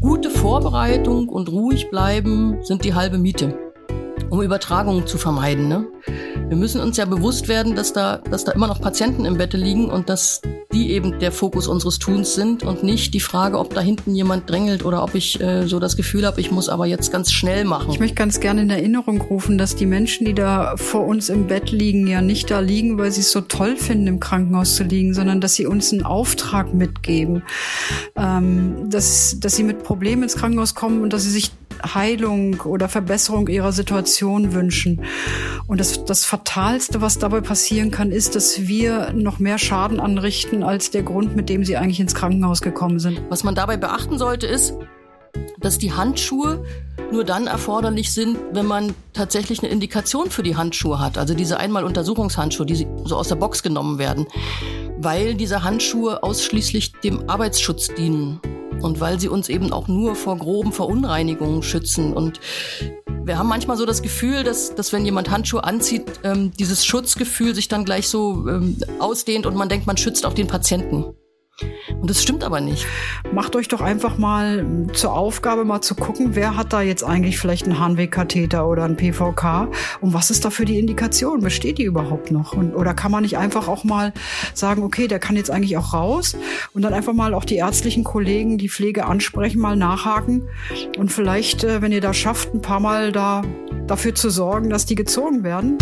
Gute Vorbereitung und ruhig bleiben sind die halbe Miete um Übertragungen zu vermeiden. Ne? Wir müssen uns ja bewusst werden, dass da, dass da immer noch Patienten im Bette liegen und dass die eben der Fokus unseres Tuns sind und nicht die Frage, ob da hinten jemand drängelt oder ob ich äh, so das Gefühl habe, ich muss aber jetzt ganz schnell machen. Ich möchte ganz gerne in Erinnerung rufen, dass die Menschen, die da vor uns im Bett liegen, ja nicht da liegen, weil sie es so toll finden, im Krankenhaus zu liegen, sondern dass sie uns einen Auftrag mitgeben, ähm, dass, dass sie mit Problemen ins Krankenhaus kommen und dass sie sich Heilung oder Verbesserung ihrer Situation wünschen. Und das, das Fatalste, was dabei passieren kann, ist, dass wir noch mehr Schaden anrichten als der Grund, mit dem sie eigentlich ins Krankenhaus gekommen sind. Was man dabei beachten sollte, ist, dass die Handschuhe nur dann erforderlich sind, wenn man tatsächlich eine Indikation für die Handschuhe hat. Also diese einmal Untersuchungshandschuhe, die so aus der Box genommen werden, weil diese Handschuhe ausschließlich dem Arbeitsschutz dienen und weil sie uns eben auch nur vor groben Verunreinigungen schützen. Und wir haben manchmal so das Gefühl, dass, dass wenn jemand Handschuhe anzieht, ähm, dieses Schutzgefühl sich dann gleich so ähm, ausdehnt und man denkt, man schützt auch den Patienten. Und das stimmt aber nicht. Macht euch doch einfach mal zur Aufgabe, mal zu gucken, wer hat da jetzt eigentlich vielleicht einen Harnwegkatheter oder einen PVK und was ist da für die Indikation? Besteht die überhaupt noch? Und, oder kann man nicht einfach auch mal sagen, okay, der kann jetzt eigentlich auch raus und dann einfach mal auch die ärztlichen Kollegen, die Pflege ansprechen, mal nachhaken und vielleicht, äh, wenn ihr das schafft, ein paar Mal da dafür zu sorgen, dass die gezogen werden.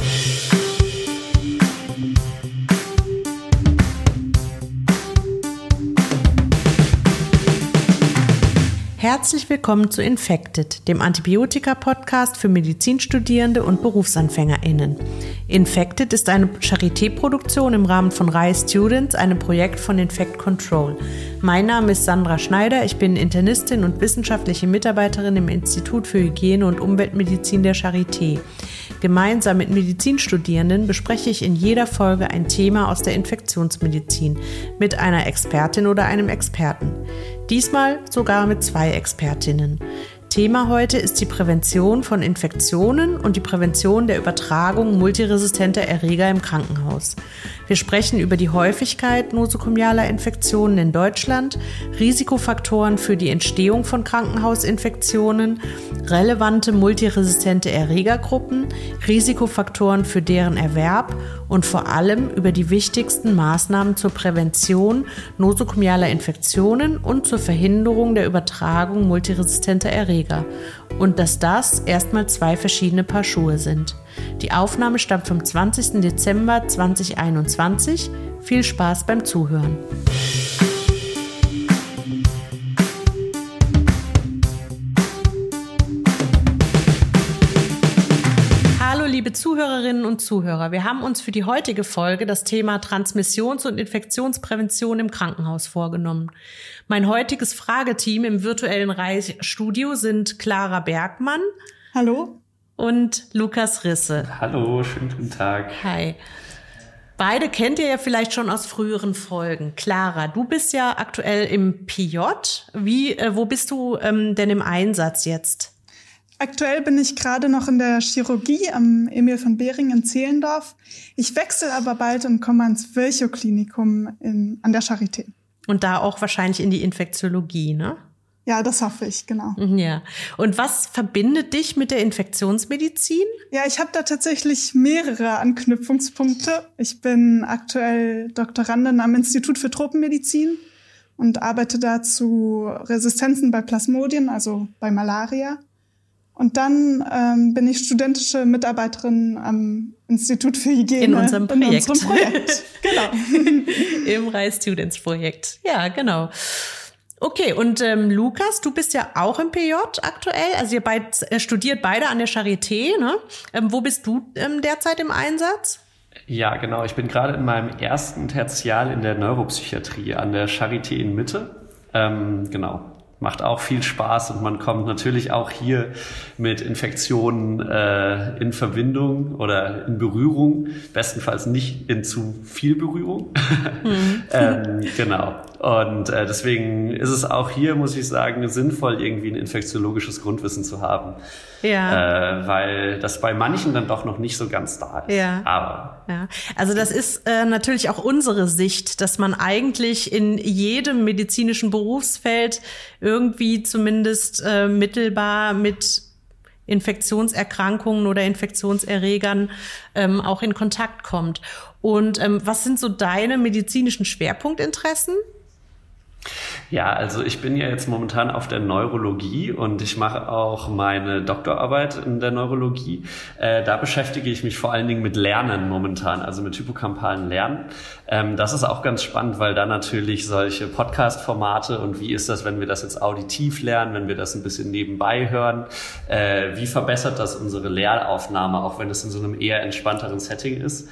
Herzlich willkommen zu Infected, dem Antibiotika-Podcast für Medizinstudierende und BerufsanfängerInnen. Infected ist eine Charité-Produktion im Rahmen von RISE Students, einem Projekt von Infect Control. Mein Name ist Sandra Schneider, ich bin Internistin und wissenschaftliche Mitarbeiterin im Institut für Hygiene und Umweltmedizin der Charité. Gemeinsam mit Medizinstudierenden bespreche ich in jeder Folge ein Thema aus der Infektionsmedizin mit einer Expertin oder einem Experten. Diesmal sogar mit zwei Expertinnen. Thema heute ist die Prävention von Infektionen und die Prävention der Übertragung multiresistenter Erreger im Krankenhaus. Wir sprechen über die Häufigkeit nosokomialer Infektionen in Deutschland, Risikofaktoren für die Entstehung von Krankenhausinfektionen, relevante multiresistente Erregergruppen, Risikofaktoren für deren Erwerb und vor allem über die wichtigsten Maßnahmen zur Prävention nosokomialer Infektionen und zur Verhinderung der Übertragung multiresistenter Erreger und dass das erstmal zwei verschiedene Paar Schuhe sind. Die Aufnahme stammt vom 20. Dezember 2021. Viel Spaß beim Zuhören. Liebe Zuhörerinnen und Zuhörer, wir haben uns für die heutige Folge das Thema Transmissions- und Infektionsprävention im Krankenhaus vorgenommen. Mein heutiges Frageteam im virtuellen Reisstudio sind Clara Bergmann. Hallo. Und Lukas Risse. Hallo, schönen guten Tag. Hi. Beide kennt ihr ja vielleicht schon aus früheren Folgen. Clara, du bist ja aktuell im PJ. Wie, äh, wo bist du ähm, denn im Einsatz jetzt? Aktuell bin ich gerade noch in der Chirurgie am Emil von Behring in Zehlendorf. Ich wechsle aber bald und komme ans Virchow-Klinikum an der Charité. Und da auch wahrscheinlich in die Infektiologie, ne? Ja, das hoffe ich, genau. Mhm, ja. Und was verbindet dich mit der Infektionsmedizin? Ja, ich habe da tatsächlich mehrere Anknüpfungspunkte. Ich bin aktuell Doktorandin am Institut für Tropenmedizin und arbeite dazu Resistenzen bei Plasmodien, also bei Malaria. Und dann ähm, bin ich studentische Mitarbeiterin am Institut für Hygiene. In unserem Projekt. In unserem Projekt. genau. Im RISE Students Projekt. Ja, genau. Okay, und ähm, Lukas, du bist ja auch im PJ aktuell. Also ihr beid, äh, studiert beide an der Charité. Ne? Ähm, wo bist du ähm, derzeit im Einsatz? Ja, genau. Ich bin gerade in meinem ersten Tertial in der Neuropsychiatrie an der Charité in Mitte. Ähm, genau macht auch viel Spaß und man kommt natürlich auch hier mit Infektionen äh, in Verbindung oder in Berührung, bestenfalls nicht in zu viel Berührung. Mhm. ähm, genau. Und äh, deswegen ist es auch hier, muss ich sagen, sinnvoll, irgendwie ein infektiologisches Grundwissen zu haben. Ja. Äh, weil das bei manchen dann doch noch nicht so ganz da ist. Ja. Aber. Ja. Also das ist äh, natürlich auch unsere Sicht, dass man eigentlich in jedem medizinischen Berufsfeld irgendwie zumindest äh, mittelbar mit Infektionserkrankungen oder Infektionserregern ähm, auch in Kontakt kommt. Und ähm, was sind so deine medizinischen Schwerpunktinteressen? Ja, also ich bin ja jetzt momentan auf der Neurologie und ich mache auch meine Doktorarbeit in der Neurologie. Äh, da beschäftige ich mich vor allen Dingen mit Lernen momentan, also mit hypokampalen Lernen. Ähm, das ist auch ganz spannend, weil da natürlich solche Podcast-Formate und wie ist das, wenn wir das jetzt auditiv lernen, wenn wir das ein bisschen nebenbei hören, äh, wie verbessert das unsere Lehraufnahme, auch wenn es in so einem eher entspannteren Setting ist.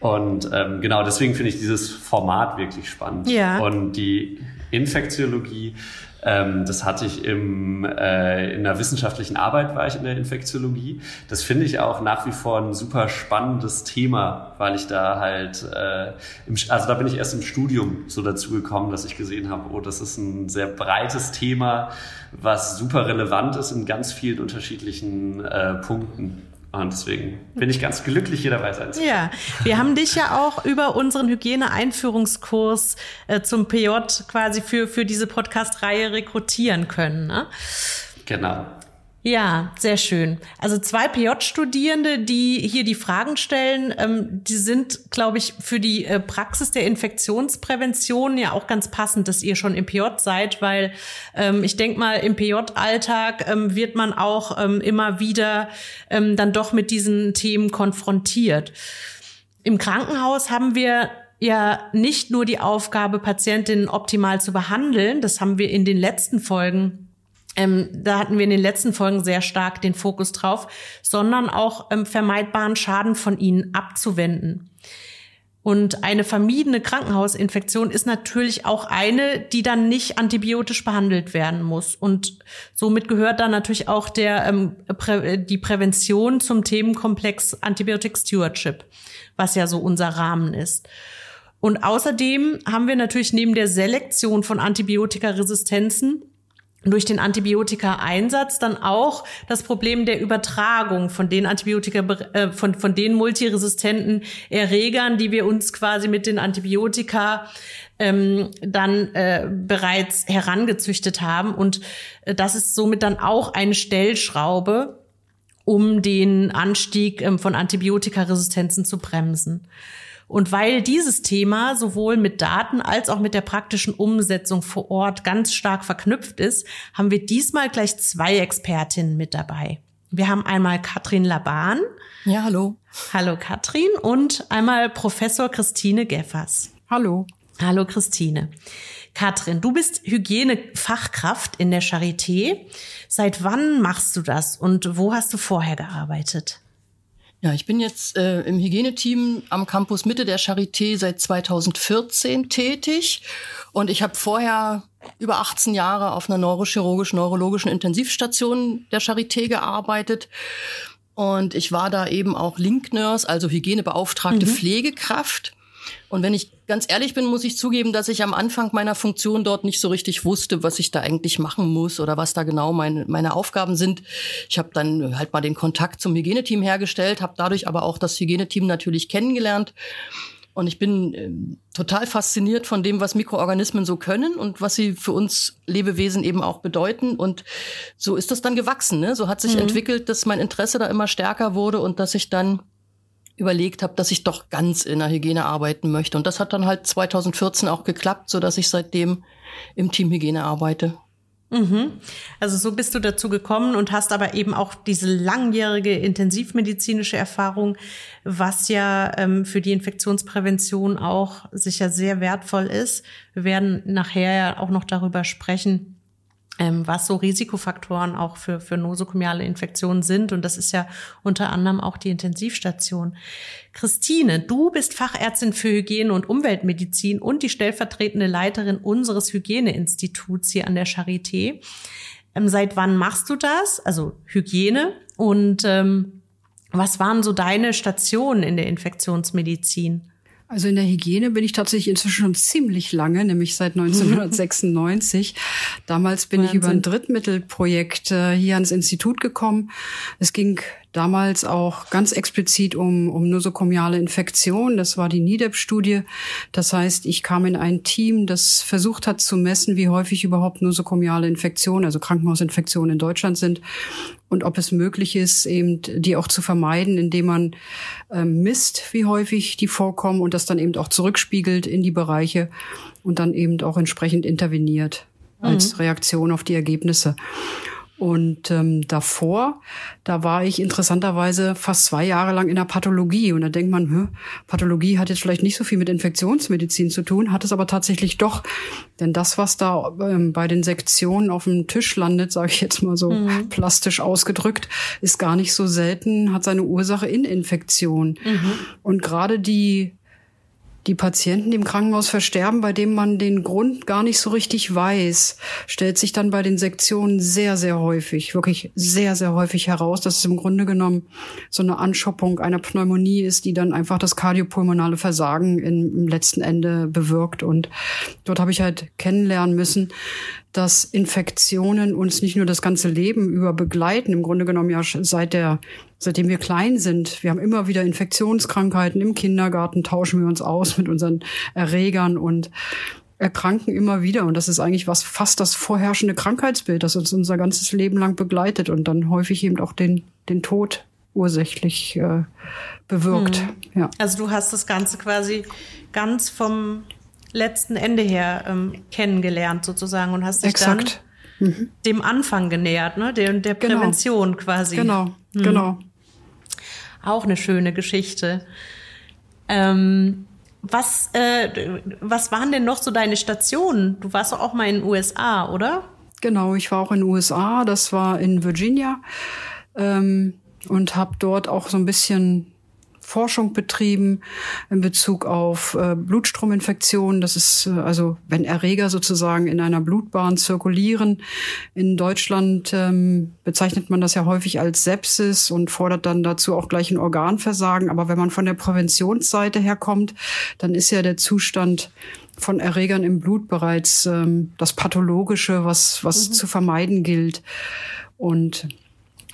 Und ähm, genau deswegen finde ich dieses Format wirklich spannend. Ja. Und die Infektiologie. Ähm, das hatte ich im, äh, in der wissenschaftlichen Arbeit war ich in der Infektiologie. Das finde ich auch nach wie vor ein super spannendes Thema, weil ich da halt, äh, im, also da bin ich erst im Studium so dazu gekommen, dass ich gesehen habe, oh, das ist ein sehr breites Thema, was super relevant ist in ganz vielen unterschiedlichen äh, Punkten. Und deswegen bin ich ganz glücklich, hier dabei sein zu können. Ja, wir haben dich ja auch über unseren Hygiene-Einführungskurs äh, zum PJ quasi für, für diese Podcast-Reihe rekrutieren können. Ne? Genau. Ja, sehr schön. Also zwei PJ-Studierende, die hier die Fragen stellen, ähm, die sind, glaube ich, für die äh, Praxis der Infektionsprävention ja auch ganz passend, dass ihr schon im PJ seid, weil ähm, ich denke mal, im PJ-Alltag ähm, wird man auch ähm, immer wieder ähm, dann doch mit diesen Themen konfrontiert. Im Krankenhaus haben wir ja nicht nur die Aufgabe, Patientinnen optimal zu behandeln, das haben wir in den letzten Folgen ähm, da hatten wir in den letzten Folgen sehr stark den Fokus drauf, sondern auch ähm, vermeidbaren Schaden von ihnen abzuwenden. Und eine vermiedene Krankenhausinfektion ist natürlich auch eine, die dann nicht antibiotisch behandelt werden muss. Und somit gehört dann natürlich auch der, ähm, Prä die Prävention zum Themenkomplex Antibiotic Stewardship, was ja so unser Rahmen ist. Und außerdem haben wir natürlich neben der Selektion von Antibiotikaresistenzen durch den Antibiotika-Einsatz dann auch das Problem der Übertragung von den Antibiotika, äh, von, von den multiresistenten Erregern, die wir uns quasi mit den Antibiotika ähm, dann äh, bereits herangezüchtet haben. Und äh, das ist somit dann auch eine Stellschraube, um den Anstieg ähm, von Antibiotikaresistenzen zu bremsen. Und weil dieses Thema sowohl mit Daten als auch mit der praktischen Umsetzung vor Ort ganz stark verknüpft ist, haben wir diesmal gleich zwei Expertinnen mit dabei. Wir haben einmal Katrin Laban. Ja, hallo. Hallo Katrin und einmal Professor Christine Geffers. Hallo. Hallo Christine. Katrin, du bist Hygienefachkraft in der Charité. Seit wann machst du das und wo hast du vorher gearbeitet? Ja, ich bin jetzt äh, im Hygieneteam am Campus Mitte der Charité seit 2014 tätig und ich habe vorher über 18 Jahre auf einer neurochirurgisch-neurologischen Intensivstation der Charité gearbeitet. Und ich war da eben auch Link-Nurse, also Hygienebeauftragte mhm. Pflegekraft. Und wenn ich ganz ehrlich bin, muss ich zugeben, dass ich am Anfang meiner Funktion dort nicht so richtig wusste, was ich da eigentlich machen muss oder was da genau meine, meine Aufgaben sind. Ich habe dann halt mal den Kontakt zum Hygieneteam hergestellt, habe dadurch aber auch das Hygieneteam natürlich kennengelernt. Und ich bin äh, total fasziniert von dem, was Mikroorganismen so können und was sie für uns Lebewesen eben auch bedeuten. Und so ist das dann gewachsen. Ne? So hat sich mhm. entwickelt, dass mein Interesse da immer stärker wurde und dass ich dann überlegt habe, dass ich doch ganz in der Hygiene arbeiten möchte. Und das hat dann halt 2014 auch geklappt, so ich seitdem im Team Hygiene arbeite. Mhm. Also so bist du dazu gekommen und hast aber eben auch diese langjährige intensivmedizinische Erfahrung, was ja ähm, für die Infektionsprävention auch sicher sehr wertvoll ist. Wir werden nachher ja auch noch darüber sprechen, was so Risikofaktoren auch für, für nosokomiale Infektionen sind. Und das ist ja unter anderem auch die Intensivstation. Christine, du bist Fachärztin für Hygiene und Umweltmedizin und die stellvertretende Leiterin unseres Hygieneinstituts hier an der Charité. Ähm, seit wann machst du das? Also Hygiene. Und ähm, was waren so deine Stationen in der Infektionsmedizin? Also in der Hygiene bin ich tatsächlich inzwischen schon ziemlich lange, nämlich seit 1996. Damals bin Wahnsinn. ich über ein Drittmittelprojekt äh, hier ans Institut gekommen. Es ging damals auch ganz explizit um, um nosokomiale Infektion. Das war die NIDEP-Studie. Das heißt, ich kam in ein Team, das versucht hat zu messen, wie häufig überhaupt nosokomiale Infektionen, also Krankenhausinfektionen in Deutschland sind und ob es möglich ist, eben die auch zu vermeiden, indem man ähm, misst, wie häufig die vorkommen und das dann eben auch zurückspiegelt in die Bereiche und dann eben auch entsprechend interveniert als mhm. Reaktion auf die Ergebnisse. Und ähm, davor, da war ich interessanterweise fast zwei Jahre lang in der Pathologie. Und da denkt man, Hö, Pathologie hat jetzt vielleicht nicht so viel mit Infektionsmedizin zu tun, hat es aber tatsächlich doch. Denn das, was da ähm, bei den Sektionen auf dem Tisch landet, sage ich jetzt mal so mhm. plastisch ausgedrückt, ist gar nicht so selten, hat seine Ursache in Infektion. Mhm. Und gerade die die Patienten, die im Krankenhaus versterben, bei dem man den Grund gar nicht so richtig weiß, stellt sich dann bei den Sektionen sehr, sehr häufig, wirklich sehr, sehr häufig heraus, dass es im Grunde genommen so eine Anschoppung einer Pneumonie ist, die dann einfach das kardiopulmonale Versagen im letzten Ende bewirkt. Und dort habe ich halt kennenlernen müssen, dass Infektionen uns nicht nur das ganze Leben über begleiten, im Grunde genommen ja seit der, seitdem wir klein sind. Wir haben immer wieder Infektionskrankheiten. Im Kindergarten tauschen wir uns aus mit unseren Erregern und erkranken immer wieder. Und das ist eigentlich was fast das vorherrschende Krankheitsbild, das uns unser ganzes Leben lang begleitet und dann häufig eben auch den, den Tod ursächlich äh, bewirkt. Hm. Ja. Also du hast das Ganze quasi ganz vom letzten Ende her ähm, kennengelernt sozusagen und hast dich Exakt. dann mhm. dem Anfang genähert, ne? Der, der genau. Prävention genau. quasi. Genau, mhm. genau. Auch eine schöne Geschichte. Ähm, was, äh, was waren denn noch so deine Stationen? Du warst auch mal in den USA, oder? Genau, ich war auch in den USA. Das war in Virginia ähm, und habe dort auch so ein bisschen Forschung betrieben in Bezug auf äh, Blutstrominfektionen. Das ist äh, also, wenn Erreger sozusagen in einer Blutbahn zirkulieren. In Deutschland ähm, bezeichnet man das ja häufig als Sepsis und fordert dann dazu auch gleich ein Organversagen. Aber wenn man von der Präventionsseite her kommt, dann ist ja der Zustand von Erregern im Blut bereits ähm, das Pathologische, was, was mhm. zu vermeiden gilt. Und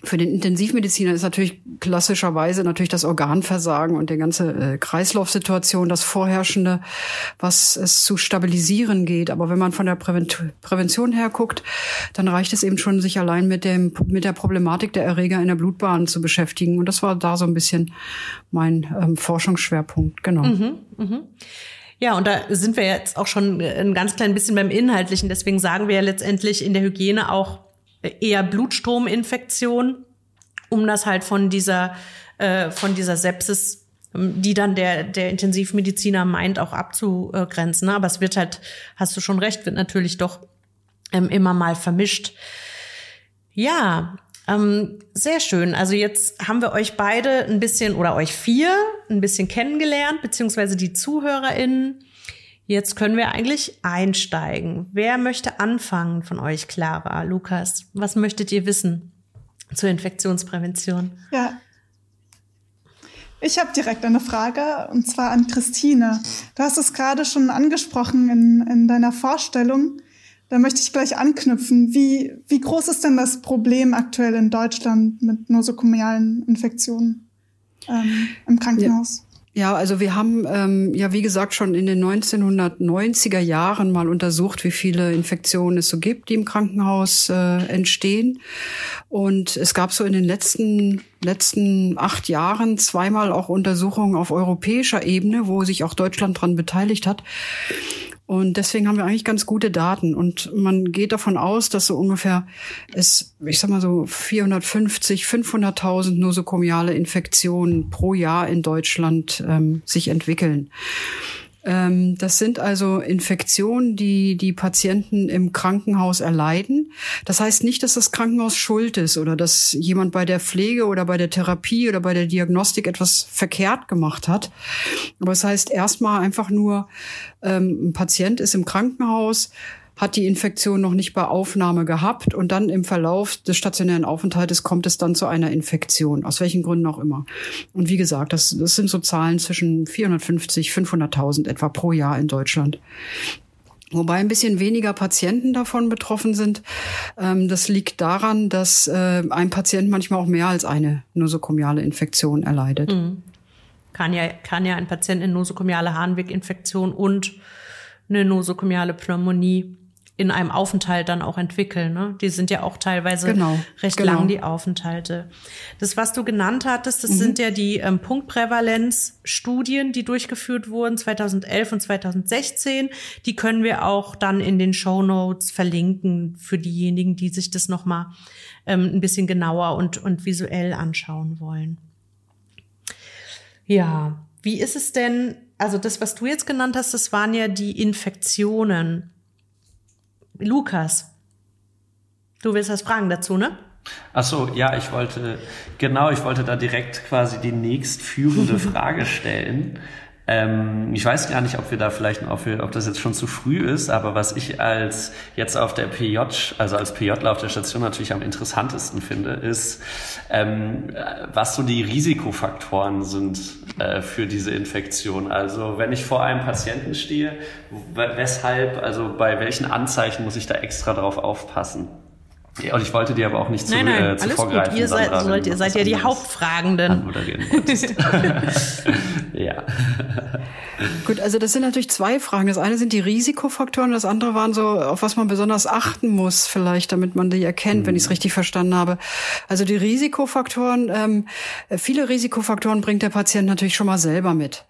für den Intensivmediziner ist natürlich klassischerweise natürlich das Organversagen und die ganze äh, Kreislaufsituation das Vorherrschende, was es zu stabilisieren geht. Aber wenn man von der Prävent Prävention her guckt, dann reicht es eben schon, sich allein mit dem, mit der Problematik der Erreger in der Blutbahn zu beschäftigen. Und das war da so ein bisschen mein ähm, Forschungsschwerpunkt, genau. Mhm, mh. Ja, und da sind wir jetzt auch schon ein ganz klein bisschen beim Inhaltlichen. Deswegen sagen wir ja letztendlich in der Hygiene auch, eher Blutstrominfektion, um das halt von dieser, äh, von dieser Sepsis, ähm, die dann der, der Intensivmediziner meint, auch abzugrenzen. Aber es wird halt, hast du schon recht, wird natürlich doch ähm, immer mal vermischt. Ja, ähm, sehr schön. Also jetzt haben wir euch beide ein bisschen oder euch vier ein bisschen kennengelernt, beziehungsweise die ZuhörerInnen. Jetzt können wir eigentlich einsteigen. Wer möchte anfangen von euch, Clara, Lukas? Was möchtet ihr wissen zur Infektionsprävention? Ja. Ich habe direkt eine Frage und zwar an Christine. Du hast es gerade schon angesprochen in, in deiner Vorstellung. Da möchte ich gleich anknüpfen. Wie, wie groß ist denn das Problem aktuell in Deutschland mit nosokomialen Infektionen ähm, im Krankenhaus? Ja. Ja, also wir haben ähm, ja wie gesagt schon in den 1990er Jahren mal untersucht, wie viele Infektionen es so gibt, die im Krankenhaus äh, entstehen. Und es gab so in den letzten letzten acht Jahren zweimal auch Untersuchungen auf europäischer Ebene, wo sich auch Deutschland dran beteiligt hat. Und deswegen haben wir eigentlich ganz gute Daten. Und man geht davon aus, dass so ungefähr es, ich sag mal so 450, 500.000 nosokomiale Infektionen pro Jahr in Deutschland ähm, sich entwickeln. Ähm, das sind also Infektionen, die die Patienten im Krankenhaus erleiden. Das heißt nicht, dass das Krankenhaus schuld ist oder dass jemand bei der Pflege oder bei der Therapie oder bei der Diagnostik etwas verkehrt gemacht hat. Aber es das heißt erstmal einfach nur, ähm, ein Patient ist im Krankenhaus, hat die Infektion noch nicht bei Aufnahme gehabt und dann im Verlauf des stationären Aufenthaltes kommt es dann zu einer Infektion, aus welchen Gründen auch immer. Und wie gesagt, das, das sind so Zahlen zwischen 450, 500.000 etwa pro Jahr in Deutschland. Wobei ein bisschen weniger Patienten davon betroffen sind. Ähm, das liegt daran, dass äh, ein Patient manchmal auch mehr als eine nosokomiale Infektion erleidet. Mhm. Kann ja, kann ja ein Patient eine nosokomiale Harnweginfektion und eine nosokomiale Pneumonie in einem Aufenthalt dann auch entwickeln. Ne? Die sind ja auch teilweise genau, recht genau. lang, die Aufenthalte. Das, was du genannt hattest, das mhm. sind ja die ähm, Punktprävalenzstudien, die durchgeführt wurden 2011 und 2016. Die können wir auch dann in den Show Notes verlinken für diejenigen, die sich das nochmal ähm, ein bisschen genauer und, und visuell anschauen wollen. Ja, wie ist es denn, also das, was du jetzt genannt hast, das waren ja die Infektionen. Lukas, du willst was fragen dazu, ne? Ach so, ja, ich wollte, genau, ich wollte da direkt quasi die nächstführende Frage stellen. Ähm, ich weiß gar nicht, ob wir da vielleicht, ob, wir, ob das jetzt schon zu früh ist, aber was ich als jetzt auf der PJ, also als PJler auf der Station natürlich am interessantesten finde, ist, ähm, was so die Risikofaktoren sind äh, für diese Infektion. Also wenn ich vor einem Patienten stehe, weshalb, also bei welchen Anzeichen muss ich da extra drauf aufpassen? Ja, und ich wollte dir aber auch nicht zu, nein, nein, äh, zu alles vorgreifen. Gut. Ihr seid, Sandra, sollt, ihr seid ja die Hauptfragenden. ja. Gut, also das sind natürlich zwei Fragen. Das eine sind die Risikofaktoren, das andere waren so, auf was man besonders achten muss, vielleicht, damit man die erkennt, mhm. wenn ich es richtig verstanden habe. Also die Risikofaktoren, ähm, viele Risikofaktoren bringt der Patient natürlich schon mal selber mit.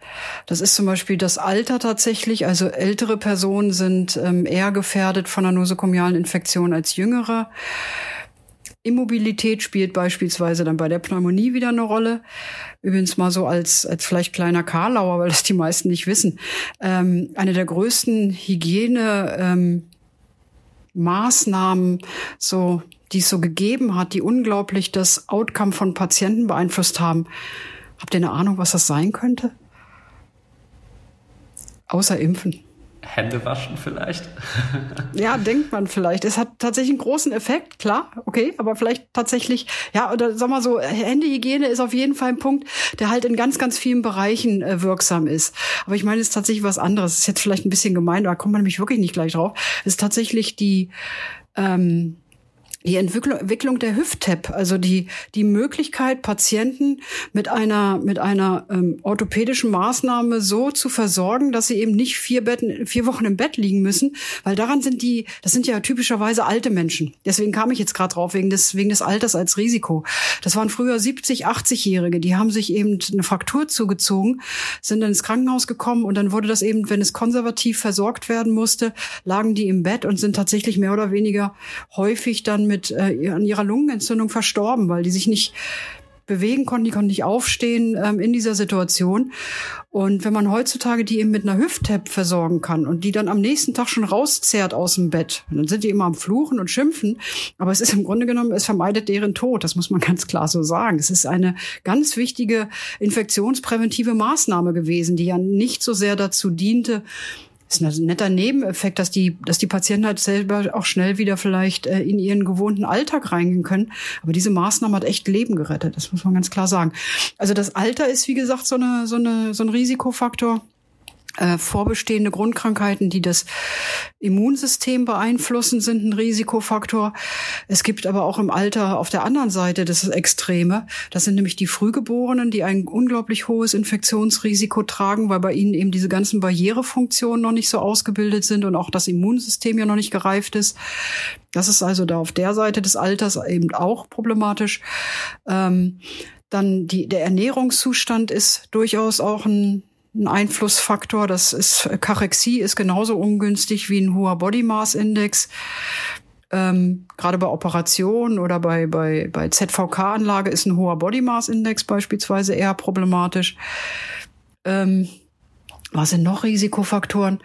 Das ist zum Beispiel das Alter tatsächlich. Also ältere Personen sind ähm, eher gefährdet von einer nosokomialen Infektion als jüngere. Immobilität spielt beispielsweise dann bei der Pneumonie wieder eine Rolle. Übrigens mal so als, als vielleicht kleiner Karlauer, weil das die meisten nicht wissen. Ähm, eine der größten Hygiene, ähm, Maßnahmen, so, die es so gegeben hat, die unglaublich das Outcome von Patienten beeinflusst haben. Habt ihr eine Ahnung, was das sein könnte? Außer Impfen. Hände waschen vielleicht? ja, denkt man vielleicht. Es hat tatsächlich einen großen Effekt, klar, okay, aber vielleicht tatsächlich, ja, oder sag mal so, Händehygiene ist auf jeden Fall ein Punkt, der halt in ganz, ganz vielen Bereichen äh, wirksam ist. Aber ich meine, es ist tatsächlich was anderes. Das ist jetzt vielleicht ein bisschen gemein, da kommt man nämlich wirklich nicht gleich drauf. Es ist tatsächlich die, ähm, die Entwicklung der Hüft-TAP, also die, die Möglichkeit, Patienten mit einer, mit einer ähm, orthopädischen Maßnahme so zu versorgen, dass sie eben nicht vier, Betten, vier Wochen im Bett liegen müssen, weil daran sind die, das sind ja typischerweise alte Menschen. Deswegen kam ich jetzt gerade drauf, wegen des, wegen des Alters als Risiko. Das waren früher 70, 80-Jährige, die haben sich eben eine Fraktur zugezogen, sind dann ins Krankenhaus gekommen und dann wurde das eben, wenn es konservativ versorgt werden musste, lagen die im Bett und sind tatsächlich mehr oder weniger häufig dann mit mit äh, an ihrer Lungenentzündung verstorben, weil die sich nicht bewegen konnten, die konnten nicht aufstehen ähm, in dieser Situation. Und wenn man heutzutage die eben mit einer Hüft-Tap versorgen kann und die dann am nächsten Tag schon rauszehrt aus dem Bett, dann sind die immer am Fluchen und Schimpfen. Aber es ist im Grunde genommen, es vermeidet deren Tod. Das muss man ganz klar so sagen. Es ist eine ganz wichtige infektionspräventive Maßnahme gewesen, die ja nicht so sehr dazu diente, ist ein netter Nebeneffekt, dass die, dass die Patienten halt selber auch schnell wieder vielleicht äh, in ihren gewohnten Alltag reingehen können. Aber diese Maßnahme hat echt Leben gerettet. Das muss man ganz klar sagen. Also das Alter ist, wie gesagt, so eine, so eine, so ein Risikofaktor äh, vorbestehende Grundkrankheiten, die das Immunsystem beeinflussen, sind ein Risikofaktor. Es gibt aber auch im Alter auf der anderen Seite das Extreme. Das sind nämlich die Frühgeborenen, die ein unglaublich hohes Infektionsrisiko tragen, weil bei ihnen eben diese ganzen Barrierefunktionen noch nicht so ausgebildet sind und auch das Immunsystem ja noch nicht gereift ist. Das ist also da auf der Seite des Alters eben auch problematisch. Ähm, dann die, der Ernährungszustand ist durchaus auch ein ein Einflussfaktor. Das ist Kachexie ist genauso ungünstig wie ein hoher Body Mass Index. Ähm, gerade bei Operationen oder bei, bei, bei ZVK-Anlage ist ein hoher Body Mass Index beispielsweise eher problematisch. Ähm, Was sind noch Risikofaktoren?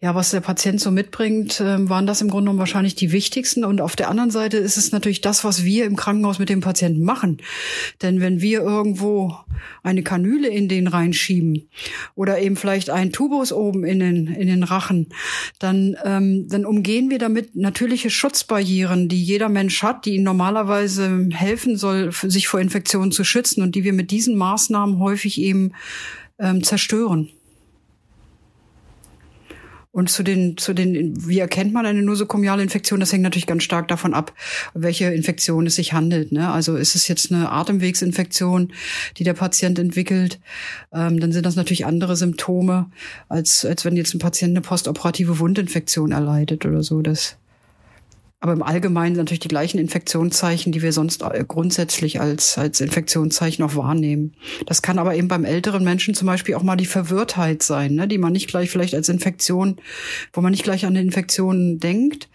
Ja, was der Patient so mitbringt, äh, waren das im Grunde genommen wahrscheinlich die wichtigsten. Und auf der anderen Seite ist es natürlich das, was wir im Krankenhaus mit dem Patienten machen. Denn wenn wir irgendwo eine Kanüle in den reinschieben oder eben vielleicht einen Tubus oben in den, in den Rachen, dann, ähm, dann umgehen wir damit natürliche Schutzbarrieren, die jeder Mensch hat, die ihm normalerweise helfen soll, sich vor Infektionen zu schützen und die wir mit diesen Maßnahmen häufig eben ähm, zerstören. Und zu den, zu den, wie erkennt man eine nosokomiale Infektion? Das hängt natürlich ganz stark davon ab, welche Infektion es sich handelt. Ne? Also ist es jetzt eine Atemwegsinfektion, die der Patient entwickelt, ähm, dann sind das natürlich andere Symptome, als, als wenn jetzt ein Patient eine postoperative Wundinfektion erleidet oder so. Das aber im Allgemeinen natürlich die gleichen Infektionszeichen, die wir sonst äh, grundsätzlich als, als Infektionszeichen auch wahrnehmen. Das kann aber eben beim älteren Menschen zum Beispiel auch mal die Verwirrtheit sein, ne, die man nicht gleich vielleicht als Infektion, wo man nicht gleich an Infektionen denkt.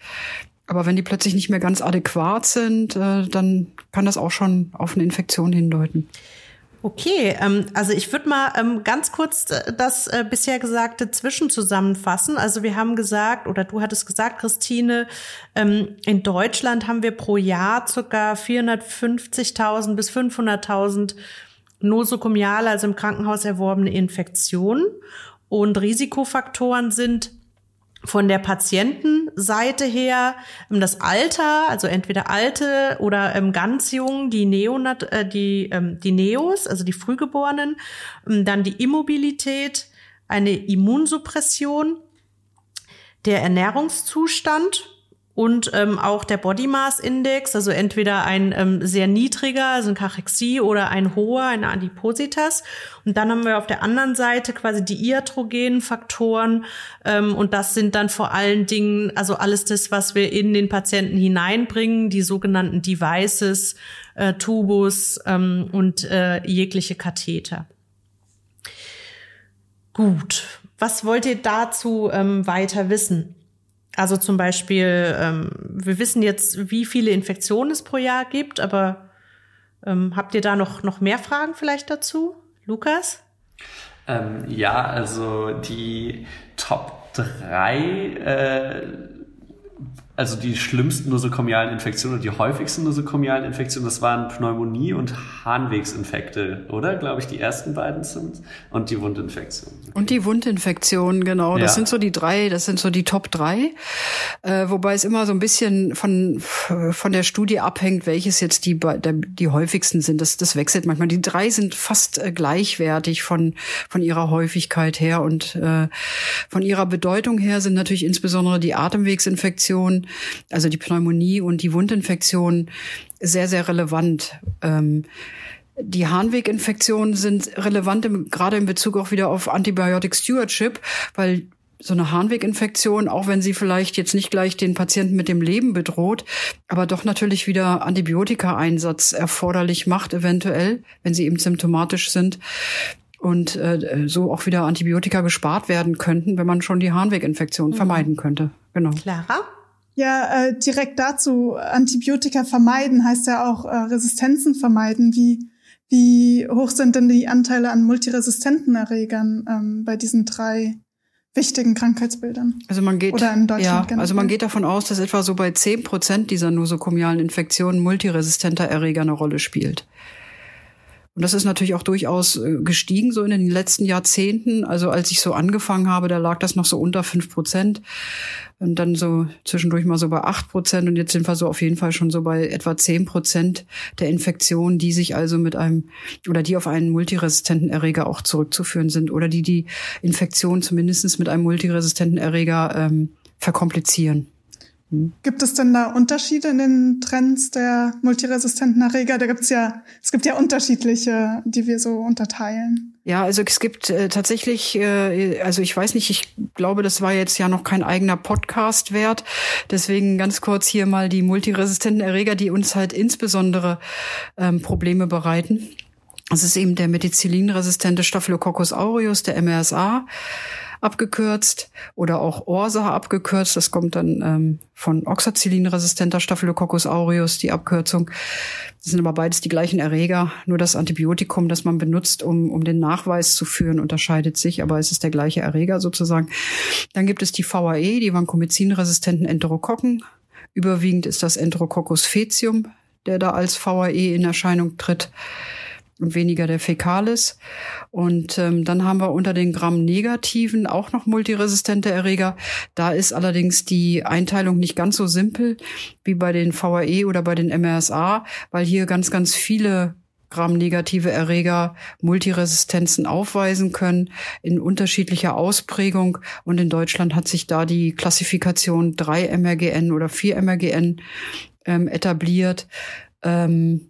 Aber wenn die plötzlich nicht mehr ganz adäquat sind, äh, dann kann das auch schon auf eine Infektion hindeuten. Okay, ähm, also ich würde mal ähm, ganz kurz äh, das äh, bisher Gesagte zwischenzusammenfassen. Also wir haben gesagt, oder du hattest gesagt, Christine, ähm, in Deutschland haben wir pro Jahr circa 450.000 bis 500.000 nosokomiale, also im Krankenhaus erworbene Infektionen. Und Risikofaktoren sind von der Patientenseite her ähm, das Alter, also entweder alte oder ähm, ganz jung, die Neonat, äh, die ähm, die Neos, also die Frühgeborenen, ähm, dann die Immobilität, eine Immunsuppression, der Ernährungszustand und ähm, auch der Body Mass Index, also entweder ein ähm, sehr niedriger, also ein Kachexie oder ein hoher, eine Adipositas. Und dann haben wir auf der anderen Seite quasi die iatrogenen Faktoren ähm, und das sind dann vor allen Dingen, also alles das, was wir in den Patienten hineinbringen, die sogenannten Devices, äh, Tubus ähm, und äh, jegliche Katheter. Gut, was wollt ihr dazu ähm, weiter wissen? Also zum Beispiel, ähm, wir wissen jetzt, wie viele Infektionen es pro Jahr gibt, aber ähm, habt ihr da noch, noch mehr Fragen vielleicht dazu? Lukas? Ähm, ja, also die Top 3 äh, also die schlimmsten nosokomialen Infektionen und die häufigsten nosokomialen Infektionen, das waren Pneumonie und Harnwegsinfekte, oder? Glaube ich, die ersten beiden sind. Und die Wundinfektion. Und die Wundinfektion, genau. Das ja. sind so die drei, das sind so die Top drei. Äh, wobei es immer so ein bisschen von, von der Studie abhängt, welches jetzt die, die häufigsten sind. Das, das wechselt manchmal. Die drei sind fast äh, gleichwertig von, von ihrer Häufigkeit her und äh, von ihrer Bedeutung her sind natürlich insbesondere die Atemwegsinfektionen also die Pneumonie und die Wundinfektion, sehr, sehr relevant. Ähm, die Harnweginfektionen sind relevant, im, gerade in Bezug auch wieder auf Antibiotic Stewardship, weil so eine Harnweginfektion, auch wenn sie vielleicht jetzt nicht gleich den Patienten mit dem Leben bedroht, aber doch natürlich wieder Antibiotika-Einsatz erforderlich macht, eventuell, wenn sie eben symptomatisch sind. Und äh, so auch wieder Antibiotika gespart werden könnten, wenn man schon die Harnweginfektion mhm. vermeiden könnte. Genau. Clara? Ja, äh, direkt dazu, Antibiotika vermeiden heißt ja auch äh, Resistenzen vermeiden. Wie, wie hoch sind denn die Anteile an multiresistenten Erregern ähm, bei diesen drei wichtigen Krankheitsbildern? Also man geht, Oder in Deutschland ja, also man geht davon aus, dass etwa so bei zehn Prozent dieser nosokomialen Infektionen multiresistenter Erreger eine Rolle spielt. Und das ist natürlich auch durchaus äh, gestiegen so in den letzten Jahrzehnten. Also als ich so angefangen habe, da lag das noch so unter fünf Prozent und dann so zwischendurch mal so bei acht Prozent und jetzt sind wir so auf jeden Fall schon so bei etwa zehn Prozent der Infektionen, die sich also mit einem oder die auf einen multiresistenten Erreger auch zurückzuführen sind oder die die Infektion zumindestens mit einem multiresistenten Erreger ähm, verkomplizieren. Gibt es denn da Unterschiede in den Trends der multiresistenten Erreger? Da gibt es ja, es gibt ja unterschiedliche, die wir so unterteilen. Ja, also es gibt äh, tatsächlich, äh, also ich weiß nicht, ich glaube, das war jetzt ja noch kein eigener Podcast wert. Deswegen ganz kurz hier mal die multiresistenten Erreger, die uns halt insbesondere ähm, Probleme bereiten. Das ist eben der Methicillin-resistente Staphylococcus aureus, der MRSA abgekürzt oder auch ORSA abgekürzt. Das kommt dann ähm, von Oxacillin-resistenter Staphylococcus aureus, die Abkürzung. Das sind aber beides die gleichen Erreger. Nur das Antibiotikum, das man benutzt, um, um den Nachweis zu führen, unterscheidet sich, aber es ist der gleiche Erreger sozusagen. Dann gibt es die VAE, die vancomycin-resistenten Enterokokken. Überwiegend ist das Enterococcus faecium, der da als VAE in Erscheinung tritt und weniger der Fäkalis. Und ähm, dann haben wir unter den Gramm-Negativen auch noch multiresistente Erreger. Da ist allerdings die Einteilung nicht ganz so simpel wie bei den VAE oder bei den MRSA, weil hier ganz, ganz viele Gramm-negative Erreger Multiresistenzen aufweisen können in unterschiedlicher Ausprägung. Und in Deutschland hat sich da die Klassifikation 3 MRGN oder 4 MRGN ähm, etabliert. Ähm,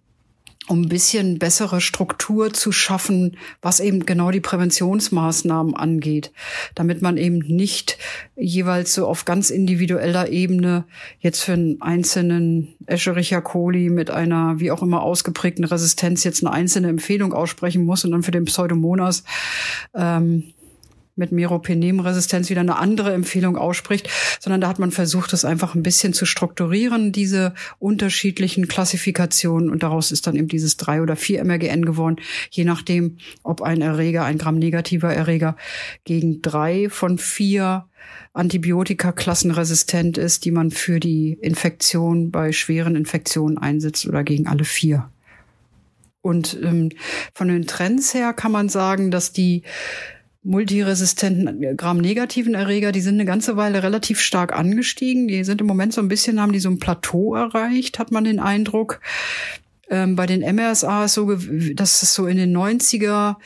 um ein bisschen bessere Struktur zu schaffen, was eben genau die Präventionsmaßnahmen angeht, damit man eben nicht jeweils so auf ganz individueller Ebene jetzt für einen einzelnen Escherichia coli mit einer wie auch immer ausgeprägten Resistenz jetzt eine einzelne Empfehlung aussprechen muss und dann für den Pseudomonas ähm, mit Meropenem-Resistenz wieder eine andere Empfehlung ausspricht, sondern da hat man versucht, das einfach ein bisschen zu strukturieren, diese unterschiedlichen Klassifikationen und daraus ist dann eben dieses drei oder vier MRGN geworden, je nachdem, ob ein Erreger, ein Gramm-negativer Erreger gegen drei von vier Antibiotika-Klassen resistent ist, die man für die Infektion bei schweren Infektionen einsetzt oder gegen alle vier. Und ähm, von den Trends her kann man sagen, dass die multiresistenten Gramm-negativen Erreger, die sind eine ganze Weile relativ stark angestiegen. Die sind im Moment so ein bisschen, haben die so ein Plateau erreicht, hat man den Eindruck. Ähm, bei den MRSA ist so, dass es so in den 90er,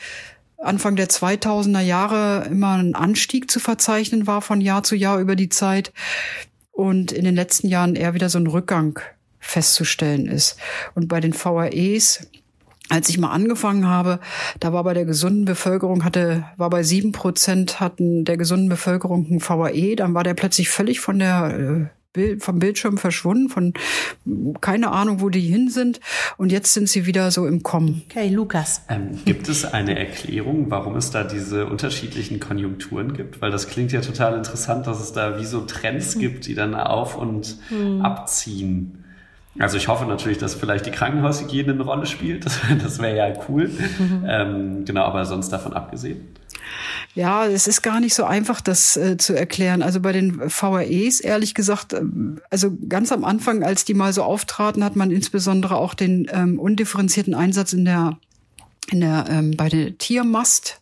Anfang der 2000er Jahre immer ein Anstieg zu verzeichnen war von Jahr zu Jahr über die Zeit und in den letzten Jahren eher wieder so ein Rückgang festzustellen ist. Und bei den VAEs als ich mal angefangen habe, da war bei der gesunden Bevölkerung, hatte, war bei sieben Prozent hatten der gesunden Bevölkerung ein VAE, dann war der plötzlich völlig von der äh, vom Bildschirm verschwunden, von keine Ahnung, wo die hin sind. Und jetzt sind sie wieder so im Kommen. Okay, Lukas. Ähm, gibt es eine Erklärung, warum es da diese unterschiedlichen Konjunkturen gibt? Weil das klingt ja total interessant, dass es da wie so Trends hm. gibt, die dann auf und hm. abziehen. Also ich hoffe natürlich, dass vielleicht die Krankenhaushygiene eine Rolle spielt. Das, das wäre ja cool. Mhm. Ähm, genau, aber sonst davon abgesehen. Ja, es ist gar nicht so einfach, das äh, zu erklären. Also bei den VAEs, ehrlich gesagt, äh, also ganz am Anfang, als die mal so auftraten, hat man insbesondere auch den ähm, undifferenzierten Einsatz in der, in der, ähm, bei der Tiermast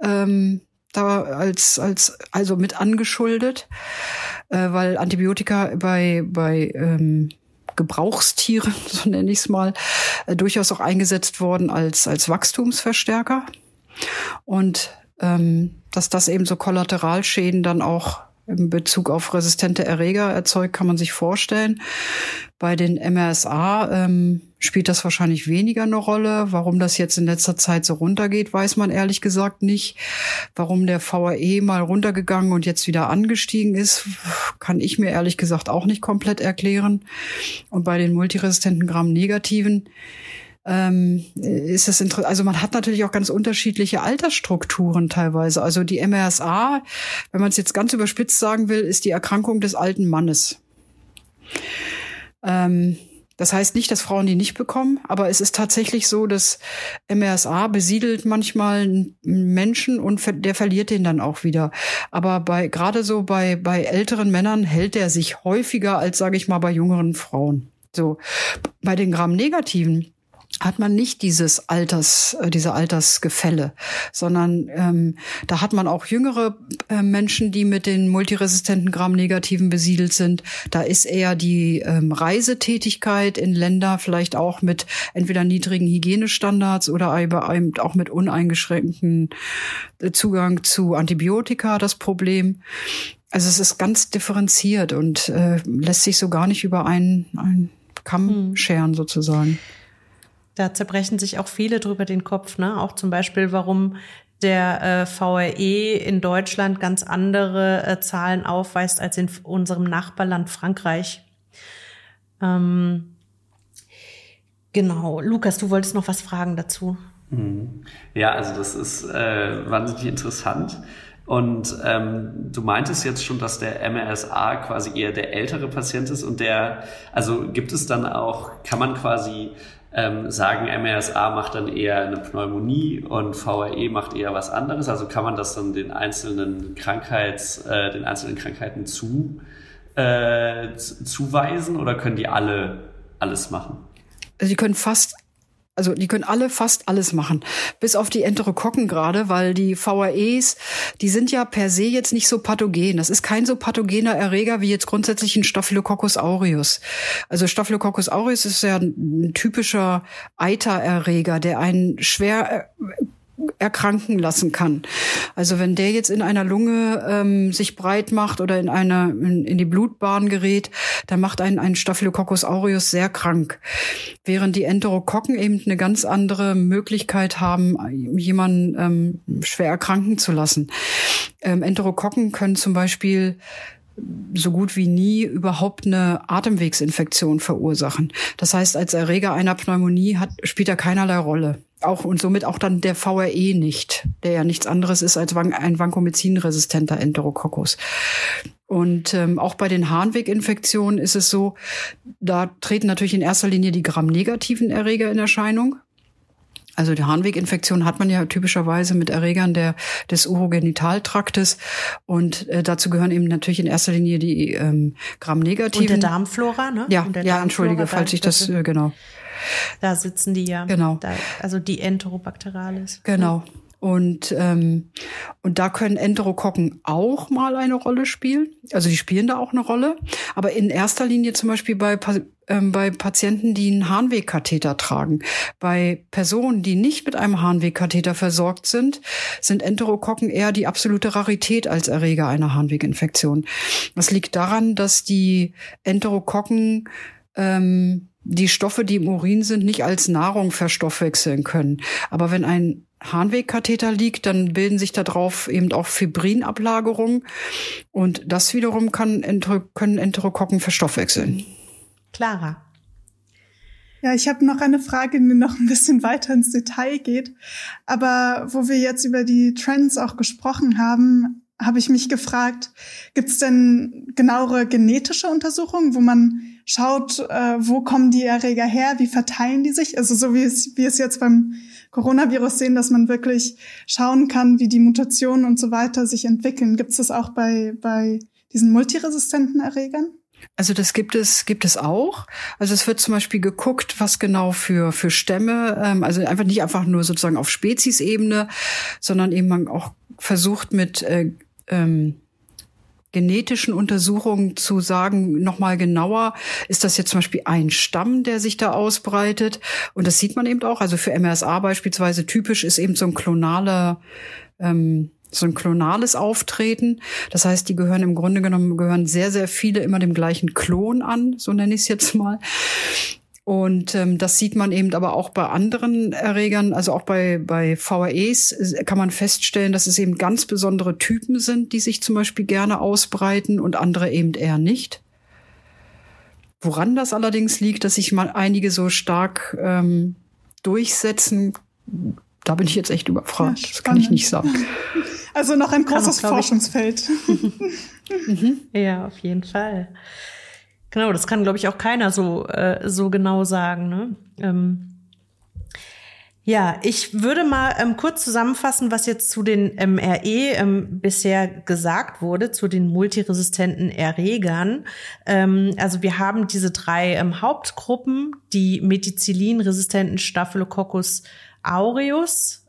ähm, da als, als, also mit angeschuldet, äh, weil Antibiotika bei, bei ähm, Gebrauchstieren, so nenne ich es mal, äh, durchaus auch eingesetzt worden als, als Wachstumsverstärker. Und ähm, dass das eben so Kollateralschäden dann auch in Bezug auf resistente Erreger erzeugt, kann man sich vorstellen. Bei den MRSA ähm, spielt das wahrscheinlich weniger eine Rolle. Warum das jetzt in letzter Zeit so runtergeht, weiß man ehrlich gesagt nicht. Warum der VAE mal runtergegangen und jetzt wieder angestiegen ist, kann ich mir ehrlich gesagt auch nicht komplett erklären. Und bei den multiresistenten Gramm-Negativen ähm, ist es interessant. Also man hat natürlich auch ganz unterschiedliche Altersstrukturen teilweise. Also die MRSA, wenn man es jetzt ganz überspitzt sagen will, ist die Erkrankung des alten Mannes. Ähm, das heißt nicht, dass Frauen die nicht bekommen, aber es ist tatsächlich so, dass MRSA besiedelt manchmal einen Menschen und der verliert den dann auch wieder. Aber bei gerade so bei bei älteren Männern hält er sich häufiger als sage ich mal bei jüngeren Frauen. So bei den Gramm-Negativen hat man nicht dieses Alters, äh, diese Altersgefälle, sondern ähm, da hat man auch jüngere äh, Menschen, die mit den multiresistenten Gramm-Negativen besiedelt sind. Da ist eher die ähm, Reisetätigkeit in Länder vielleicht auch mit entweder niedrigen Hygienestandards oder auch mit uneingeschränkten äh, Zugang zu Antibiotika das Problem. Also es ist ganz differenziert und äh, lässt sich so gar nicht über einen, einen Kamm hm. scheren sozusagen. Da zerbrechen sich auch viele drüber den Kopf, ne? Auch zum Beispiel, warum der äh, VRE in Deutschland ganz andere äh, Zahlen aufweist als in unserem Nachbarland Frankreich. Ähm, genau. Lukas, du wolltest noch was fragen dazu. Mhm. Ja, also das ist äh, wahnsinnig interessant. Und ähm, du meintest jetzt schon, dass der MRSA quasi eher der ältere Patient ist und der, also gibt es dann auch, kann man quasi ähm, sagen, MRSA macht dann eher eine Pneumonie und VRE macht eher was anderes? Also kann man das dann den einzelnen Krankheits, äh, den einzelnen Krankheiten zu, äh, zuweisen oder können die alle alles machen? Also die können fast also die können alle fast alles machen, bis auf die Enterokokken gerade, weil die VAEs, die sind ja per se jetzt nicht so pathogen. Das ist kein so pathogener Erreger wie jetzt grundsätzlich ein Staphylococcus aureus. Also Staphylococcus aureus ist ja ein typischer Eitererreger, der einen schwer äh, erkranken lassen kann. Also wenn der jetzt in einer Lunge ähm, sich breit macht oder in einer in, in, die Blutbahn gerät, dann macht einen ein Staphylococcus aureus sehr krank, während die Enterokokken eben eine ganz andere Möglichkeit haben, jemanden ähm, schwer erkranken zu lassen. Ähm, Enterokokken können zum Beispiel so gut wie nie überhaupt eine Atemwegsinfektion verursachen. Das heißt, als Erreger einer Pneumonie hat, spielt er keinerlei Rolle auch und somit auch dann der VRE nicht, der ja nichts anderes ist als ein Vancomycin-resistenter Enterococcus. Und ähm, auch bei den Harnweginfektionen ist es so, da treten natürlich in erster Linie die gramnegativen Erreger in Erscheinung. Also die Harnweginfektion hat man ja typischerweise mit Erregern der, des Urogenitaltraktes und äh, dazu gehören eben natürlich in erster Linie die ähm, Gramnegativen. Und der Darmflora, ne? Ja, ja, entschuldige, falls ich das, äh, genau. Da sitzen die ja. Genau. Da, also die Enterobacterialis. Genau. Und, ähm, und da können Enterokokken auch mal eine Rolle spielen. Also die spielen da auch eine Rolle. Aber in erster Linie zum Beispiel bei, ähm, bei Patienten, die einen Harnwegkatheter tragen. Bei Personen, die nicht mit einem Harnwegkatheter versorgt sind, sind Enterokokken eher die absolute Rarität als Erreger einer Harnweginfektion. Das liegt daran, dass die Enterokokken ähm, die Stoffe, die im Urin sind, nicht als Nahrung verstoffwechseln können. Aber wenn ein Harnwegkatheter liegt, dann bilden sich darauf eben auch Fibrinablagerungen und das wiederum kann, können Enterokokken verstoffwechseln. Clara. Ja, ich habe noch eine Frage, die noch ein bisschen weiter ins Detail geht. Aber wo wir jetzt über die Trends auch gesprochen haben, habe ich mich gefragt, gibt es denn genauere genetische Untersuchungen, wo man schaut, äh, wo kommen die Erreger her, wie verteilen die sich? Also so wie es, wie es jetzt beim Coronavirus sehen, dass man wirklich schauen kann, wie die Mutationen und so weiter sich entwickeln. Gibt es das auch bei, bei diesen multiresistenten Erregern? Also das gibt es, gibt es auch. Also es wird zum Beispiel geguckt, was genau für, für Stämme, ähm, also einfach nicht einfach nur sozusagen auf Speziesebene, sondern eben man auch versucht mit äh, ähm, genetischen Untersuchungen zu sagen, nochmal genauer, ist das jetzt zum Beispiel ein Stamm, der sich da ausbreitet? Und das sieht man eben auch. Also für MRSA beispielsweise typisch ist eben so ein klonaler, ähm, so ein klonales Auftreten. Das heißt, die gehören im Grunde genommen, gehören sehr, sehr viele immer dem gleichen Klon an, so nenne ich es jetzt mal. Und ähm, das sieht man eben aber auch bei anderen Erregern, also auch bei, bei VAEs äh, kann man feststellen, dass es eben ganz besondere Typen sind, die sich zum Beispiel gerne ausbreiten und andere eben eher nicht. Woran das allerdings liegt, dass sich mal einige so stark ähm, durchsetzen, da bin ich jetzt echt überfragt. Ja, das kann ich nicht sagen. Also noch ein großes Forschungsfeld. mhm. Ja, auf jeden Fall. Genau, das kann, glaube ich, auch keiner so, äh, so genau sagen. Ne? Ähm, ja, ich würde mal ähm, kurz zusammenfassen, was jetzt zu den MRE ähm, bisher gesagt wurde, zu den multiresistenten Erregern. Ähm, also wir haben diese drei ähm, Hauptgruppen, die Methicillin-resistenten Staphylococcus aureus,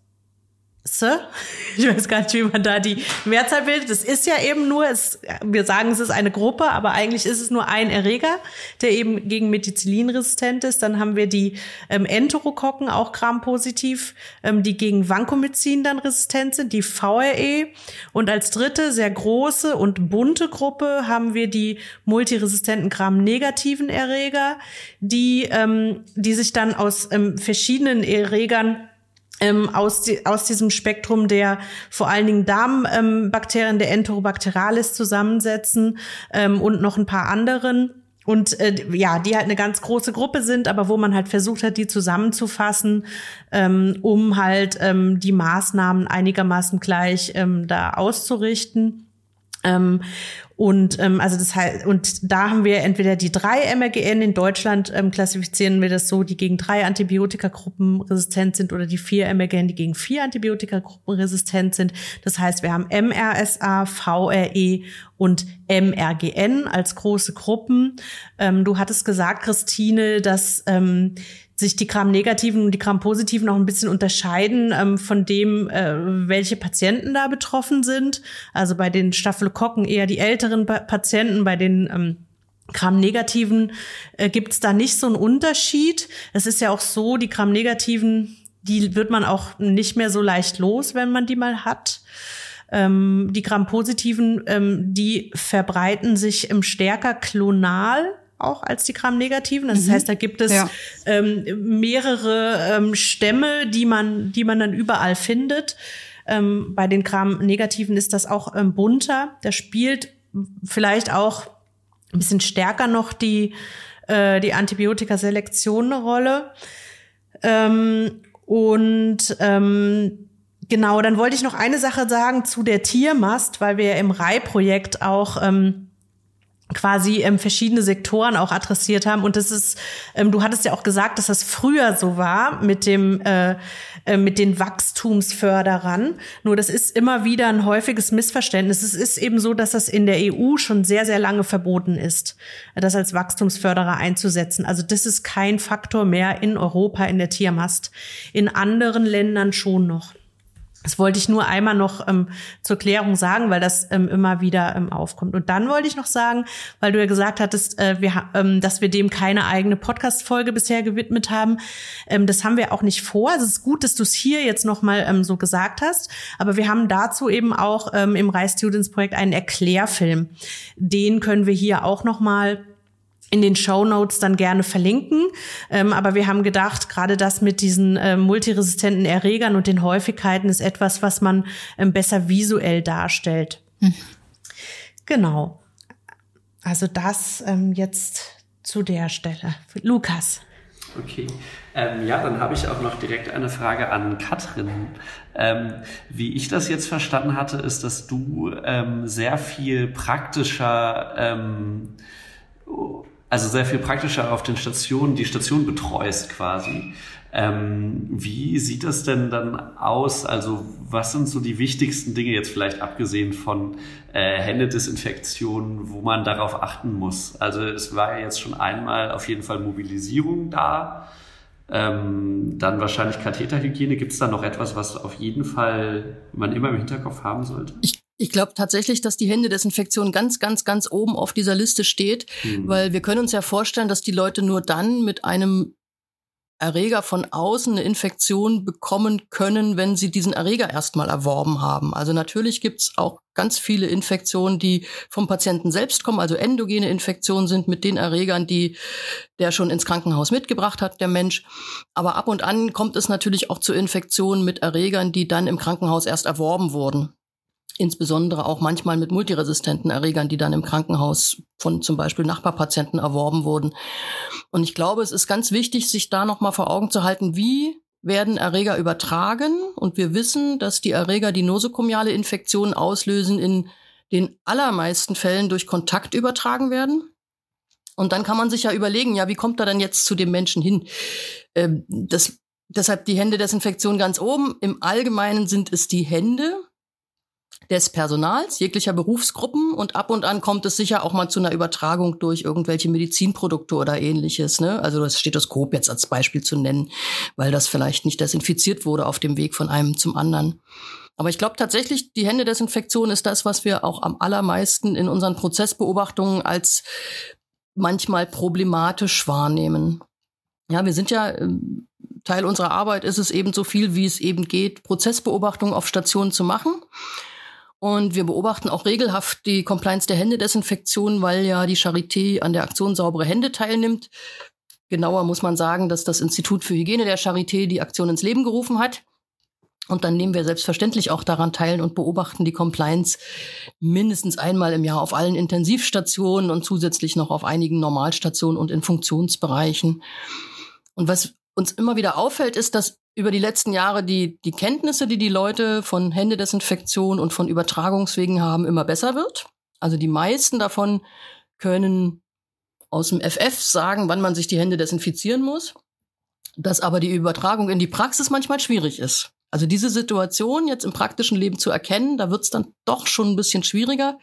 ich weiß gar nicht, wie man da die Mehrzahl bildet. Das ist ja eben nur, es, wir sagen, es ist eine Gruppe, aber eigentlich ist es nur ein Erreger, der eben gegen Methicillin resistent ist. Dann haben wir die ähm, Enterokokken, auch grampositiv, ähm, die gegen Vancomycin dann resistent sind, die VRE. Und als dritte, sehr große und bunte Gruppe haben wir die multiresistenten Gram-negativen Erreger, die, ähm, die sich dann aus ähm, verschiedenen Erregern ähm, aus, die, aus diesem Spektrum der vor allen Dingen Darmbakterien, ähm, der Enterobacterialis zusammensetzen ähm, und noch ein paar anderen. und äh, ja, die halt eine ganz große Gruppe sind, aber wo man halt versucht hat, die zusammenzufassen, ähm, um halt ähm, die Maßnahmen einigermaßen gleich ähm, da auszurichten. Und ähm, also das heißt, und da haben wir entweder die drei MRGN, in Deutschland ähm, klassifizieren wir das so, die gegen drei Antibiotikagruppen resistent sind oder die vier MRGN, die gegen vier Antibiotikagruppen resistent sind. Das heißt, wir haben MRSA, VRE und MRGN als große Gruppen. Ähm, du hattest gesagt, Christine, dass ähm, sich die Gram-Negativen und die Gram-Positiven auch ein bisschen unterscheiden ähm, von dem, äh, welche Patienten da betroffen sind. Also bei den Staphylokokken eher die älteren pa Patienten, bei den ähm, Gram-Negativen äh, gibt es da nicht so einen Unterschied. Es ist ja auch so, die Gram-Negativen, die wird man auch nicht mehr so leicht los, wenn man die mal hat. Ähm, die Gram-Positiven, ähm, die verbreiten sich im stärker klonal auch als die Gram-Negativen. Das mhm. heißt, da gibt es ja. ähm, mehrere ähm, Stämme, die man, die man dann überall findet. Ähm, bei den Gram-Negativen ist das auch ähm, bunter. Da spielt vielleicht auch ein bisschen stärker noch die, äh, die Antibiotikaselektion eine Rolle. Ähm, und ähm, genau, dann wollte ich noch eine Sache sagen zu der Tiermast, weil wir im RAI-Projekt auch ähm, quasi ähm, verschiedene Sektoren auch adressiert haben. Und das ist, ähm, du hattest ja auch gesagt, dass das früher so war mit dem, äh, äh, mit den Wachstumsförderern. Nur das ist immer wieder ein häufiges Missverständnis. Es ist eben so, dass das in der EU schon sehr, sehr lange verboten ist, das als Wachstumsförderer einzusetzen. Also das ist kein Faktor mehr in Europa in der Tiermast. In anderen Ländern schon noch. Das wollte ich nur einmal noch ähm, zur Klärung sagen, weil das ähm, immer wieder ähm, aufkommt. Und dann wollte ich noch sagen, weil du ja gesagt hattest, äh, wir, ähm, dass wir dem keine eigene Podcast-Folge bisher gewidmet haben. Ähm, das haben wir auch nicht vor. Es ist gut, dass du es hier jetzt noch mal ähm, so gesagt hast. Aber wir haben dazu eben auch ähm, im Rise Students Projekt einen Erklärfilm. Den können wir hier auch noch mal in den Show Notes dann gerne verlinken. Ähm, aber wir haben gedacht, gerade das mit diesen äh, multiresistenten Erregern und den Häufigkeiten ist etwas, was man ähm, besser visuell darstellt. Mhm. Genau. Also das ähm, jetzt zu der Stelle. Lukas. Okay. Ähm, ja, dann habe ich auch noch direkt eine Frage an Katrin. Ähm, wie ich das jetzt verstanden hatte, ist, dass du ähm, sehr viel praktischer ähm, also sehr viel praktischer auf den Stationen, die Station betreust quasi. Ähm, wie sieht das denn dann aus? Also was sind so die wichtigsten Dinge jetzt vielleicht abgesehen von äh, Händedesinfektion, wo man darauf achten muss? Also es war ja jetzt schon einmal auf jeden Fall Mobilisierung da. Ähm, dann wahrscheinlich Katheterhygiene. Gibt es da noch etwas, was auf jeden Fall man immer im Hinterkopf haben sollte? Ich ich glaube tatsächlich, dass die Händedesinfektion ganz, ganz, ganz oben auf dieser Liste steht, mhm. weil wir können uns ja vorstellen, dass die Leute nur dann mit einem Erreger von außen eine Infektion bekommen können, wenn sie diesen Erreger erstmal erworben haben. Also natürlich gibt's auch ganz viele Infektionen, die vom Patienten selbst kommen, also endogene Infektionen sind mit den Erregern, die der schon ins Krankenhaus mitgebracht hat, der Mensch. Aber ab und an kommt es natürlich auch zu Infektionen mit Erregern, die dann im Krankenhaus erst erworben wurden insbesondere auch manchmal mit multiresistenten Erregern, die dann im Krankenhaus von zum Beispiel Nachbarpatienten erworben wurden. Und ich glaube, es ist ganz wichtig, sich da nochmal vor Augen zu halten, wie werden Erreger übertragen. Und wir wissen, dass die Erreger die nosokomiale Infektion auslösen in den allermeisten Fällen durch Kontakt übertragen werden. Und dann kann man sich ja überlegen, ja, wie kommt er dann jetzt zu dem Menschen hin? Ähm, das, deshalb die Händedesinfektion ganz oben. Im Allgemeinen sind es die Hände, des Personals, jeglicher Berufsgruppen und ab und an kommt es sicher auch mal zu einer Übertragung durch irgendwelche Medizinprodukte oder ähnliches. Ne? Also das Stethoskop jetzt als Beispiel zu nennen, weil das vielleicht nicht desinfiziert wurde auf dem Weg von einem zum anderen. Aber ich glaube tatsächlich, die Händedesinfektion ist das, was wir auch am allermeisten in unseren Prozessbeobachtungen als manchmal problematisch wahrnehmen. Ja, wir sind ja ähm, Teil unserer Arbeit ist es eben so viel, wie es eben geht, Prozessbeobachtungen auf Stationen zu machen. Und wir beobachten auch regelhaft die Compliance der Händedesinfektion, weil ja die Charité an der Aktion Saubere Hände teilnimmt. Genauer muss man sagen, dass das Institut für Hygiene der Charité die Aktion ins Leben gerufen hat. Und dann nehmen wir selbstverständlich auch daran teil und beobachten die Compliance mindestens einmal im Jahr auf allen Intensivstationen und zusätzlich noch auf einigen Normalstationen und in Funktionsbereichen. Und was uns immer wieder auffällt, ist, dass über die letzten Jahre die, die Kenntnisse, die die Leute von Händedesinfektion und von Übertragungswegen haben, immer besser wird. Also die meisten davon können aus dem FF sagen, wann man sich die Hände desinfizieren muss. Dass aber die Übertragung in die Praxis manchmal schwierig ist. Also diese Situation jetzt im praktischen Leben zu erkennen, da wird es dann doch schon ein bisschen schwieriger.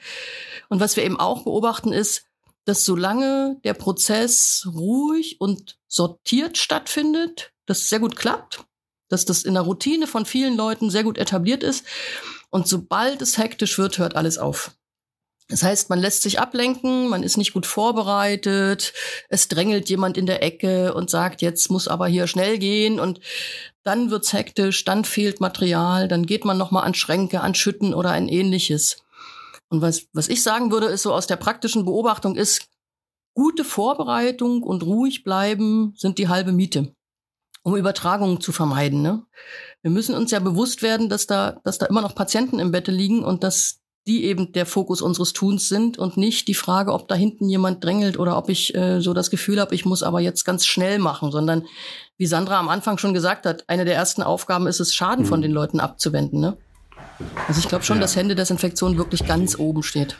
Und was wir eben auch beobachten ist, dass solange der Prozess ruhig und sortiert stattfindet, das sehr gut klappt, dass das in der Routine von vielen Leuten sehr gut etabliert ist. Und sobald es hektisch wird, hört alles auf. Das heißt, man lässt sich ablenken, man ist nicht gut vorbereitet, es drängelt jemand in der Ecke und sagt, jetzt muss aber hier schnell gehen und dann wird's hektisch, dann fehlt Material, dann geht man nochmal an Schränke, an Schütten oder ein ähnliches. Und was, was ich sagen würde, ist so aus der praktischen Beobachtung ist, gute Vorbereitung und ruhig bleiben sind die halbe Miete, um Übertragungen zu vermeiden. Ne? Wir müssen uns ja bewusst werden, dass da, dass da immer noch Patienten im Bette liegen und dass die eben der Fokus unseres Tuns sind und nicht die Frage, ob da hinten jemand drängelt oder ob ich äh, so das Gefühl habe, ich muss aber jetzt ganz schnell machen, sondern wie Sandra am Anfang schon gesagt hat, eine der ersten Aufgaben ist es, Schaden mhm. von den Leuten abzuwenden. Ne? Also ich glaube schon, ja. dass Händedesinfektion wirklich ganz oben steht.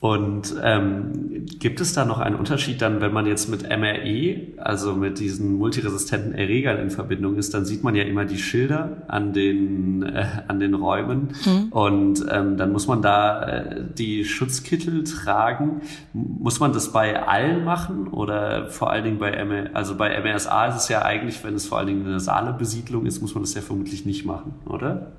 Und ähm, gibt es da noch einen Unterschied dann, wenn man jetzt mit MRE, also mit diesen multiresistenten Erregern in Verbindung ist, dann sieht man ja immer die Schilder an den, äh, an den Räumen mhm. und ähm, dann muss man da äh, die Schutzkittel tragen. Muss man das bei allen machen oder vor allen Dingen bei MR, also bei MRSA ist es ja eigentlich, wenn es vor allen Dingen eine nasale Besiedlung ist, muss man das ja vermutlich nicht machen, oder?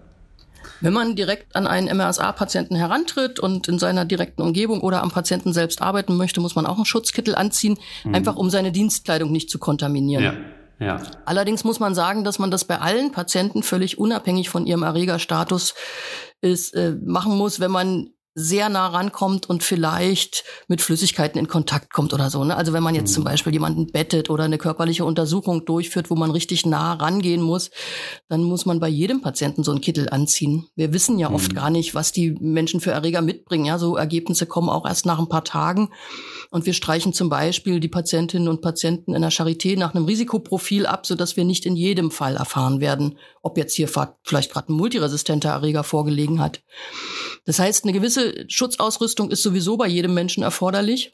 Wenn man direkt an einen MRSA-Patienten herantritt und in seiner direkten Umgebung oder am Patienten selbst arbeiten möchte, muss man auch einen Schutzkittel anziehen, mhm. einfach um seine Dienstkleidung nicht zu kontaminieren. Ja. Ja. Allerdings muss man sagen, dass man das bei allen Patienten völlig unabhängig von ihrem Erregerstatus ist, äh, machen muss, wenn man sehr nah rankommt und vielleicht mit Flüssigkeiten in Kontakt kommt oder so. Ne? Also wenn man jetzt mhm. zum Beispiel jemanden bettet oder eine körperliche Untersuchung durchführt, wo man richtig nah rangehen muss, dann muss man bei jedem Patienten so einen Kittel anziehen. Wir wissen ja mhm. oft gar nicht, was die Menschen für Erreger mitbringen. Ja, so Ergebnisse kommen auch erst nach ein paar Tagen. Und wir streichen zum Beispiel die Patientinnen und Patienten in der Charité nach einem Risikoprofil ab, sodass wir nicht in jedem Fall erfahren werden, ob jetzt hier vielleicht gerade ein multiresistenter Erreger vorgelegen hat. Das heißt, eine gewisse Schutzausrüstung ist sowieso bei jedem Menschen erforderlich.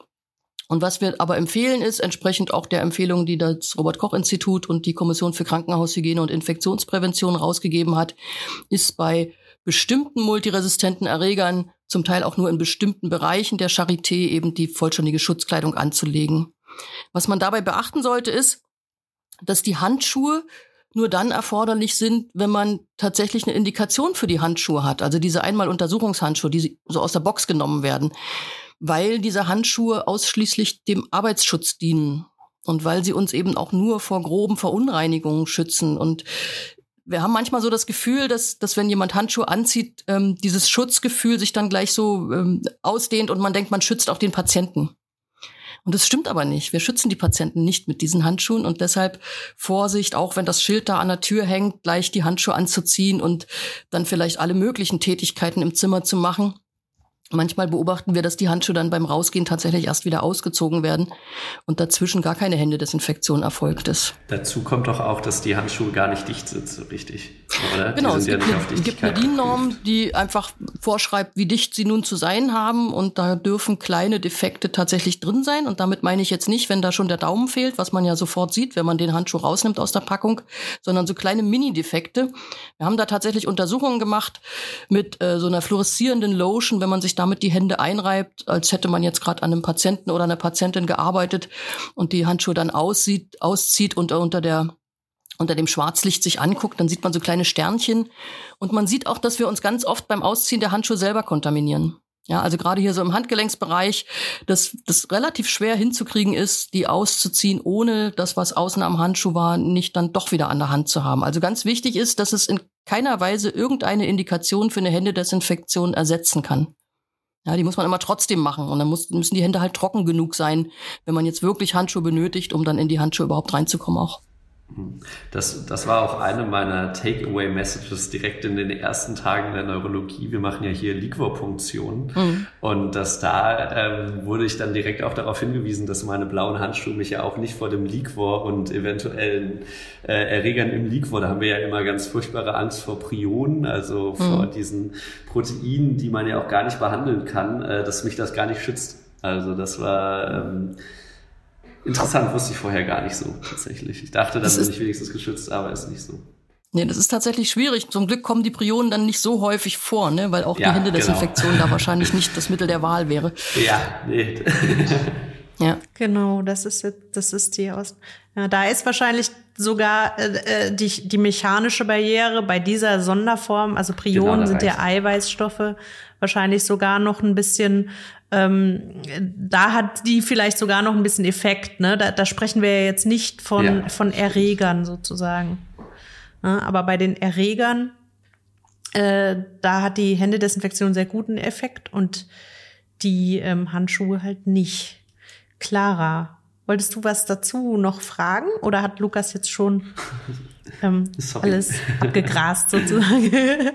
Und was wir aber empfehlen ist, entsprechend auch der Empfehlung, die das Robert-Koch-Institut und die Kommission für Krankenhaushygiene und Infektionsprävention rausgegeben hat, ist bei bestimmten multiresistenten Erregern, zum Teil auch nur in bestimmten Bereichen der Charité, eben die vollständige Schutzkleidung anzulegen. Was man dabei beachten sollte, ist, dass die Handschuhe nur dann erforderlich sind, wenn man tatsächlich eine Indikation für die Handschuhe hat. Also diese einmal Untersuchungshandschuhe, die so aus der Box genommen werden, weil diese Handschuhe ausschließlich dem Arbeitsschutz dienen und weil sie uns eben auch nur vor groben Verunreinigungen schützen. Und wir haben manchmal so das Gefühl, dass, dass wenn jemand Handschuhe anzieht, ähm, dieses Schutzgefühl sich dann gleich so ähm, ausdehnt und man denkt, man schützt auch den Patienten. Und das stimmt aber nicht. Wir schützen die Patienten nicht mit diesen Handschuhen und deshalb Vorsicht, auch wenn das Schild da an der Tür hängt, gleich die Handschuhe anzuziehen und dann vielleicht alle möglichen Tätigkeiten im Zimmer zu machen. Manchmal beobachten wir, dass die Handschuhe dann beim Rausgehen tatsächlich erst wieder ausgezogen werden und dazwischen gar keine Händedesinfektion erfolgt ist. Dazu kommt doch auch, dass die Handschuhe gar nicht dicht sind, so richtig. Oder? Genau, es gibt, ja eine, gibt eine DIN-Norm, die einfach vorschreibt, wie dicht sie nun zu sein haben und da dürfen kleine Defekte tatsächlich drin sein und damit meine ich jetzt nicht, wenn da schon der Daumen fehlt, was man ja sofort sieht, wenn man den Handschuh rausnimmt aus der Packung, sondern so kleine Mini-Defekte. Wir haben da tatsächlich Untersuchungen gemacht mit äh, so einer fluoreszierenden Lotion, wenn man sich damit die Hände einreibt, als hätte man jetzt gerade an einem Patienten oder einer Patientin gearbeitet und die Handschuhe dann aussieht, auszieht und unter der unter dem Schwarzlicht sich anguckt, dann sieht man so kleine Sternchen und man sieht auch, dass wir uns ganz oft beim Ausziehen der Handschuhe selber kontaminieren. Ja, also gerade hier so im Handgelenksbereich, dass das relativ schwer hinzukriegen ist, die auszuziehen, ohne das, was außen am Handschuh war, nicht dann doch wieder an der Hand zu haben. Also ganz wichtig ist, dass es in keiner Weise irgendeine Indikation für eine Händedesinfektion ersetzen kann. Ja, die muss man immer trotzdem machen. Und dann muss, müssen die Hände halt trocken genug sein, wenn man jetzt wirklich Handschuhe benötigt, um dann in die Handschuhe überhaupt reinzukommen auch. Das, das war auch eine meiner Takeaway-Messages direkt in den ersten Tagen der Neurologie. Wir machen ja hier Liquorpunktionen. Mhm. Und dass da ähm, wurde ich dann direkt auch darauf hingewiesen, dass meine blauen Handschuhe mich ja auch nicht vor dem Liquor und eventuellen äh, Erregern im Liquor, da haben wir ja immer ganz furchtbare Angst vor Prionen, also mhm. vor diesen Proteinen, die man ja auch gar nicht behandeln kann, äh, dass mich das gar nicht schützt. Also das war... Ähm, Interessant, wusste ich vorher gar nicht so tatsächlich. Ich dachte, dann bin ich wenigstens geschützt, aber ist nicht so. Nee, das ist tatsächlich schwierig. Zum Glück kommen die Prionen dann nicht so häufig vor, ne? weil auch ja, die Händedesinfektion genau. da wahrscheinlich nicht das Mittel der Wahl wäre. Ja, nee. ja. Genau, das ist das ist die aus. Ja, da ist wahrscheinlich sogar äh, äh, die, die mechanische Barriere bei dieser Sonderform, also Prionen genau, sind ja Eiweißstoffe, wahrscheinlich sogar noch ein bisschen ähm, da hat die vielleicht sogar noch ein bisschen Effekt. Ne? Da, da sprechen wir ja jetzt nicht von, ja. von Erregern sozusagen. Ja, aber bei den Erregern, äh, da hat die Händedesinfektion sehr guten Effekt und die ähm, Handschuhe halt nicht. Clara, wolltest du was dazu noch fragen oder hat Lukas jetzt schon ähm, alles abgegrast sozusagen.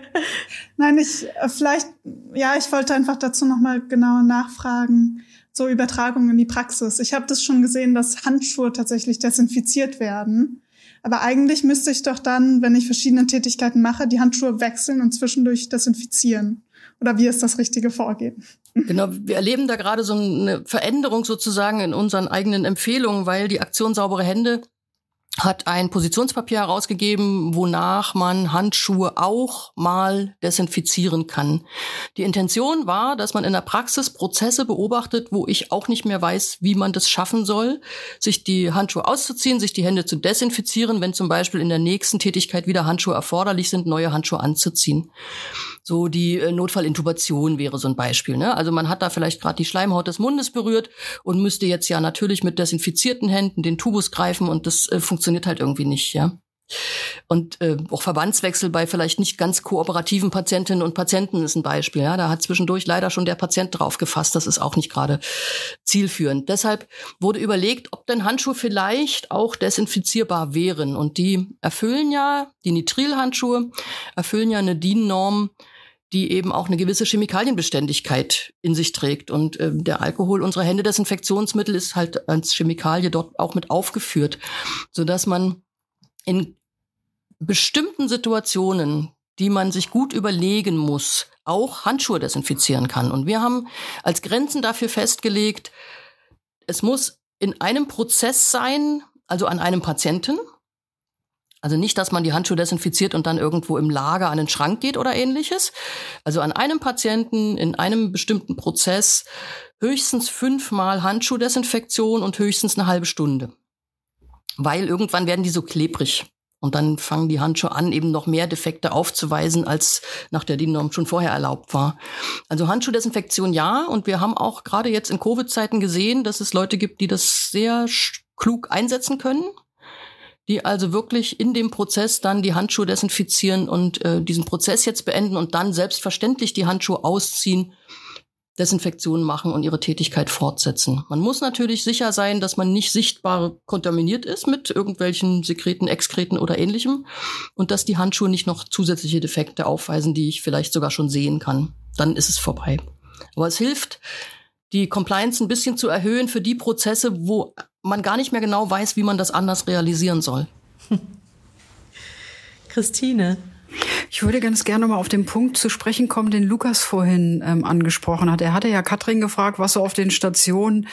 Nein, ich äh, vielleicht, ja, ich wollte einfach dazu nochmal genauer nachfragen. So Übertragung in die Praxis. Ich habe das schon gesehen, dass Handschuhe tatsächlich desinfiziert werden. Aber eigentlich müsste ich doch dann, wenn ich verschiedene Tätigkeiten mache, die Handschuhe wechseln und zwischendurch desinfizieren. Oder wie ist das richtige Vorgehen? Genau, wir erleben da gerade so eine Veränderung sozusagen in unseren eigenen Empfehlungen, weil die Aktion saubere Hände hat ein Positionspapier herausgegeben, wonach man Handschuhe auch mal desinfizieren kann. Die Intention war, dass man in der Praxis Prozesse beobachtet, wo ich auch nicht mehr weiß, wie man das schaffen soll, sich die Handschuhe auszuziehen, sich die Hände zu desinfizieren, wenn zum Beispiel in der nächsten Tätigkeit wieder Handschuhe erforderlich sind, neue Handschuhe anzuziehen. So die äh, Notfallintubation wäre so ein Beispiel. Ne? Also man hat da vielleicht gerade die Schleimhaut des Mundes berührt und müsste jetzt ja natürlich mit desinfizierten Händen den Tubus greifen und das äh, funktioniert halt irgendwie nicht, ja. Und äh, auch Verbandswechsel bei vielleicht nicht ganz kooperativen Patientinnen und Patienten ist ein Beispiel. Ja, da hat zwischendurch leider schon der Patient drauf gefasst. Das ist auch nicht gerade zielführend. Deshalb wurde überlegt, ob denn Handschuhe vielleicht auch desinfizierbar wären. Und die erfüllen ja, die Nitrilhandschuhe erfüllen ja eine DIN-Norm die eben auch eine gewisse Chemikalienbeständigkeit in sich trägt. Und äh, der Alkohol unserer Händedesinfektionsmittel ist halt als Chemikalie dort auch mit aufgeführt, so dass man in bestimmten Situationen, die man sich gut überlegen muss, auch Handschuhe desinfizieren kann. Und wir haben als Grenzen dafür festgelegt, es muss in einem Prozess sein, also an einem Patienten, also nicht, dass man die Handschuhe desinfiziert und dann irgendwo im Lager an den Schrank geht oder ähnliches. Also an einem Patienten in einem bestimmten Prozess höchstens fünfmal Handschuhdesinfektion und höchstens eine halbe Stunde. Weil irgendwann werden die so klebrig. Und dann fangen die Handschuhe an, eben noch mehr Defekte aufzuweisen, als nach der DIN-Norm schon vorher erlaubt war. Also Handschuhdesinfektion ja. Und wir haben auch gerade jetzt in Covid-Zeiten gesehen, dass es Leute gibt, die das sehr klug einsetzen können die also wirklich in dem Prozess dann die Handschuhe desinfizieren und äh, diesen Prozess jetzt beenden und dann selbstverständlich die Handschuhe ausziehen, Desinfektionen machen und ihre Tätigkeit fortsetzen. Man muss natürlich sicher sein, dass man nicht sichtbar kontaminiert ist mit irgendwelchen Sekreten, Exkreten oder ähnlichem und dass die Handschuhe nicht noch zusätzliche Defekte aufweisen, die ich vielleicht sogar schon sehen kann. Dann ist es vorbei. Aber es hilft, die Compliance ein bisschen zu erhöhen für die Prozesse, wo man gar nicht mehr genau weiß, wie man das anders realisieren soll. Christine, ich würde ganz gerne mal auf den Punkt zu sprechen kommen, den Lukas vorhin ähm, angesprochen hat. Er hatte ja Katrin gefragt, was so auf den Stationen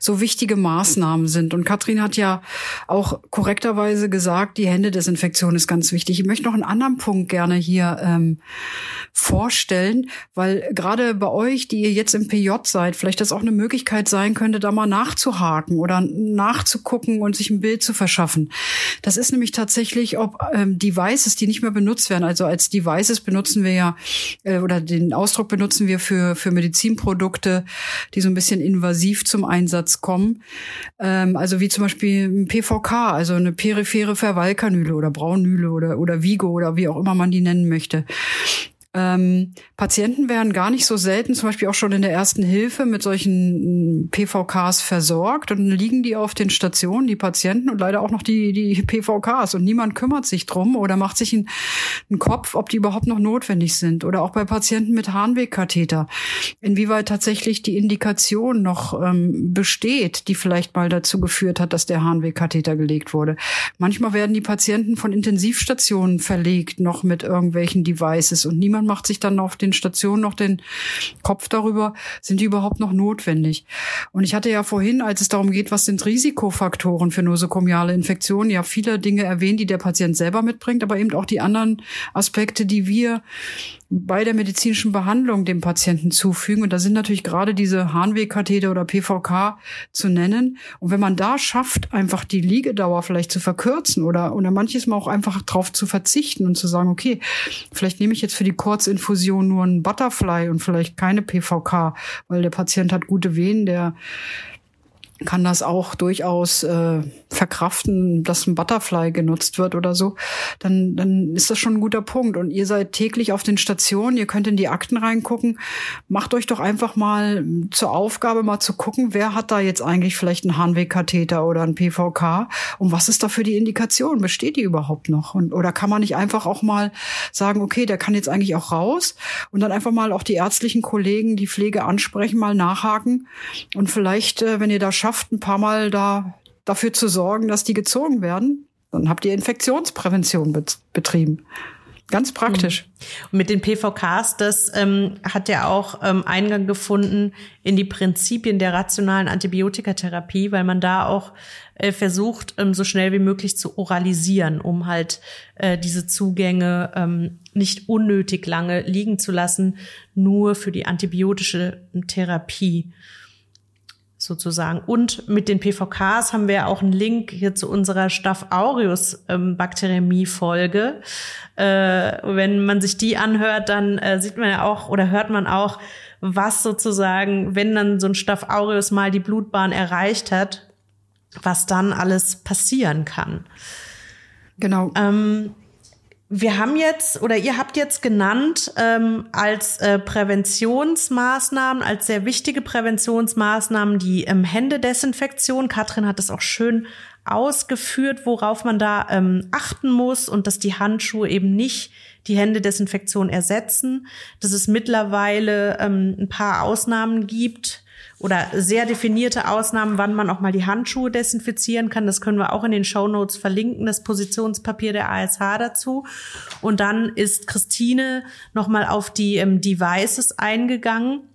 so wichtige Maßnahmen sind. Und Katrin hat ja auch korrekterweise gesagt, die Händedesinfektion ist ganz wichtig. Ich möchte noch einen anderen Punkt gerne hier ähm, vorstellen, weil gerade bei euch, die ihr jetzt im PJ seid, vielleicht das auch eine Möglichkeit sein könnte, da mal nachzuhaken oder nachzugucken und sich ein Bild zu verschaffen. Das ist nämlich tatsächlich, ob ähm, Devices, die nicht mehr benutzt werden, also als Devices benutzen wir ja, äh, oder den Ausdruck benutzen wir für, für Medizinprodukte, die so ein bisschen invasiv zum Einsatz kommen. Ähm, also wie zum Beispiel ein PVK, also eine periphere Verweilkanüle oder Braunüle oder, oder Vigo oder wie auch immer man die nennen möchte. Ähm, Patienten werden gar nicht so selten, zum Beispiel auch schon in der ersten Hilfe, mit solchen mm, PVKs versorgt und liegen die auf den Stationen, die Patienten und leider auch noch die, die PVKs und niemand kümmert sich drum oder macht sich einen, einen Kopf, ob die überhaupt noch notwendig sind. Oder auch bei Patienten mit Harnwegkatheter, inwieweit tatsächlich die Indikation noch ähm, besteht, die vielleicht mal dazu geführt hat, dass der Harnwegkatheter gelegt wurde. Manchmal werden die Patienten von Intensivstationen verlegt, noch mit irgendwelchen Devices und niemand macht sich dann auf den Stationen noch den Kopf darüber, sind die überhaupt noch notwendig. Und ich hatte ja vorhin, als es darum geht, was sind Risikofaktoren für nosokomiale Infektionen, ja viele Dinge erwähnt, die der Patient selber mitbringt, aber eben auch die anderen Aspekte, die wir bei der medizinischen Behandlung dem Patienten zufügen. Und da sind natürlich gerade diese Harnwegkatheter oder PVK zu nennen. Und wenn man da schafft, einfach die Liegedauer vielleicht zu verkürzen oder, oder manches Mal auch einfach drauf zu verzichten und zu sagen, okay, vielleicht nehme ich jetzt für die Kurzinfusion nur ein Butterfly und vielleicht keine PVK, weil der Patient hat gute Venen, der kann das auch durchaus äh, verkraften, dass ein Butterfly genutzt wird oder so, dann, dann ist das schon ein guter Punkt. Und ihr seid täglich auf den Stationen, ihr könnt in die Akten reingucken. Macht euch doch einfach mal zur Aufgabe, mal zu gucken, wer hat da jetzt eigentlich vielleicht einen Harnwegkatheter oder einen PVK und was ist da für die Indikation? Besteht die überhaupt noch? Und, oder kann man nicht einfach auch mal sagen, okay, der kann jetzt eigentlich auch raus und dann einfach mal auch die ärztlichen Kollegen, die Pflege ansprechen, mal nachhaken und vielleicht, äh, wenn ihr da schafft, ein paar Mal da dafür zu sorgen, dass die gezogen werden, dann habt ihr Infektionsprävention bet betrieben. Ganz praktisch. Mhm. Und mit den PVKs, das ähm, hat ja auch ähm, Eingang gefunden in die Prinzipien der rationalen Antibiotikatherapie, weil man da auch äh, versucht, ähm, so schnell wie möglich zu oralisieren, um halt äh, diese Zugänge ähm, nicht unnötig lange liegen zu lassen, nur für die antibiotische Therapie sozusagen. Und mit den PVKs haben wir auch einen Link hier zu unserer Staph aureus ähm, Bakteriämie-Folge. Äh, wenn man sich die anhört, dann äh, sieht man ja auch oder hört man auch, was sozusagen, wenn dann so ein Staph aureus mal die Blutbahn erreicht hat, was dann alles passieren kann. Genau. Ähm, wir haben jetzt oder ihr habt jetzt genannt ähm, als äh, Präventionsmaßnahmen, als sehr wichtige Präventionsmaßnahmen die ähm, Händedesinfektion. Katrin hat es auch schön ausgeführt, worauf man da ähm, achten muss und dass die Handschuhe eben nicht die Händedesinfektion ersetzen, dass es mittlerweile ähm, ein paar Ausnahmen gibt, oder sehr definierte Ausnahmen, wann man auch mal die Handschuhe desinfizieren kann. Das können wir auch in den Show Notes verlinken, das Positionspapier der ASH dazu. Und dann ist Christine nochmal auf die ähm, Devices eingegangen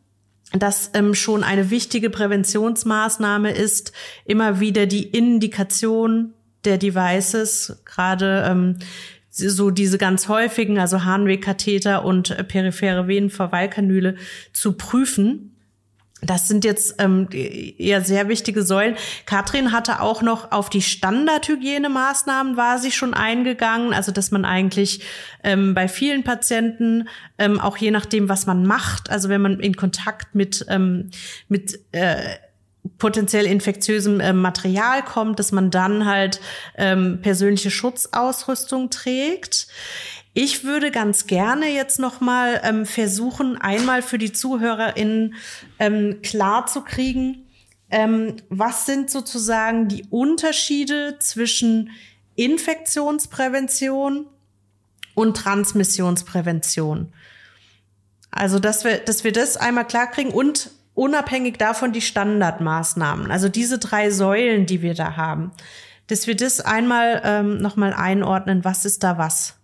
dass ähm, schon eine wichtige Präventionsmaßnahme ist, immer wieder die Indikation der Devices, gerade ähm, so diese ganz häufigen, also Harnwegkatheter und periphere Venenverweilkanüle zu prüfen das sind jetzt ähm, eher sehr wichtige Säulen. Katrin hatte auch noch auf die Standardhygienemaßnahmen war sie schon eingegangen, also dass man eigentlich ähm, bei vielen Patienten ähm, auch je nachdem, was man macht, also wenn man in Kontakt mit ähm, mit äh, potenziell infektiösem äh, Material kommt, dass man dann halt ähm, persönliche Schutzausrüstung trägt. Ich würde ganz gerne jetzt noch mal ähm, versuchen, einmal für die ZuhörerInnen ähm, klar ähm, was sind sozusagen die Unterschiede zwischen Infektionsprävention und Transmissionsprävention. Also, dass wir, dass wir das einmal klar kriegen und unabhängig davon die Standardmaßnahmen. Also diese drei Säulen, die wir da haben, dass wir das einmal ähm, nochmal einordnen, was ist da was?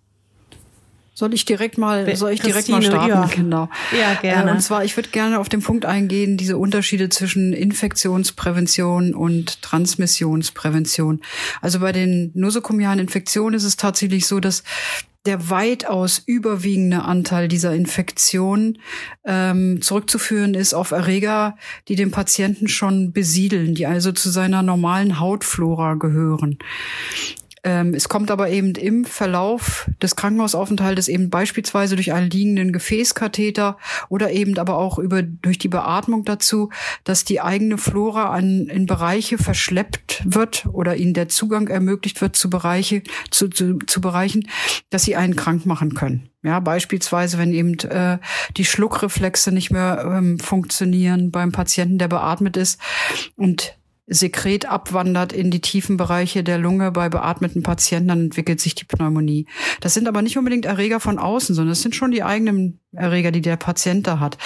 Soll ich direkt mal, soll ich direkt mal starten? Ja. Genau. Ja, gerne. Äh, und zwar, ich würde gerne auf den Punkt eingehen, diese Unterschiede zwischen Infektionsprävention und Transmissionsprävention. Also bei den nosokomialen Infektionen ist es tatsächlich so, dass der weitaus überwiegende Anteil dieser Infektion ähm, zurückzuführen ist auf Erreger, die den Patienten schon besiedeln, die also zu seiner normalen Hautflora gehören. Ähm, es kommt aber eben im Verlauf des Krankenhausaufenthaltes eben beispielsweise durch einen liegenden Gefäßkatheter oder eben aber auch über, durch die Beatmung dazu, dass die eigene Flora an, in Bereiche verschleppt wird oder ihnen der Zugang ermöglicht wird zu Bereiche, zu, zu, zu Bereichen, dass sie einen krank machen können. Ja, beispielsweise, wenn eben äh, die Schluckreflexe nicht mehr ähm, funktionieren beim Patienten, der beatmet ist und Sekret abwandert in die tiefen Bereiche der Lunge bei beatmeten Patienten, dann entwickelt sich die Pneumonie. Das sind aber nicht unbedingt Erreger von außen, sondern es sind schon die eigenen Erreger, die der Patient da hat.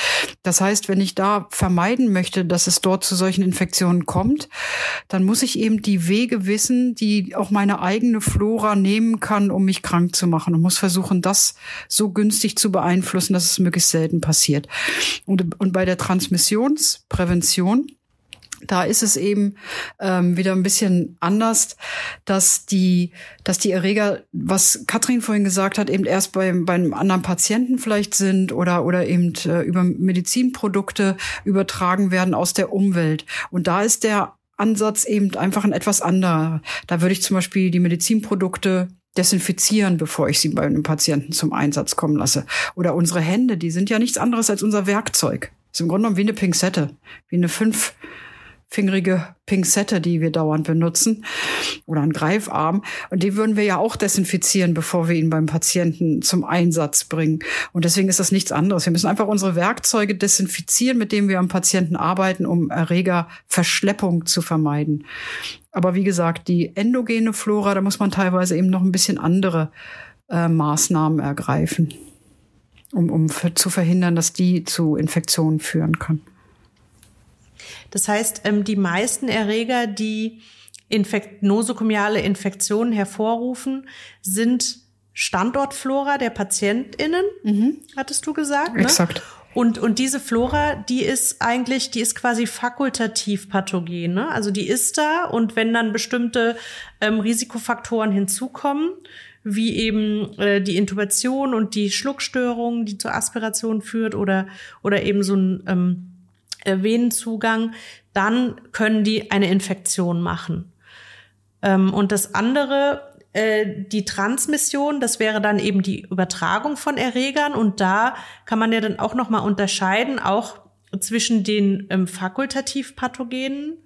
Das heißt, wenn ich da vermeiden möchte, dass es dort zu solchen Infektionen kommt, dann muss ich eben die Wege wissen, die auch meine eigene Flora nehmen kann, um mich krank zu machen und muss versuchen, das so günstig zu beeinflussen, dass es möglichst selten passiert. Und, und bei der Transmissionsprävention da ist es eben ähm, wieder ein bisschen anders, dass die, dass die Erreger, was Katrin vorhin gesagt hat, eben erst beim, beim anderen Patienten vielleicht sind oder, oder eben äh, über Medizinprodukte übertragen werden aus der Umwelt. Und da ist der Ansatz eben einfach ein etwas anderer. Da würde ich zum Beispiel die Medizinprodukte desinfizieren, bevor ich sie bei einem Patienten zum Einsatz kommen lasse. Oder unsere Hände, die sind ja nichts anderes als unser Werkzeug. Ist im Grunde genommen wie eine Pinzette, wie eine fünf fingerige Pinzette, die wir dauernd benutzen, oder ein Greifarm. Und die würden wir ja auch desinfizieren, bevor wir ihn beim Patienten zum Einsatz bringen. Und deswegen ist das nichts anderes. Wir müssen einfach unsere Werkzeuge desinfizieren, mit denen wir am Patienten arbeiten, um Erregerverschleppung zu vermeiden. Aber wie gesagt, die endogene Flora, da muss man teilweise eben noch ein bisschen andere äh, Maßnahmen ergreifen, um, um zu verhindern, dass die zu Infektionen führen kann. Das heißt, ähm, die meisten Erreger, die Infekt nosokomiale Infektionen hervorrufen, sind Standortflora der PatientInnen, mhm. hattest du gesagt. Ne? Exakt. Und, und diese Flora, die ist eigentlich, die ist quasi fakultativ pathogen. Ne? Also die ist da und wenn dann bestimmte ähm, Risikofaktoren hinzukommen, wie eben äh, die Intubation und die Schluckstörung, die zur Aspiration führt oder, oder eben so ein ähm, äh, Venenzugang, dann können die eine Infektion machen. Ähm, und das andere, äh, die Transmission, das wäre dann eben die Übertragung von Erregern. Und da kann man ja dann auch noch mal unterscheiden, auch zwischen den ähm, fakultativ pathogenen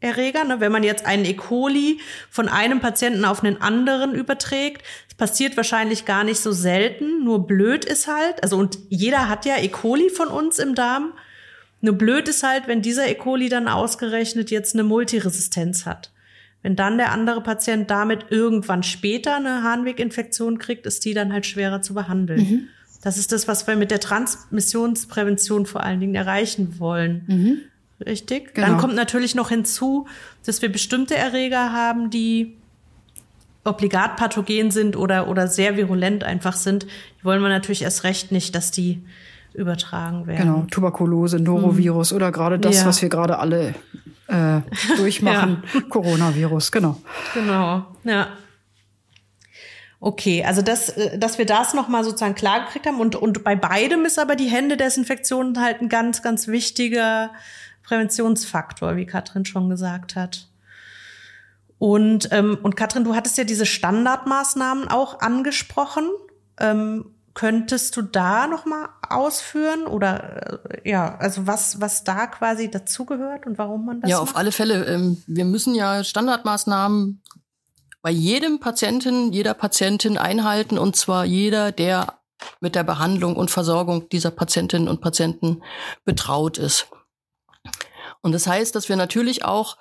Erreger. Ne? Wenn man jetzt einen E. coli von einem Patienten auf einen anderen überträgt, das passiert wahrscheinlich gar nicht so selten. Nur blöd ist halt, also und jeder hat ja E. coli von uns im Darm. Nur blöd ist halt, wenn dieser E. coli dann ausgerechnet jetzt eine Multiresistenz hat. Wenn dann der andere Patient damit irgendwann später eine Harnweginfektion kriegt, ist die dann halt schwerer zu behandeln. Mhm. Das ist das, was wir mit der Transmissionsprävention vor allen Dingen erreichen wollen. Mhm. Richtig? Genau. Dann kommt natürlich noch hinzu, dass wir bestimmte Erreger haben, die obligat pathogen sind oder, oder sehr virulent einfach sind. Die wollen wir natürlich erst recht nicht, dass die übertragen werden. Genau, Tuberkulose, Norovirus mhm. oder gerade das, ja. was wir gerade alle äh, durchmachen, ja. Coronavirus, genau. Genau, ja. Okay, also das, äh, dass wir das nochmal sozusagen klar gekriegt haben und, und bei beidem ist aber die Händedesinfektion halt ein ganz, ganz wichtiger Präventionsfaktor, wie Katrin schon gesagt hat. Und, ähm, und Katrin, du hattest ja diese Standardmaßnahmen auch angesprochen. Ähm, Könntest du da noch mal ausführen oder äh, ja, also was was da quasi dazugehört und warum man das Ja, auf macht? alle Fälle. Ähm, wir müssen ja Standardmaßnahmen bei jedem Patienten, jeder Patientin einhalten und zwar jeder, der mit der Behandlung und Versorgung dieser Patientinnen und Patienten betraut ist. Und das heißt, dass wir natürlich auch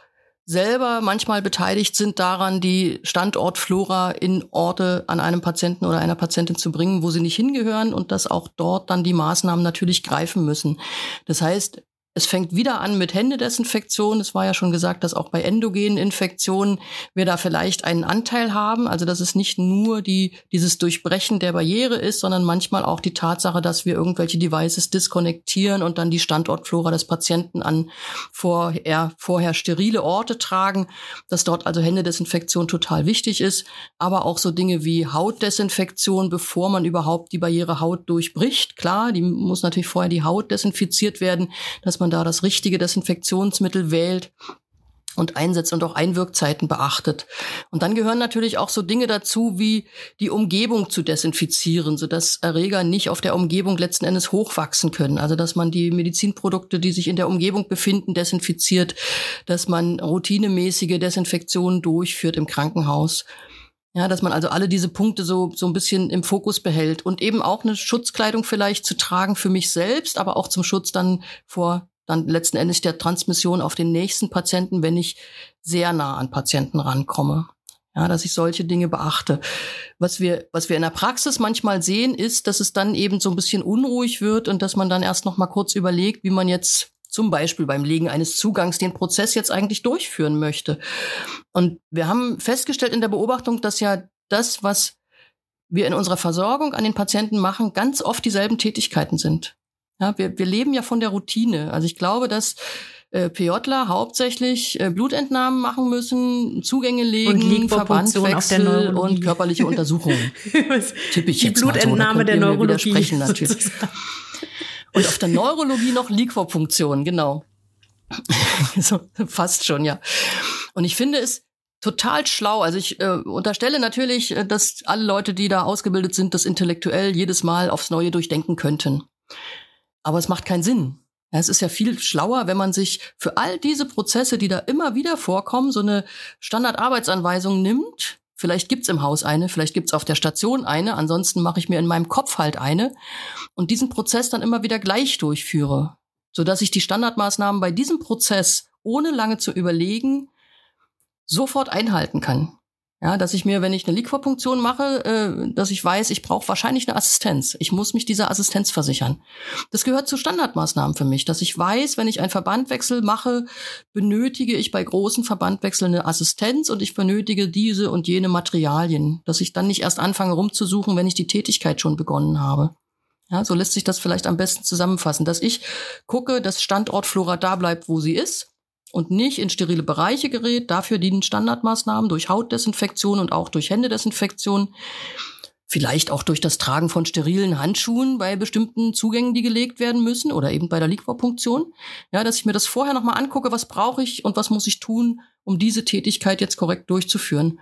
selber manchmal beteiligt sind daran, die Standortflora in Orte an einem Patienten oder einer Patientin zu bringen, wo sie nicht hingehören und dass auch dort dann die Maßnahmen natürlich greifen müssen. Das heißt, es fängt wieder an mit Händedesinfektion. Es war ja schon gesagt, dass auch bei endogenen Infektionen wir da vielleicht einen Anteil haben. Also dass es nicht nur die, dieses Durchbrechen der Barriere ist, sondern manchmal auch die Tatsache, dass wir irgendwelche Devices diskonnektieren und dann die Standortflora des Patienten an vorher, vorher sterile Orte tragen, dass dort also Händedesinfektion total wichtig ist. Aber auch so Dinge wie Hautdesinfektion, bevor man überhaupt die Barriere Haut durchbricht. Klar, die muss natürlich vorher die Haut desinfiziert werden, dass man man da das richtige Desinfektionsmittel wählt. und einsetzt und auch Einwirkzeiten beachtet. Und dann gehören natürlich auch so Dinge dazu, wie die Umgebung zu desinfizieren, sodass Erreger nicht auf der Umgebung letzten Endes hochwachsen können. Also dass man die Medizinprodukte, die sich in der Umgebung befinden, desinfiziert, dass man routinemäßige Desinfektionen durchführt im Krankenhaus. Ja, dass man also alle diese Punkte so, so ein bisschen im Fokus behält und eben auch eine Schutzkleidung vielleicht zu tragen für mich selbst, aber auch zum Schutz dann vor dann letzten Endes der Transmission auf den nächsten Patienten, wenn ich sehr nah an Patienten rankomme. Ja, dass ich solche Dinge beachte. Was wir, was wir in der Praxis manchmal sehen, ist, dass es dann eben so ein bisschen unruhig wird und dass man dann erst noch mal kurz überlegt, wie man jetzt zum Beispiel beim Legen eines Zugangs den Prozess jetzt eigentlich durchführen möchte. Und wir haben festgestellt in der Beobachtung, dass ja das, was wir in unserer Versorgung an den Patienten machen, ganz oft dieselben Tätigkeiten sind. Ja, wir, wir leben ja von der Routine. Also ich glaube, dass äh, PJler hauptsächlich äh, Blutentnahmen machen müssen, Zugänge legen, Verbandwechsel und körperliche Untersuchungen. Tippe ich Die jetzt Blutentnahme mal so, der Neurologie. Widersprechen natürlich. und auf der Neurologie noch Liquorpunktion, genau. so, fast schon, ja. Und ich finde es total schlau. Also ich äh, unterstelle natürlich, äh, dass alle Leute, die da ausgebildet sind, das intellektuell jedes Mal aufs Neue durchdenken könnten. Aber es macht keinen Sinn. Es ist ja viel schlauer, wenn man sich für all diese Prozesse, die da immer wieder vorkommen, so eine Standardarbeitsanweisung nimmt. Vielleicht gibt's im Haus eine, vielleicht gibt's auf der Station eine, ansonsten mache ich mir in meinem Kopf halt eine und diesen Prozess dann immer wieder gleich durchführe, sodass ich die Standardmaßnahmen bei diesem Prozess, ohne lange zu überlegen, sofort einhalten kann. Ja, dass ich mir, wenn ich eine Liquorpunktion mache, äh, dass ich weiß, ich brauche wahrscheinlich eine Assistenz. Ich muss mich dieser Assistenz versichern. Das gehört zu Standardmaßnahmen für mich, dass ich weiß, wenn ich einen Verbandwechsel mache, benötige ich bei großen Verbandwechseln eine Assistenz und ich benötige diese und jene Materialien, dass ich dann nicht erst anfange rumzusuchen, wenn ich die Tätigkeit schon begonnen habe. Ja, so lässt sich das vielleicht am besten zusammenfassen, dass ich gucke, dass Standortflora da bleibt, wo sie ist und nicht in sterile Bereiche gerät. Dafür dienen Standardmaßnahmen durch Hautdesinfektion und auch durch Händedesinfektion. Vielleicht auch durch das Tragen von sterilen Handschuhen bei bestimmten Zugängen, die gelegt werden müssen oder eben bei der Liquorpunktion. Ja, dass ich mir das vorher nochmal angucke, was brauche ich und was muss ich tun, um diese Tätigkeit jetzt korrekt durchzuführen.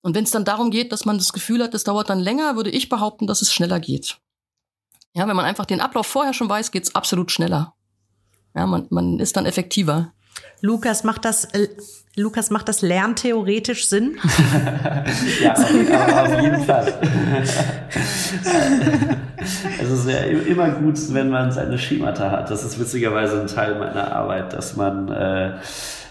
Und wenn es dann darum geht, dass man das Gefühl hat, das dauert dann länger, würde ich behaupten, dass es schneller geht. Ja, wenn man einfach den Ablauf vorher schon weiß, geht's absolut schneller. Ja, man, man ist dann effektiver. Lukas, macht das, äh, Lukas, macht das lerntheoretisch Sinn? ja, auf, auf, jeden Fall. es ist ja immer gut, wenn man seine Schemata hat. Das ist witzigerweise ein Teil meiner Arbeit, dass man äh,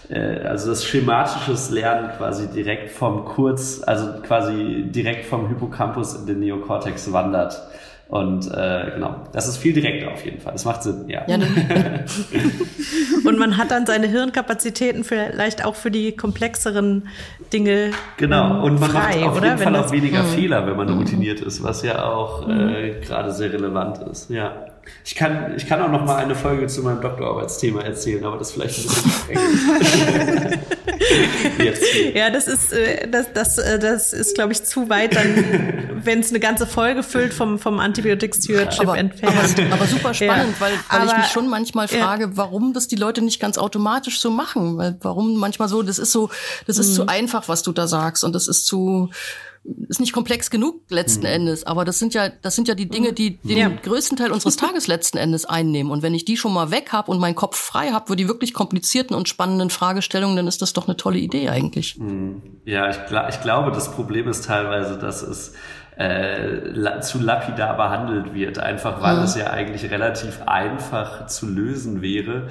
äh also das schematisches Lernen quasi direkt vom Kurz, also quasi direkt vom Hippocampus in den Neokortex wandert. Und äh, genau, das ist viel direkter auf jeden Fall. Das macht Sinn, ja. ja und man hat dann seine Hirnkapazitäten vielleicht auch für die komplexeren Dinge. Genau, ähm, und man frei, macht auf oder? jeden Fall auch weniger mh. Fehler, wenn man routiniert ist, was ja auch äh, gerade sehr relevant ist. Ja. Ich kann, ich kann auch noch mal eine Folge zu meinem Doktorarbeitsthema erzählen, aber das vielleicht ein bisschen ja, das ist, äh, das, das, äh, das ist, glaube ich, zu weit, dann, wenn es eine ganze Folge füllt vom, vom Antibiotic Stewardship aber, entfernt. Aber, aber super spannend, ja. weil, weil aber, ich mich schon manchmal frage, ja. warum das die Leute nicht ganz automatisch so machen. Weil warum manchmal so, das ist so, das ist mhm. zu einfach, was du da sagst, und das ist zu ist nicht komplex genug letzten mhm. Endes, aber das sind ja das sind ja die Dinge, die den ja. größten Teil unseres Tages letzten Endes einnehmen. Und wenn ich die schon mal weg habe und meinen Kopf frei habe für die wirklich komplizierten und spannenden Fragestellungen, dann ist das doch eine tolle Idee eigentlich. Mhm. Ja, ich, ich glaube, das Problem ist teilweise, dass es äh, zu lapidar behandelt wird, einfach weil mhm. es ja eigentlich relativ einfach zu lösen wäre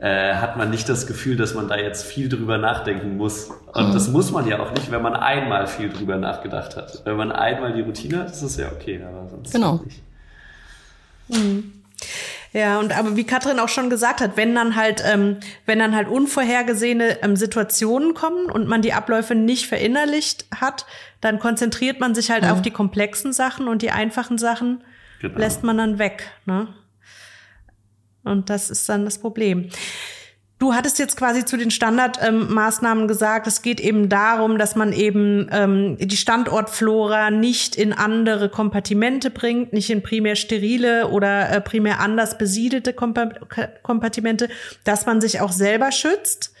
äh, hat man nicht das Gefühl, dass man da jetzt viel drüber nachdenken muss. Und mhm. das muss man ja auch nicht, wenn man einmal viel drüber nachgedacht hat. Wenn man einmal die Routine hat, ist das ja okay, aber sonst genau. nicht. Mhm. Ja, und aber wie Katrin auch schon gesagt hat, wenn dann halt, ähm, wenn dann halt unvorhergesehene ähm, Situationen kommen und man die Abläufe nicht verinnerlicht hat, dann konzentriert man sich halt mhm. auf die komplexen Sachen und die einfachen Sachen genau. lässt man dann weg. Ne? Und das ist dann das Problem. Du hattest jetzt quasi zu den Standardmaßnahmen ähm, gesagt, es geht eben darum, dass man eben ähm, die Standortflora nicht in andere Kompartimente bringt, nicht in primär sterile oder äh, primär anders besiedelte Kompa Kompartimente, dass man sich auch selber schützt.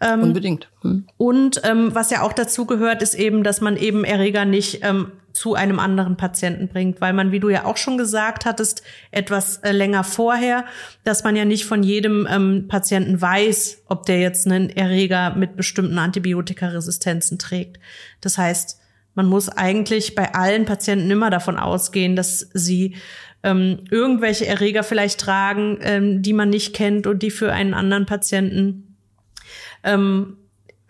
Ähm, Unbedingt. Hm. Und ähm, was ja auch dazu gehört, ist eben, dass man eben Erreger nicht ähm, zu einem anderen Patienten bringt, weil man, wie du ja auch schon gesagt hattest, etwas äh, länger vorher, dass man ja nicht von jedem ähm, Patienten weiß, ob der jetzt einen Erreger mit bestimmten Antibiotikaresistenzen trägt. Das heißt, man muss eigentlich bei allen Patienten immer davon ausgehen, dass sie ähm, irgendwelche Erreger vielleicht tragen, ähm, die man nicht kennt und die für einen anderen Patienten ähm,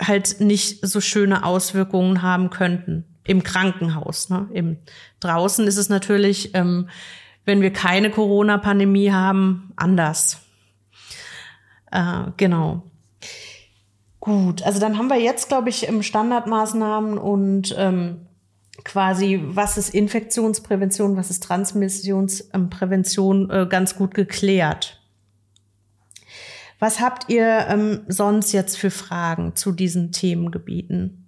halt nicht so schöne Auswirkungen haben könnten im Krankenhaus. Ne? Im, draußen ist es natürlich, ähm, wenn wir keine Corona-Pandemie haben, anders. Äh, genau. Gut, also dann haben wir jetzt, glaube ich, im Standardmaßnahmen und ähm, quasi, was ist Infektionsprävention, was ist Transmissionsprävention, äh, ganz gut geklärt. Was habt ihr ähm, sonst jetzt für Fragen zu diesen Themengebieten?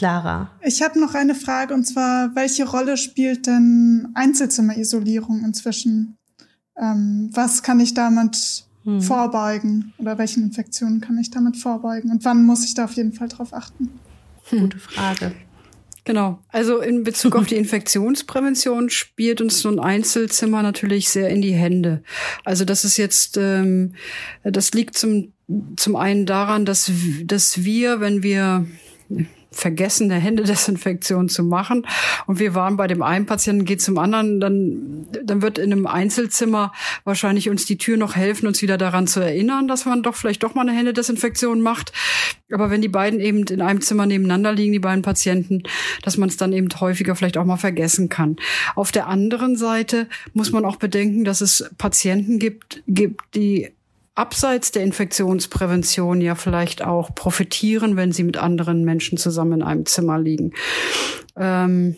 Clara. Ich habe noch eine Frage und zwar, welche Rolle spielt denn Einzelzimmerisolierung inzwischen? Ähm, was kann ich damit hm. vorbeugen oder welchen Infektionen kann ich damit vorbeugen und wann muss ich da auf jeden Fall drauf achten? Gute Frage. Genau. Also in Bezug auf die Infektionsprävention spielt uns so ein Einzelzimmer natürlich sehr in die Hände. Also das ist jetzt, ähm, das liegt zum zum einen daran, dass dass wir, wenn wir vergessen, eine Händedesinfektion zu machen. Und wir waren bei dem einen Patienten, geht zum anderen, dann, dann wird in einem Einzelzimmer wahrscheinlich uns die Tür noch helfen, uns wieder daran zu erinnern, dass man doch vielleicht doch mal eine Händedesinfektion macht. Aber wenn die beiden eben in einem Zimmer nebeneinander liegen, die beiden Patienten, dass man es dann eben häufiger vielleicht auch mal vergessen kann. Auf der anderen Seite muss man auch bedenken, dass es Patienten gibt, gibt, die abseits der Infektionsprävention ja vielleicht auch profitieren, wenn sie mit anderen Menschen zusammen in einem Zimmer liegen. Ähm,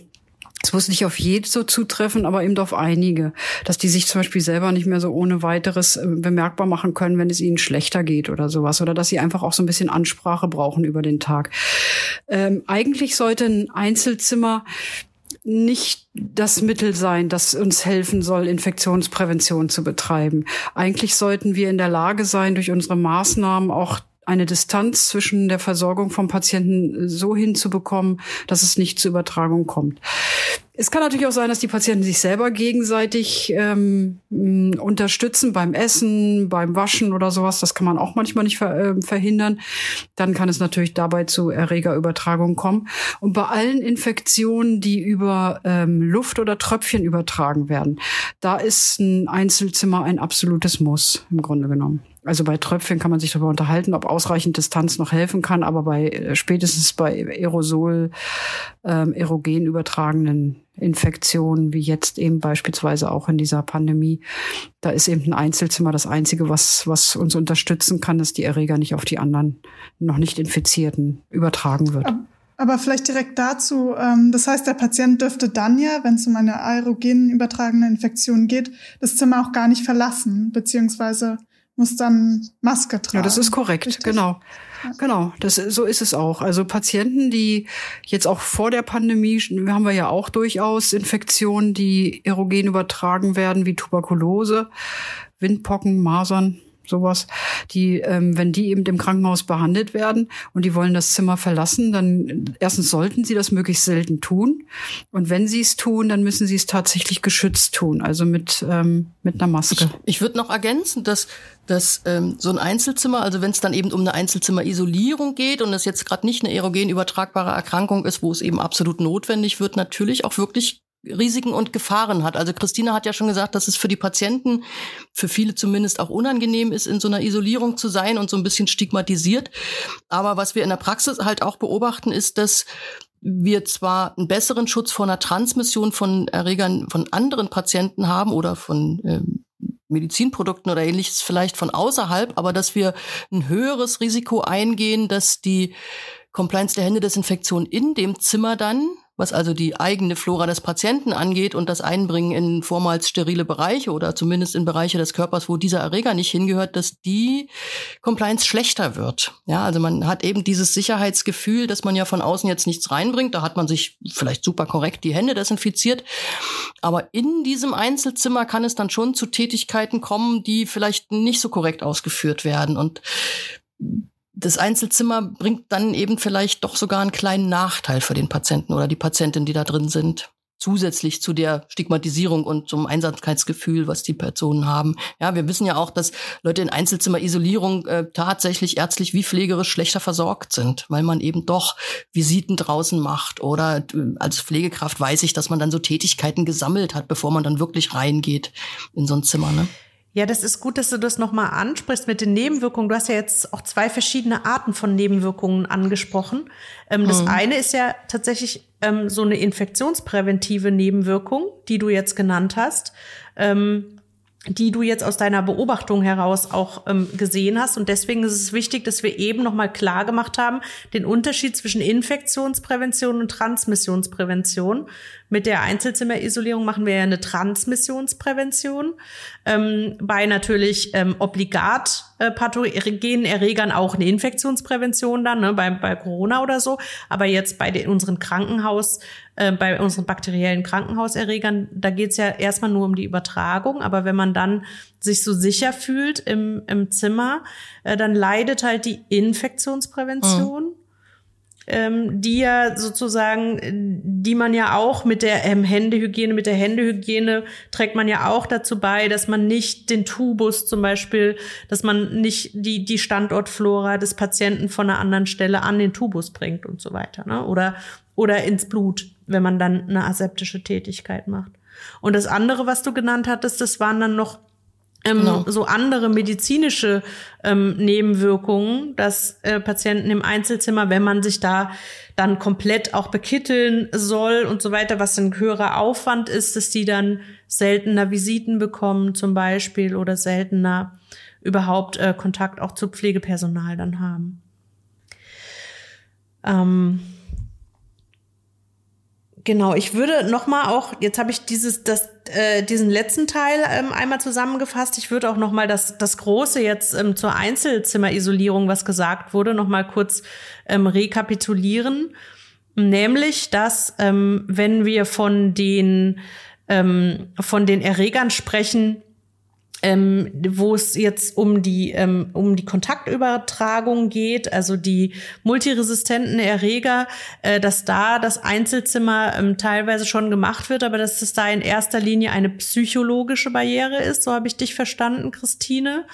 es muss nicht auf jede so zutreffen, aber eben auf einige, dass die sich zum Beispiel selber nicht mehr so ohne weiteres äh, bemerkbar machen können, wenn es ihnen schlechter geht oder sowas, oder dass sie einfach auch so ein bisschen Ansprache brauchen über den Tag. Ähm, eigentlich sollte ein Einzelzimmer nicht das Mittel sein, das uns helfen soll, Infektionsprävention zu betreiben. Eigentlich sollten wir in der Lage sein, durch unsere Maßnahmen auch eine Distanz zwischen der Versorgung vom Patienten so hinzubekommen, dass es nicht zur Übertragung kommt. Es kann natürlich auch sein, dass die Patienten sich selber gegenseitig ähm, unterstützen beim Essen, beim Waschen oder sowas. Das kann man auch manchmal nicht ver äh, verhindern. Dann kann es natürlich dabei zu Erregerübertragung kommen. Und bei allen Infektionen, die über ähm, Luft oder Tröpfchen übertragen werden, da ist ein Einzelzimmer ein absolutes Muss im Grunde genommen. Also bei Tröpfchen kann man sich darüber unterhalten, ob ausreichend Distanz noch helfen kann, aber bei äh, spätestens bei Aerosol, ähm, erogen übertragenen Infektionen, wie jetzt eben beispielsweise auch in dieser Pandemie, da ist eben ein Einzelzimmer das Einzige, was, was uns unterstützen kann, dass die Erreger nicht auf die anderen noch nicht Infizierten übertragen wird. Aber vielleicht direkt dazu, ähm, das heißt, der Patient dürfte dann ja, wenn es um eine aerogen übertragene Infektion geht, das Zimmer auch gar nicht verlassen, beziehungsweise muss dann Maske tragen. Ja, das ist korrekt, Richtig? genau. Genau, das, so ist es auch. Also Patienten, die jetzt auch vor der Pandemie, haben wir ja auch durchaus Infektionen, die erogen übertragen werden, wie Tuberkulose, Windpocken, Masern, sowas, die, ähm, wenn die eben im Krankenhaus behandelt werden und die wollen das Zimmer verlassen, dann erstens sollten sie das möglichst selten tun. Und wenn sie es tun, dann müssen sie es tatsächlich geschützt tun, also mit, ähm, mit einer Maske. Ich, ich würde noch ergänzen, dass, dass ähm, so ein Einzelzimmer, also wenn es dann eben um eine Einzelzimmerisolierung geht und es jetzt gerade nicht eine erogen übertragbare Erkrankung ist, wo es eben absolut notwendig wird, natürlich auch wirklich Risiken und Gefahren hat. Also Christina hat ja schon gesagt, dass es für die Patienten, für viele zumindest auch unangenehm ist, in so einer Isolierung zu sein und so ein bisschen stigmatisiert. Aber was wir in der Praxis halt auch beobachten, ist, dass wir zwar einen besseren Schutz vor einer Transmission von Erregern von anderen Patienten haben oder von ähm, Medizinprodukten oder ähnliches vielleicht von außerhalb, aber dass wir ein höheres Risiko eingehen, dass die Compliance der Händedesinfektion in dem Zimmer dann was also die eigene Flora des Patienten angeht und das Einbringen in vormals sterile Bereiche oder zumindest in Bereiche des Körpers, wo dieser Erreger nicht hingehört, dass die Compliance schlechter wird. Ja, also man hat eben dieses Sicherheitsgefühl, dass man ja von außen jetzt nichts reinbringt. Da hat man sich vielleicht super korrekt die Hände desinfiziert. Aber in diesem Einzelzimmer kann es dann schon zu Tätigkeiten kommen, die vielleicht nicht so korrekt ausgeführt werden. Und das Einzelzimmer bringt dann eben vielleicht doch sogar einen kleinen Nachteil für den Patienten oder die Patientin, die da drin sind zusätzlich zu der Stigmatisierung und zum Einsamkeitsgefühl, was die Personen haben. Ja, wir wissen ja auch, dass Leute in Einzelzimmerisolierung äh, tatsächlich ärztlich wie pflegerisch schlechter versorgt sind, weil man eben doch Visiten draußen macht oder äh, als Pflegekraft weiß ich, dass man dann so Tätigkeiten gesammelt hat, bevor man dann wirklich reingeht in so ein Zimmer. Ne? Ja, das ist gut, dass du das nochmal ansprichst mit den Nebenwirkungen. Du hast ja jetzt auch zwei verschiedene Arten von Nebenwirkungen angesprochen. Ähm, das mhm. eine ist ja tatsächlich ähm, so eine infektionspräventive Nebenwirkung, die du jetzt genannt hast. Ähm, die du jetzt aus deiner Beobachtung heraus auch ähm, gesehen hast. Und deswegen ist es wichtig, dass wir eben nochmal klar gemacht haben, den Unterschied zwischen Infektionsprävention und Transmissionsprävention. Mit der Einzelzimmerisolierung machen wir ja eine Transmissionsprävention. Ähm, bei natürlich ähm, obligat äh, pathogenen Erregern auch eine Infektionsprävention dann, ne, bei, bei Corona oder so. Aber jetzt bei den, unseren Krankenhaus, äh, bei unseren bakteriellen Krankenhauserregern, da geht's ja erstmal nur um die Übertragung. Aber wenn man dann sich so sicher fühlt im, im Zimmer, äh, dann leidet halt die Infektionsprävention. Mhm ähm, die ja sozusagen, die man ja auch mit der ähm, Händehygiene, mit der Händehygiene trägt man ja auch dazu bei, dass man nicht den Tubus zum Beispiel, dass man nicht die, die Standortflora des Patienten von einer anderen Stelle an den Tubus bringt und so weiter, ne? Oder, oder ins Blut, wenn man dann eine aseptische Tätigkeit macht. Und das andere, was du genannt hattest, das waren dann noch ähm, genau. so andere medizinische ähm, Nebenwirkungen, dass äh, Patienten im Einzelzimmer, wenn man sich da dann komplett auch bekitteln soll und so weiter, was ein höherer Aufwand ist, dass die dann seltener Visiten bekommen zum Beispiel oder seltener überhaupt äh, Kontakt auch zu Pflegepersonal dann haben. Ähm, Genau, ich würde noch mal auch, jetzt habe ich dieses, das, äh, diesen letzten Teil ähm, einmal zusammengefasst. Ich würde auch noch mal das, das Große jetzt ähm, zur Einzelzimmerisolierung, was gesagt wurde, noch mal kurz ähm, rekapitulieren. Nämlich, dass ähm, wenn wir von den ähm, von den Erregern sprechen, ähm, wo es jetzt um die ähm, um die Kontaktübertragung geht, also die multiresistenten Erreger, äh, dass da das Einzelzimmer ähm, teilweise schon gemacht wird, aber dass es da in erster Linie eine psychologische Barriere ist. So habe ich dich verstanden, Christine.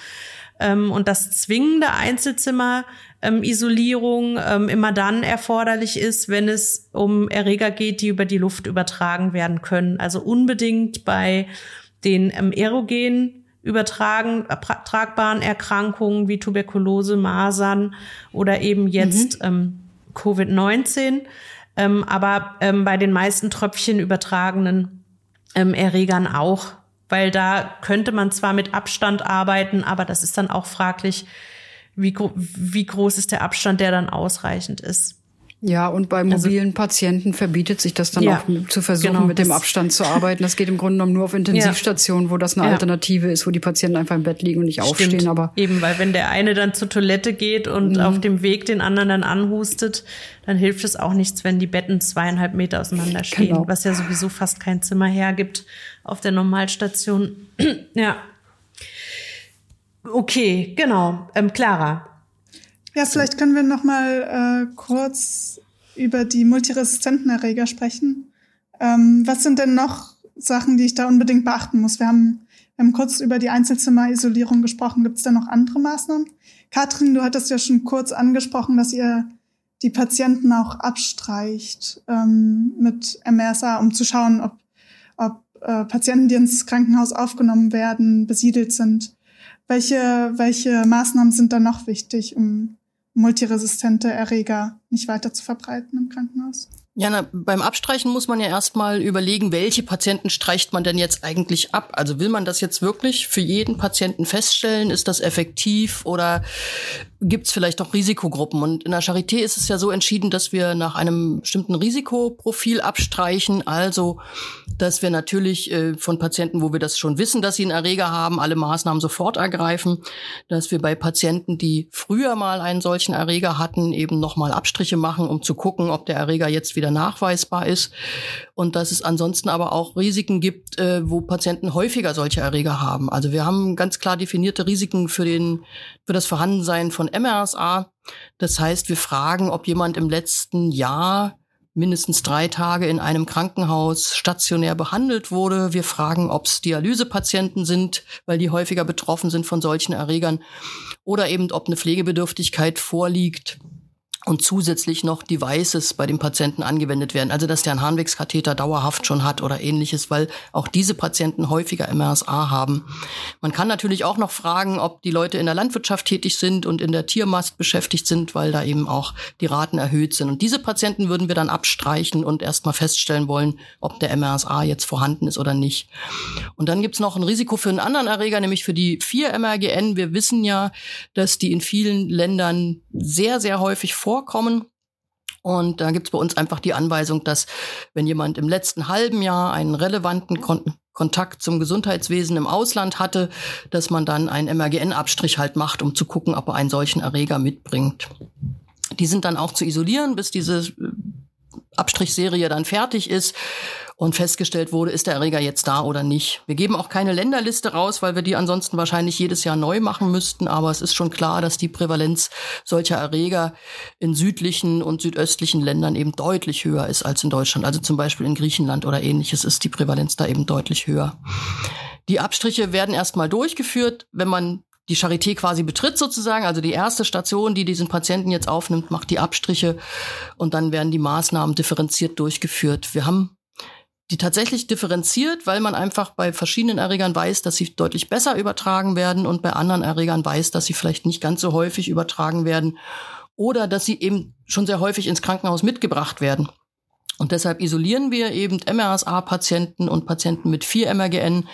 Ähm, und das zwingende Einzelzimmer ähm, Isolierung ähm, immer dann erforderlich ist, wenn es um Erreger geht, die über die Luft übertragen werden können. Also unbedingt bei den ähm, erogenen übertragen, tragbaren Erkrankungen wie Tuberkulose, Masern oder eben jetzt mhm. ähm, Covid-19. Ähm, aber ähm, bei den meisten Tröpfchen übertragenen ähm, Erregern auch, weil da könnte man zwar mit Abstand arbeiten, aber das ist dann auch fraglich, wie, wie groß ist der Abstand, der dann ausreichend ist. Ja, und bei also mobilen also, Patienten verbietet sich das dann ja, auch zu versuchen, genau, mit dem Abstand zu arbeiten. Das geht im Grunde genommen nur auf Intensivstationen, wo das eine. Alternative ist, wo die Patienten einfach im Bett liegen und nicht Stimmt. aufstehen. Aber eben, weil wenn der eine dann zur Toilette geht und mhm. auf dem Weg den anderen dann anhustet, dann hilft es auch nichts, wenn die Betten zweieinhalb Meter auseinander stehen, genau. was ja sowieso fast kein Zimmer hergibt auf der Normalstation. ja. Okay, genau. Ähm, Clara, ja, vielleicht können wir noch mal äh, kurz über die multiresistenten Erreger sprechen. Ähm, was sind denn noch Sachen, die ich da unbedingt beachten muss? Wir haben, wir haben kurz über die Einzelzimmerisolierung gesprochen. Gibt es da noch andere Maßnahmen? Katrin, du hattest ja schon kurz angesprochen, dass ihr die Patienten auch abstreicht ähm, mit MRSA, um zu schauen, ob, ob äh, Patienten, die ins Krankenhaus aufgenommen werden, besiedelt sind. Welche, welche Maßnahmen sind da noch wichtig, um multiresistente Erreger nicht weiter zu verbreiten im Krankenhaus. Ja, na, beim Abstreichen muss man ja erstmal überlegen, welche Patienten streicht man denn jetzt eigentlich ab? Also will man das jetzt wirklich für jeden Patienten feststellen? Ist das effektiv oder gibt es vielleicht auch Risikogruppen? Und in der Charité ist es ja so entschieden, dass wir nach einem bestimmten Risikoprofil abstreichen. Also, dass wir natürlich äh, von Patienten, wo wir das schon wissen, dass sie einen Erreger haben, alle Maßnahmen sofort ergreifen. Dass wir bei Patienten, die früher mal einen solchen Erreger hatten, eben nochmal Abstriche machen, um zu gucken, ob der Erreger jetzt wieder nachweisbar ist und dass es ansonsten aber auch Risiken gibt, äh, wo Patienten häufiger solche Erreger haben. Also wir haben ganz klar definierte Risiken für den für das Vorhandensein von MRSA. Das heißt, wir fragen, ob jemand im letzten Jahr mindestens drei Tage in einem Krankenhaus stationär behandelt wurde. Wir fragen, ob es Dialysepatienten sind, weil die häufiger betroffen sind von solchen Erregern oder eben ob eine Pflegebedürftigkeit vorliegt und zusätzlich noch Devices bei dem Patienten angewendet werden. Also dass der einen Harnwegskatheter dauerhaft schon hat oder ähnliches, weil auch diese Patienten häufiger MRSA haben. Man kann natürlich auch noch fragen, ob die Leute in der Landwirtschaft tätig sind und in der Tiermast beschäftigt sind, weil da eben auch die Raten erhöht sind. Und diese Patienten würden wir dann abstreichen und erstmal feststellen wollen, ob der MRSA jetzt vorhanden ist oder nicht. Und dann gibt's noch ein Risiko für einen anderen Erreger, nämlich für die 4-MRGN. Wir wissen ja, dass die in vielen Ländern sehr, sehr häufig vor vorkommen. Und da gibt es bei uns einfach die Anweisung, dass wenn jemand im letzten halben Jahr einen relevanten Kon Kontakt zum Gesundheitswesen im Ausland hatte, dass man dann einen MRGN-Abstrich halt macht, um zu gucken, ob er einen solchen Erreger mitbringt. Die sind dann auch zu isolieren, bis diese Abstrichserie dann fertig ist und festgestellt wurde, ist der Erreger jetzt da oder nicht. Wir geben auch keine Länderliste raus, weil wir die ansonsten wahrscheinlich jedes Jahr neu machen müssten. Aber es ist schon klar, dass die Prävalenz solcher Erreger in südlichen und südöstlichen Ländern eben deutlich höher ist als in Deutschland. Also zum Beispiel in Griechenland oder ähnliches ist die Prävalenz da eben deutlich höher. Die Abstriche werden erstmal durchgeführt, wenn man die Charité quasi betritt sozusagen. Also die erste Station, die diesen Patienten jetzt aufnimmt, macht die Abstriche und dann werden die Maßnahmen differenziert durchgeführt. Wir haben die tatsächlich differenziert, weil man einfach bei verschiedenen Erregern weiß, dass sie deutlich besser übertragen werden und bei anderen Erregern weiß, dass sie vielleicht nicht ganz so häufig übertragen werden oder dass sie eben schon sehr häufig ins Krankenhaus mitgebracht werden. Und deshalb isolieren wir eben MRSA-Patienten und Patienten mit 4 MRGN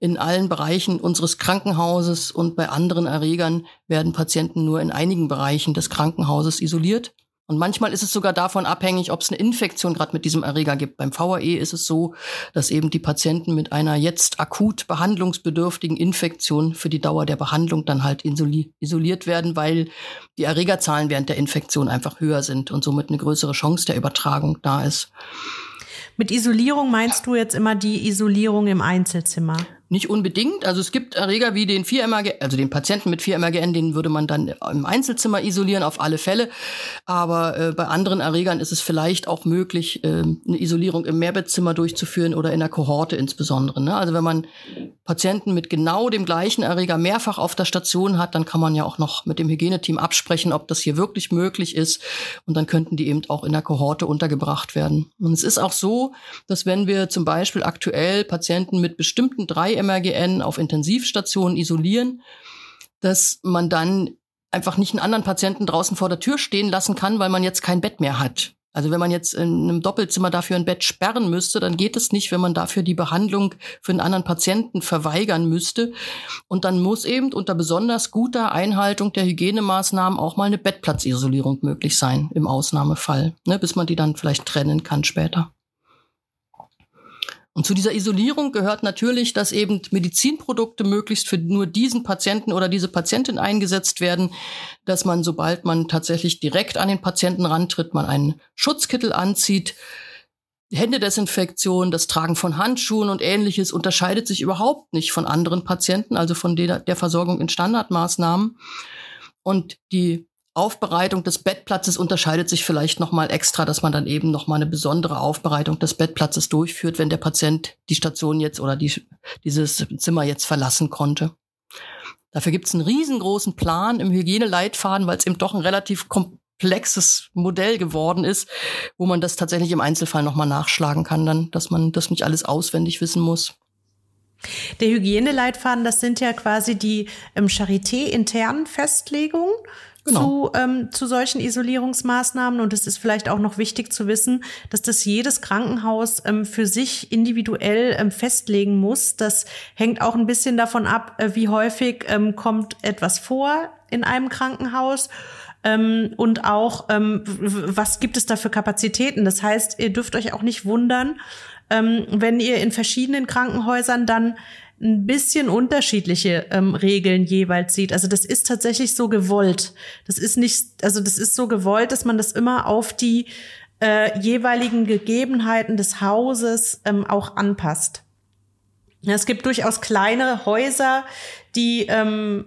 in allen Bereichen unseres Krankenhauses und bei anderen Erregern werden Patienten nur in einigen Bereichen des Krankenhauses isoliert. Und manchmal ist es sogar davon abhängig, ob es eine Infektion gerade mit diesem Erreger gibt. Beim VAE ist es so, dass eben die Patienten mit einer jetzt akut behandlungsbedürftigen Infektion für die Dauer der Behandlung dann halt isoliert werden, weil die Erregerzahlen während der Infektion einfach höher sind und somit eine größere Chance der Übertragung da ist. Mit Isolierung meinst du jetzt immer die Isolierung im Einzelzimmer? Nicht unbedingt. Also es gibt Erreger wie den 4-MRGN, also den Patienten mit 4-MRGN, den würde man dann im Einzelzimmer isolieren, auf alle Fälle. Aber äh, bei anderen Erregern ist es vielleicht auch möglich, äh, eine Isolierung im Mehrbettzimmer durchzuführen oder in der Kohorte insbesondere. Ne? Also wenn man Patienten mit genau dem gleichen Erreger mehrfach auf der Station hat, dann kann man ja auch noch mit dem Hygieneteam absprechen, ob das hier wirklich möglich ist. Und dann könnten die eben auch in der Kohorte untergebracht werden. Und es ist auch so, dass wenn wir zum Beispiel aktuell Patienten mit bestimmten drei MRGN auf Intensivstationen isolieren, dass man dann einfach nicht einen anderen Patienten draußen vor der Tür stehen lassen kann, weil man jetzt kein Bett mehr hat. Also wenn man jetzt in einem Doppelzimmer dafür ein Bett sperren müsste, dann geht es nicht, wenn man dafür die Behandlung für einen anderen Patienten verweigern müsste. Und dann muss eben unter besonders guter Einhaltung der Hygienemaßnahmen auch mal eine Bettplatzisolierung möglich sein im Ausnahmefall, ne, bis man die dann vielleicht trennen kann später. Und zu dieser Isolierung gehört natürlich, dass eben Medizinprodukte möglichst für nur diesen Patienten oder diese Patientin eingesetzt werden, dass man, sobald man tatsächlich direkt an den Patienten rantritt, man einen Schutzkittel anzieht. Händedesinfektion, das Tragen von Handschuhen und ähnliches unterscheidet sich überhaupt nicht von anderen Patienten, also von der, der Versorgung in Standardmaßnahmen. Und die Aufbereitung des Bettplatzes unterscheidet sich vielleicht nochmal extra, dass man dann eben nochmal eine besondere Aufbereitung des Bettplatzes durchführt, wenn der Patient die Station jetzt oder die, dieses Zimmer jetzt verlassen konnte. Dafür gibt es einen riesengroßen Plan im Hygieneleitfaden, weil es eben doch ein relativ komplexes Modell geworden ist, wo man das tatsächlich im Einzelfall nochmal nachschlagen kann, dann, dass man das nicht alles auswendig wissen muss. Der Hygieneleitfaden, das sind ja quasi die ähm, Charité-internen Festlegungen genau. zu, ähm, zu solchen Isolierungsmaßnahmen. Und es ist vielleicht auch noch wichtig zu wissen, dass das jedes Krankenhaus ähm, für sich individuell ähm, festlegen muss. Das hängt auch ein bisschen davon ab, äh, wie häufig ähm, kommt etwas vor in einem Krankenhaus. Ähm, und auch, ähm, was gibt es da für Kapazitäten? Das heißt, ihr dürft euch auch nicht wundern, ähm, wenn ihr in verschiedenen Krankenhäusern dann ein bisschen unterschiedliche ähm, Regeln jeweils sieht. Also das ist tatsächlich so gewollt. Das ist nicht, also das ist so gewollt, dass man das immer auf die äh, jeweiligen Gegebenheiten des Hauses ähm, auch anpasst. Es gibt durchaus kleinere Häuser, die ähm,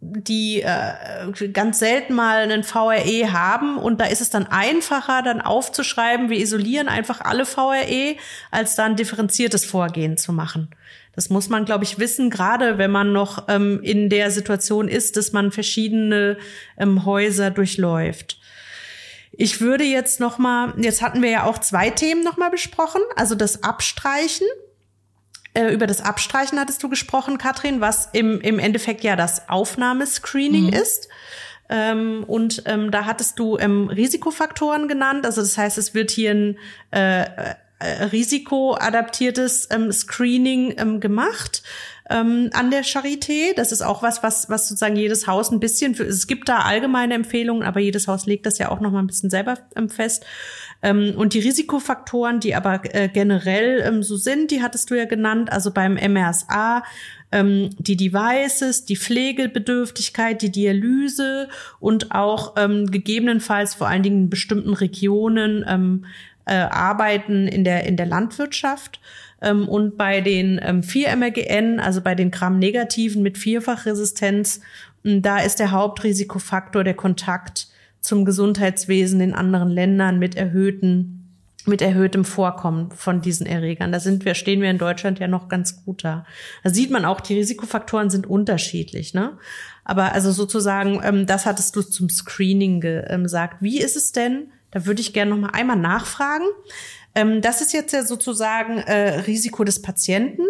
die äh, ganz selten mal einen VRE haben und da ist es dann einfacher, dann aufzuschreiben, wir isolieren einfach alle VRE, als dann differenziertes Vorgehen zu machen. Das muss man, glaube ich, wissen, gerade wenn man noch ähm, in der Situation ist, dass man verschiedene ähm, Häuser durchläuft. Ich würde jetzt noch mal, jetzt hatten wir ja auch zwei Themen noch mal besprochen, also das Abstreichen äh, über das Abstreichen hattest du gesprochen, Katrin, was im, im Endeffekt ja das Aufnahmescreening mhm. ist. Ähm, und ähm, da hattest du ähm, Risikofaktoren genannt. Also das heißt, es wird hier ein äh, äh, risikoadaptiertes ähm, Screening ähm, gemacht ähm, an der Charité. Das ist auch was, was, was sozusagen jedes Haus ein bisschen, für, es gibt da allgemeine Empfehlungen, aber jedes Haus legt das ja auch noch mal ein bisschen selber ähm, fest. Ähm, und die Risikofaktoren, die aber äh, generell ähm, so sind, die hattest du ja genannt, also beim MRSA, ähm, die Devices, die Pflegebedürftigkeit, die Dialyse und auch ähm, gegebenenfalls vor allen Dingen in bestimmten Regionen ähm, äh, Arbeiten in der, in der Landwirtschaft. Ähm, und bei den ähm, 4-MRGN, also bei den Gramm-Negativen mit Vierfachresistenz, da ist der Hauptrisikofaktor der Kontakt zum Gesundheitswesen in anderen Ländern mit erhöhten mit erhöhtem Vorkommen von diesen Erregern. Da sind wir, stehen wir in Deutschland ja noch ganz gut da. Da sieht man auch, die Risikofaktoren sind unterschiedlich, ne? Aber also sozusagen, ähm, das hattest du zum Screening ähm, gesagt. Wie ist es denn? Da würde ich gerne noch mal einmal nachfragen. Ähm, das ist jetzt ja sozusagen äh, Risiko des Patienten.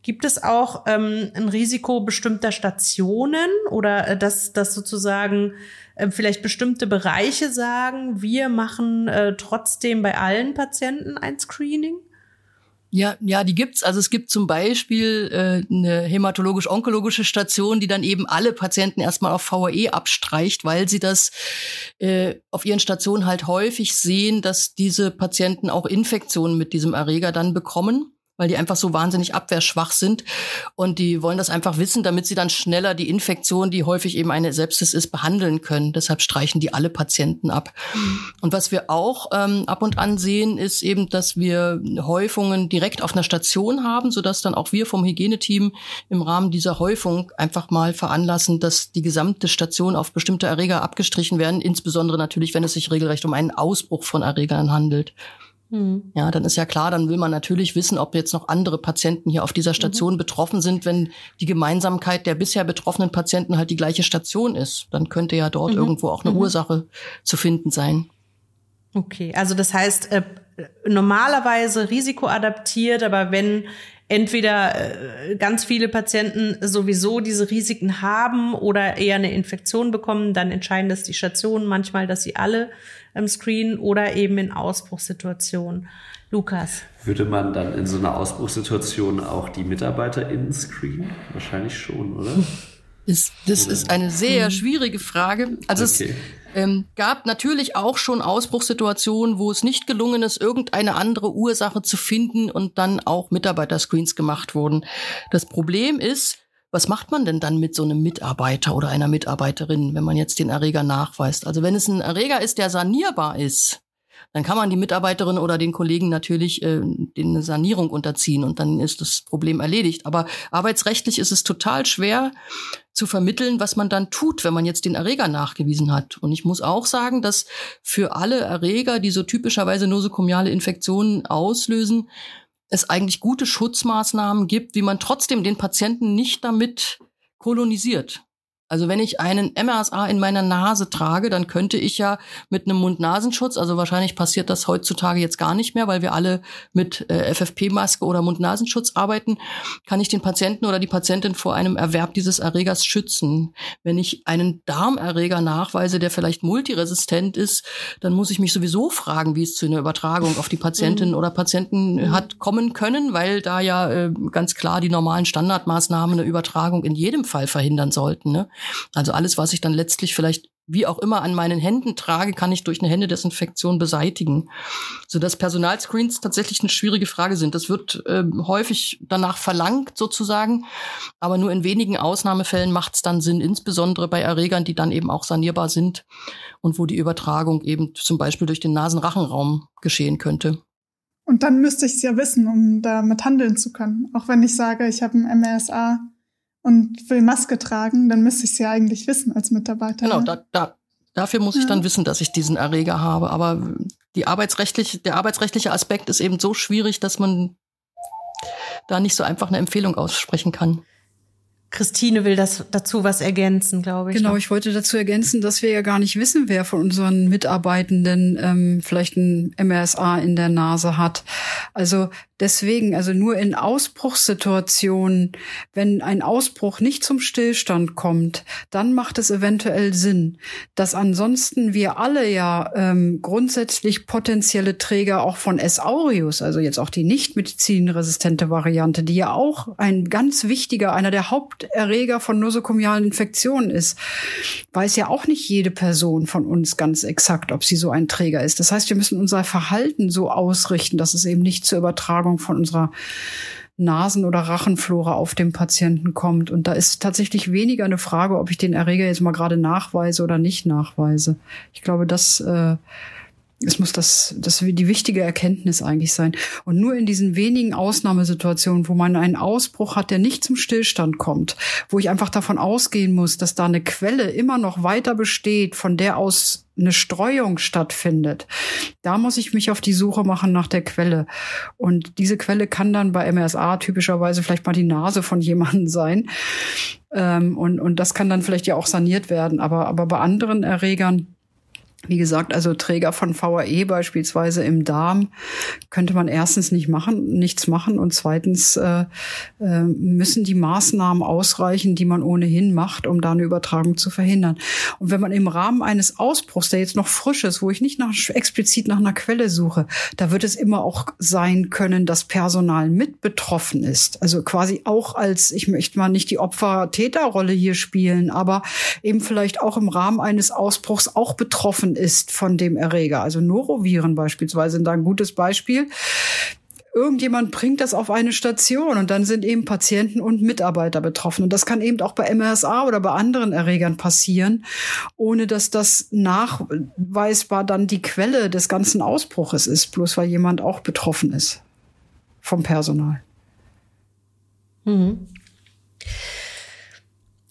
Gibt es auch ähm, ein Risiko bestimmter Stationen oder äh, dass, dass sozusagen äh, vielleicht bestimmte Bereiche sagen, wir machen äh, trotzdem bei allen Patienten ein Screening? Ja, ja, die gibt's. Also es gibt zum Beispiel äh, eine hämatologisch-onkologische Station, die dann eben alle Patienten erstmal auf VAE abstreicht, weil sie das äh, auf ihren Stationen halt häufig sehen, dass diese Patienten auch Infektionen mit diesem Erreger dann bekommen weil die einfach so wahnsinnig abwehrschwach sind und die wollen das einfach wissen, damit sie dann schneller die Infektion, die häufig eben eine Sepsis ist, behandeln können. Deshalb streichen die alle Patienten ab. Und was wir auch ähm, ab und an sehen, ist eben, dass wir Häufungen direkt auf einer Station haben, sodass dann auch wir vom Hygieneteam im Rahmen dieser Häufung einfach mal veranlassen, dass die gesamte Station auf bestimmte Erreger abgestrichen werden, insbesondere natürlich, wenn es sich regelrecht um einen Ausbruch von Erregern handelt. Mhm. Ja, dann ist ja klar, dann will man natürlich wissen, ob jetzt noch andere Patienten hier auf dieser Station mhm. betroffen sind, wenn die Gemeinsamkeit der bisher betroffenen Patienten halt die gleiche Station ist. Dann könnte ja dort mhm. irgendwo auch eine mhm. Ursache zu finden sein. Okay, also das heißt, äh, normalerweise risikoadaptiert, aber wenn entweder äh, ganz viele Patienten sowieso diese Risiken haben oder eher eine Infektion bekommen, dann entscheiden das die Stationen manchmal, dass sie alle ähm, screenen oder eben in Ausbruchssituationen. Lukas. Würde man dann in so einer Ausbruchssituation auch die MitarbeiterInnen screenen? Wahrscheinlich schon, oder? Das, das ist eine sehr schwierige Frage. Also okay. es ähm, gab natürlich auch schon Ausbruchssituationen, wo es nicht gelungen ist, irgendeine andere Ursache zu finden und dann auch Mitarbeiterscreens gemacht wurden. Das Problem ist, was macht man denn dann mit so einem Mitarbeiter oder einer Mitarbeiterin, wenn man jetzt den Erreger nachweist? Also wenn es ein Erreger ist, der sanierbar ist, dann kann man die Mitarbeiterin oder den Kollegen natürlich äh, eine Sanierung unterziehen und dann ist das Problem erledigt. Aber arbeitsrechtlich ist es total schwer zu vermitteln, was man dann tut, wenn man jetzt den Erreger nachgewiesen hat. Und ich muss auch sagen, dass für alle Erreger, die so typischerweise nosokomiale Infektionen auslösen, es eigentlich gute Schutzmaßnahmen gibt, wie man trotzdem den Patienten nicht damit kolonisiert. Also wenn ich einen MRSA in meiner Nase trage, dann könnte ich ja mit einem Mund-Nasenschutz, also wahrscheinlich passiert das heutzutage jetzt gar nicht mehr, weil wir alle mit äh, FFP-Maske oder Mund-Nasenschutz arbeiten, kann ich den Patienten oder die Patientin vor einem Erwerb dieses Erregers schützen. Wenn ich einen Darmerreger nachweise, der vielleicht multiresistent ist, dann muss ich mich sowieso fragen, wie es zu einer Übertragung auf die Patientin mhm. oder Patienten mhm. hat kommen können, weil da ja äh, ganz klar die normalen Standardmaßnahmen eine Übertragung in jedem Fall verhindern sollten. Ne? Also alles, was ich dann letztlich vielleicht wie auch immer an meinen Händen trage, kann ich durch eine Händedesinfektion beseitigen. So dass Personalscreens tatsächlich eine schwierige Frage sind. Das wird äh, häufig danach verlangt sozusagen, aber nur in wenigen Ausnahmefällen macht es dann Sinn, insbesondere bei Erregern, die dann eben auch sanierbar sind und wo die Übertragung eben zum Beispiel durch den Nasenrachenraum geschehen könnte. Und dann müsste ich es ja wissen, um damit handeln zu können. Auch wenn ich sage, ich habe ein MRSA und will Maske tragen, dann müsste ich es ja eigentlich wissen als Mitarbeiter. Genau, ne? da, da, dafür muss ich dann wissen, dass ich diesen Erreger habe. Aber die arbeitsrechtliche, der arbeitsrechtliche Aspekt ist eben so schwierig, dass man da nicht so einfach eine Empfehlung aussprechen kann. Christine will das dazu was ergänzen, glaube ich. Genau, noch. ich wollte dazu ergänzen, dass wir ja gar nicht wissen, wer von unseren Mitarbeitenden ähm, vielleicht ein MRSA in der Nase hat. Also deswegen, also nur in Ausbruchssituationen, wenn ein Ausbruch nicht zum Stillstand kommt, dann macht es eventuell Sinn, dass ansonsten wir alle ja ähm, grundsätzlich potenzielle Träger auch von S. aureus, also jetzt auch die nicht medizinresistente Variante, die ja auch ein ganz wichtiger, einer der Haupterreger von nosokomialen Infektionen ist, weiß ja auch nicht jede Person von uns ganz exakt, ob sie so ein Träger ist. Das heißt, wir müssen unser Verhalten so ausrichten, dass es eben nicht zur Übertragung von unserer Nasen- oder Rachenflora auf den Patienten kommt. Und da ist tatsächlich weniger eine Frage, ob ich den Erreger jetzt mal gerade nachweise oder nicht nachweise. Ich glaube, das äh, es muss das, das die wichtige Erkenntnis eigentlich sein. Und nur in diesen wenigen Ausnahmesituationen, wo man einen Ausbruch hat, der nicht zum Stillstand kommt, wo ich einfach davon ausgehen muss, dass da eine Quelle immer noch weiter besteht, von der aus eine Streuung stattfindet, da muss ich mich auf die Suche machen nach der Quelle. Und diese Quelle kann dann bei MRSA typischerweise vielleicht mal die Nase von jemandem sein. Ähm, und, und das kann dann vielleicht ja auch saniert werden. Aber, aber bei anderen Erregern, wie gesagt, also Träger von VAE beispielsweise im Darm könnte man erstens nicht machen, nichts machen und zweitens äh, äh, müssen die Maßnahmen ausreichen, die man ohnehin macht, um da eine Übertragung zu verhindern. Und wenn man im Rahmen eines Ausbruchs, der jetzt noch frisch ist, wo ich nicht nach, explizit nach einer Quelle suche, da wird es immer auch sein können, dass Personal mit betroffen ist. Also quasi auch als, ich möchte mal nicht die Opfer-Täter-Rolle hier spielen, aber eben vielleicht auch im Rahmen eines Ausbruchs auch betroffen ist von dem Erreger. Also Noroviren beispielsweise sind da ein gutes Beispiel. Irgendjemand bringt das auf eine Station und dann sind eben Patienten und Mitarbeiter betroffen. Und das kann eben auch bei MRSA oder bei anderen Erregern passieren, ohne dass das nachweisbar dann die Quelle des ganzen Ausbruches ist, bloß weil jemand auch betroffen ist vom Personal. Mhm.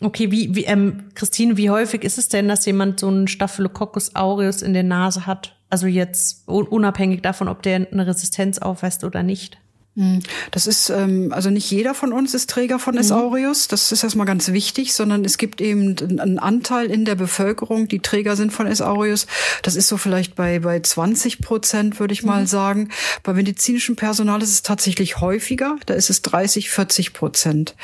Okay, wie, wie ähm, Christine, wie häufig ist es denn, dass jemand so einen Staphylococcus aureus in der Nase hat? Also jetzt unabhängig davon, ob der eine Resistenz aufweist oder nicht. Hm. Das ist, ähm, also nicht jeder von uns ist Träger von S. aureus. Das ist erstmal ganz wichtig, sondern es gibt eben einen Anteil in der Bevölkerung, die Träger sind von S. aureus. Das ist so vielleicht bei, bei 20 Prozent, würde ich mal mhm. sagen. Bei medizinischem Personal ist es tatsächlich häufiger. Da ist es 30, 40 Prozent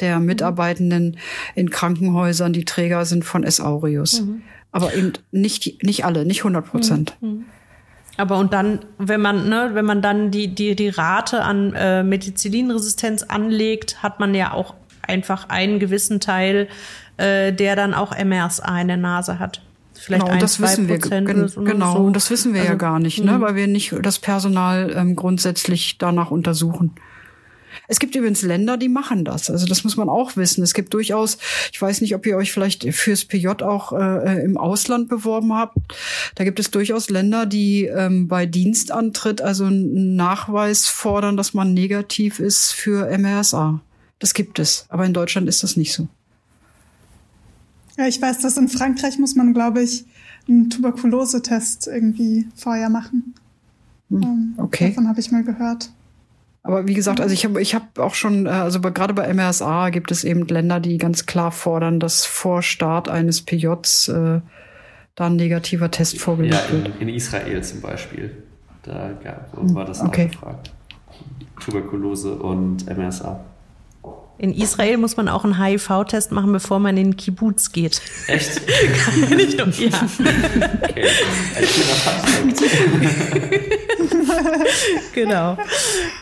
der Mitarbeitenden in Krankenhäusern, die Träger sind von S. aureus. Mhm. Aber eben nicht, nicht alle, nicht 100 Prozent. Mhm. Aber und dann, wenn man, ne, wenn man dann die, die, die Rate an äh, Methicillinresistenz anlegt, hat man ja auch einfach einen gewissen Teil, äh, der dann auch MRSA in der Nase hat. Vielleicht genau, ein, das wissen wir gen genau, so. das wissen wir also, ja gar nicht, ne, mhm. weil wir nicht das Personal ähm, grundsätzlich danach untersuchen. Es gibt übrigens Länder, die machen das. Also das muss man auch wissen. Es gibt durchaus, ich weiß nicht, ob ihr euch vielleicht fürs PJ auch äh, im Ausland beworben habt. Da gibt es durchaus Länder, die ähm, bei Dienstantritt also einen Nachweis fordern, dass man negativ ist für MRSA. Das gibt es. Aber in Deutschland ist das nicht so. Ja, ich weiß, dass in Frankreich muss man, glaube ich, einen Tuberkulosetest irgendwie vorher machen. Hm, ähm, okay. Davon habe ich mal gehört. Aber wie gesagt, also ich habe ich hab auch schon, äh, also gerade bei MRSA gibt es eben Länder, die ganz klar fordern, dass vor Start eines PJs äh, da ein negativer Test vorgelegt ja, in, wird. In Israel zum Beispiel. Da gab, war das okay. gefragt. Tuberkulose und MRSA. In Israel muss man auch einen HIV-Test machen, bevor man in den Kibbutz geht. Echt? Kann ich doch, ja. Okay. Ein schöner genau.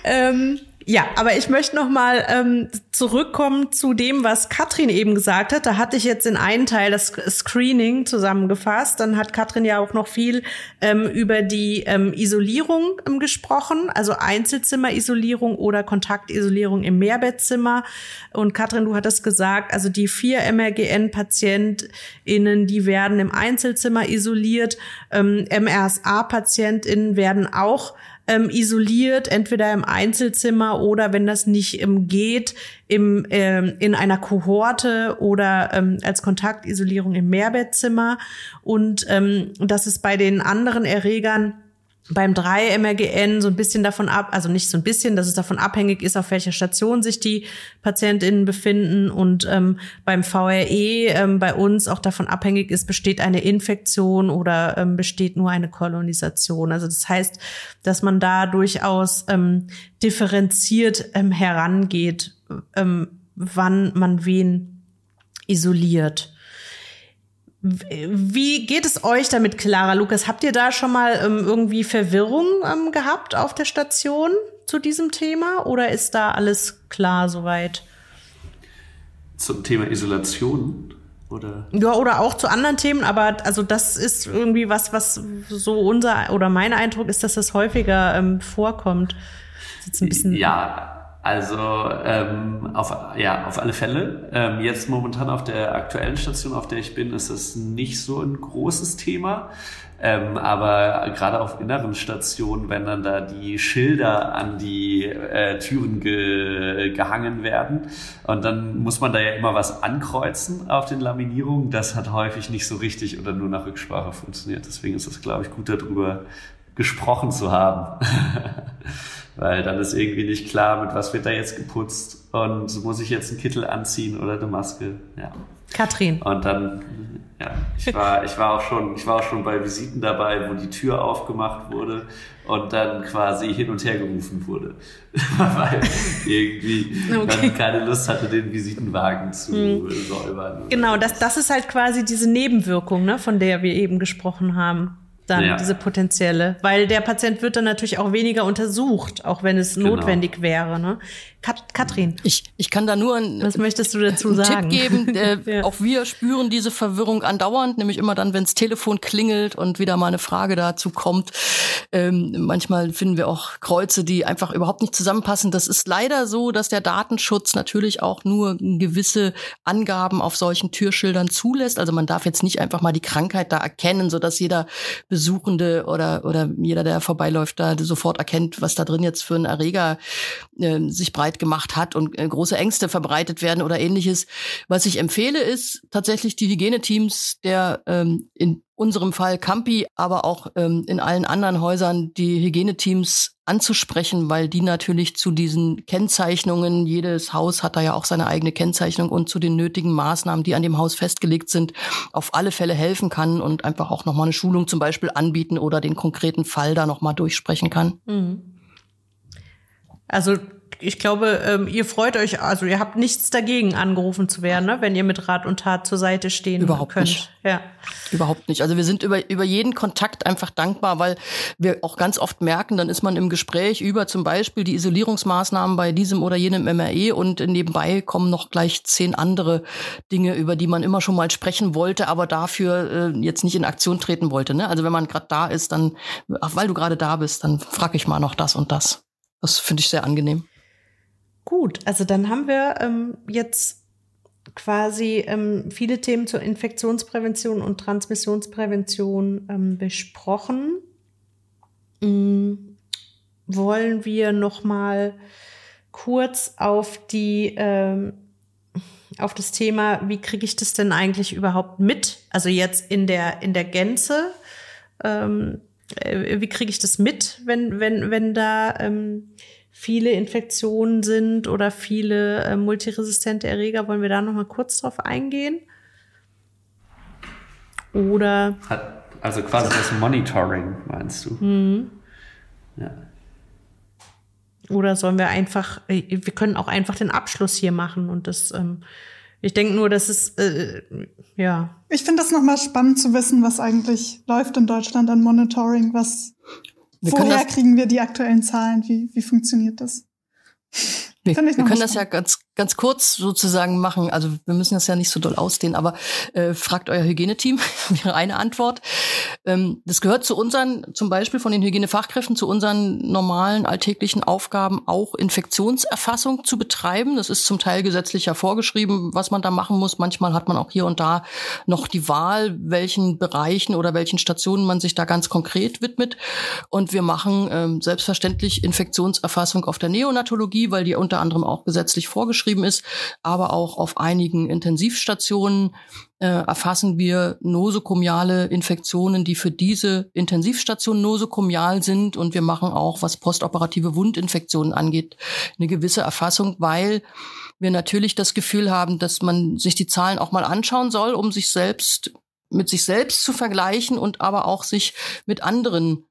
Ähm, ja, aber ich möchte noch mal ähm, zurückkommen zu dem, was Katrin eben gesagt hat. Da hatte ich jetzt in einen Teil das Screening zusammengefasst. Dann hat Katrin ja auch noch viel ähm, über die ähm, Isolierung ähm, gesprochen, also Einzelzimmerisolierung oder Kontaktisolierung im Mehrbettzimmer. Und Katrin, du hattest gesagt, also die vier MRGN-PatientInnen, die werden im Einzelzimmer isoliert. Ähm, MRSA-PatientInnen werden auch ähm, isoliert, entweder im Einzelzimmer oder wenn das nicht ähm, geht, im, ähm, in einer Kohorte oder ähm, als Kontaktisolierung im Mehrbettzimmer. Und ähm, das ist bei den anderen Erregern beim 3-MRGN so ein bisschen davon ab, also nicht so ein bisschen, dass es davon abhängig ist, auf welcher Station sich die PatientInnen befinden und ähm, beim VRE ähm, bei uns auch davon abhängig ist, besteht eine Infektion oder ähm, besteht nur eine Kolonisation. Also das heißt, dass man da durchaus ähm, differenziert ähm, herangeht, ähm, wann man wen isoliert. Wie geht es euch damit, Clara Lukas? Habt ihr da schon mal ähm, irgendwie Verwirrung ähm, gehabt auf der Station zu diesem Thema oder ist da alles klar soweit? Zum Thema Isolation oder? Ja, oder auch zu anderen Themen, aber also das ist irgendwie was, was so unser oder mein Eindruck ist, dass das häufiger ähm, vorkommt. Ja, also ähm, auf, ja, auf alle Fälle. Ähm, jetzt momentan auf der aktuellen Station, auf der ich bin, ist das nicht so ein großes Thema. Ähm, aber gerade auf inneren Stationen, wenn dann da die Schilder an die äh, Türen ge gehangen werden und dann muss man da ja immer was ankreuzen auf den Laminierungen, das hat häufig nicht so richtig oder nur nach Rücksprache funktioniert. Deswegen ist es, glaube ich, gut darüber gesprochen zu haben. Weil dann ist irgendwie nicht klar, mit was wird da jetzt geputzt und muss ich jetzt einen Kittel anziehen oder eine Maske. Ja. Katrin. Und dann, ja, ich war, ich war auch schon, ich war auch schon bei Visiten dabei, wo die Tür aufgemacht wurde und dann quasi hin und her gerufen wurde. Weil irgendwie okay. man keine Lust hatte, den Visitenwagen zu hm. säubern. Genau, das, das ist halt quasi diese Nebenwirkung, ne, von der wir eben gesprochen haben dann ja. diese potenzielle, weil der Patient wird dann natürlich auch weniger untersucht, auch wenn es genau. notwendig wäre. Ne? Kat Katrin. Ich, ich kann da nur ein, Was möchtest du dazu sagen? Tipp geben. Äh, ja. Auch wir spüren diese Verwirrung andauernd, nämlich immer dann, wenns Telefon klingelt und wieder mal eine Frage dazu kommt. Ähm, manchmal finden wir auch Kreuze, die einfach überhaupt nicht zusammenpassen. Das ist leider so, dass der Datenschutz natürlich auch nur gewisse Angaben auf solchen Türschildern zulässt. Also man darf jetzt nicht einfach mal die Krankheit da erkennen, so dass jeder Besuchende oder, oder jeder, der vorbeiläuft, da sofort erkennt, was da drin jetzt für ein Erreger äh, sich breit gemacht hat und äh, große Ängste verbreitet werden oder ähnliches. Was ich empfehle, ist tatsächlich die Hygieneteams der ähm, in unserem Fall Campi, aber auch ähm, in allen anderen Häusern die Hygieneteams anzusprechen, weil die natürlich zu diesen Kennzeichnungen, jedes Haus hat da ja auch seine eigene Kennzeichnung und zu den nötigen Maßnahmen, die an dem Haus festgelegt sind, auf alle Fälle helfen kann und einfach auch nochmal eine Schulung zum Beispiel anbieten oder den konkreten Fall da nochmal durchsprechen kann. Mhm. Also ich glaube, ähm, ihr freut euch, also ihr habt nichts dagegen, angerufen zu werden, ne? wenn ihr mit Rat und Tat zur Seite stehen Überhaupt könnt. Nicht. Ja. Überhaupt nicht. Also wir sind über, über jeden Kontakt einfach dankbar, weil wir auch ganz oft merken, dann ist man im Gespräch über zum Beispiel die Isolierungsmaßnahmen bei diesem oder jenem MRE und nebenbei kommen noch gleich zehn andere Dinge, über die man immer schon mal sprechen wollte, aber dafür äh, jetzt nicht in Aktion treten wollte. Ne? Also wenn man gerade da ist, dann, ach, weil du gerade da bist, dann frage ich mal noch das und das. Das finde ich sehr angenehm. Gut, also dann haben wir ähm, jetzt quasi ähm, viele Themen zur Infektionsprävention und Transmissionsprävention ähm, besprochen. Mhm. Wollen wir noch mal kurz auf die ähm, auf das Thema, wie kriege ich das denn eigentlich überhaupt mit? Also jetzt in der in der Gänze. Ähm, äh, wie kriege ich das mit, wenn wenn wenn da ähm, viele Infektionen sind oder viele äh, multiresistente Erreger. Wollen wir da noch mal kurz drauf eingehen? Oder also quasi das Monitoring meinst du? Mhm. Ja. Oder sollen wir einfach, äh, wir können auch einfach den Abschluss hier machen und das, ähm, ich denke nur, dass es, äh, ja. Ich finde das nochmal spannend zu wissen, was eigentlich läuft in Deutschland an Monitoring, was wir Woher kriegen wir die aktuellen Zahlen? Wie, wie funktioniert das? Wir, wir können das ja ganz, ganz kurz sozusagen machen. Also wir müssen das ja nicht so doll ausdehnen, aber äh, fragt euer Hygieneteam, wäre eine Antwort. Ähm, das gehört zu unseren, zum Beispiel von den Hygienefachkräften, zu unseren normalen alltäglichen Aufgaben, auch Infektionserfassung zu betreiben. Das ist zum Teil gesetzlich ja vorgeschrieben, was man da machen muss. Manchmal hat man auch hier und da noch die Wahl, welchen Bereichen oder welchen Stationen man sich da ganz konkret widmet. Und wir machen ähm, selbstverständlich Infektionserfassung auf der Neonatologie, weil die unter anderem auch gesetzlich vorgeschrieben ist, aber auch auf einigen Intensivstationen äh, erfassen wir nosokomiale Infektionen, die für diese Intensivstation nosokomial sind. Und wir machen auch, was postoperative Wundinfektionen angeht, eine gewisse Erfassung, weil wir natürlich das Gefühl haben, dass man sich die Zahlen auch mal anschauen soll, um sich selbst mit sich selbst zu vergleichen und aber auch sich mit anderen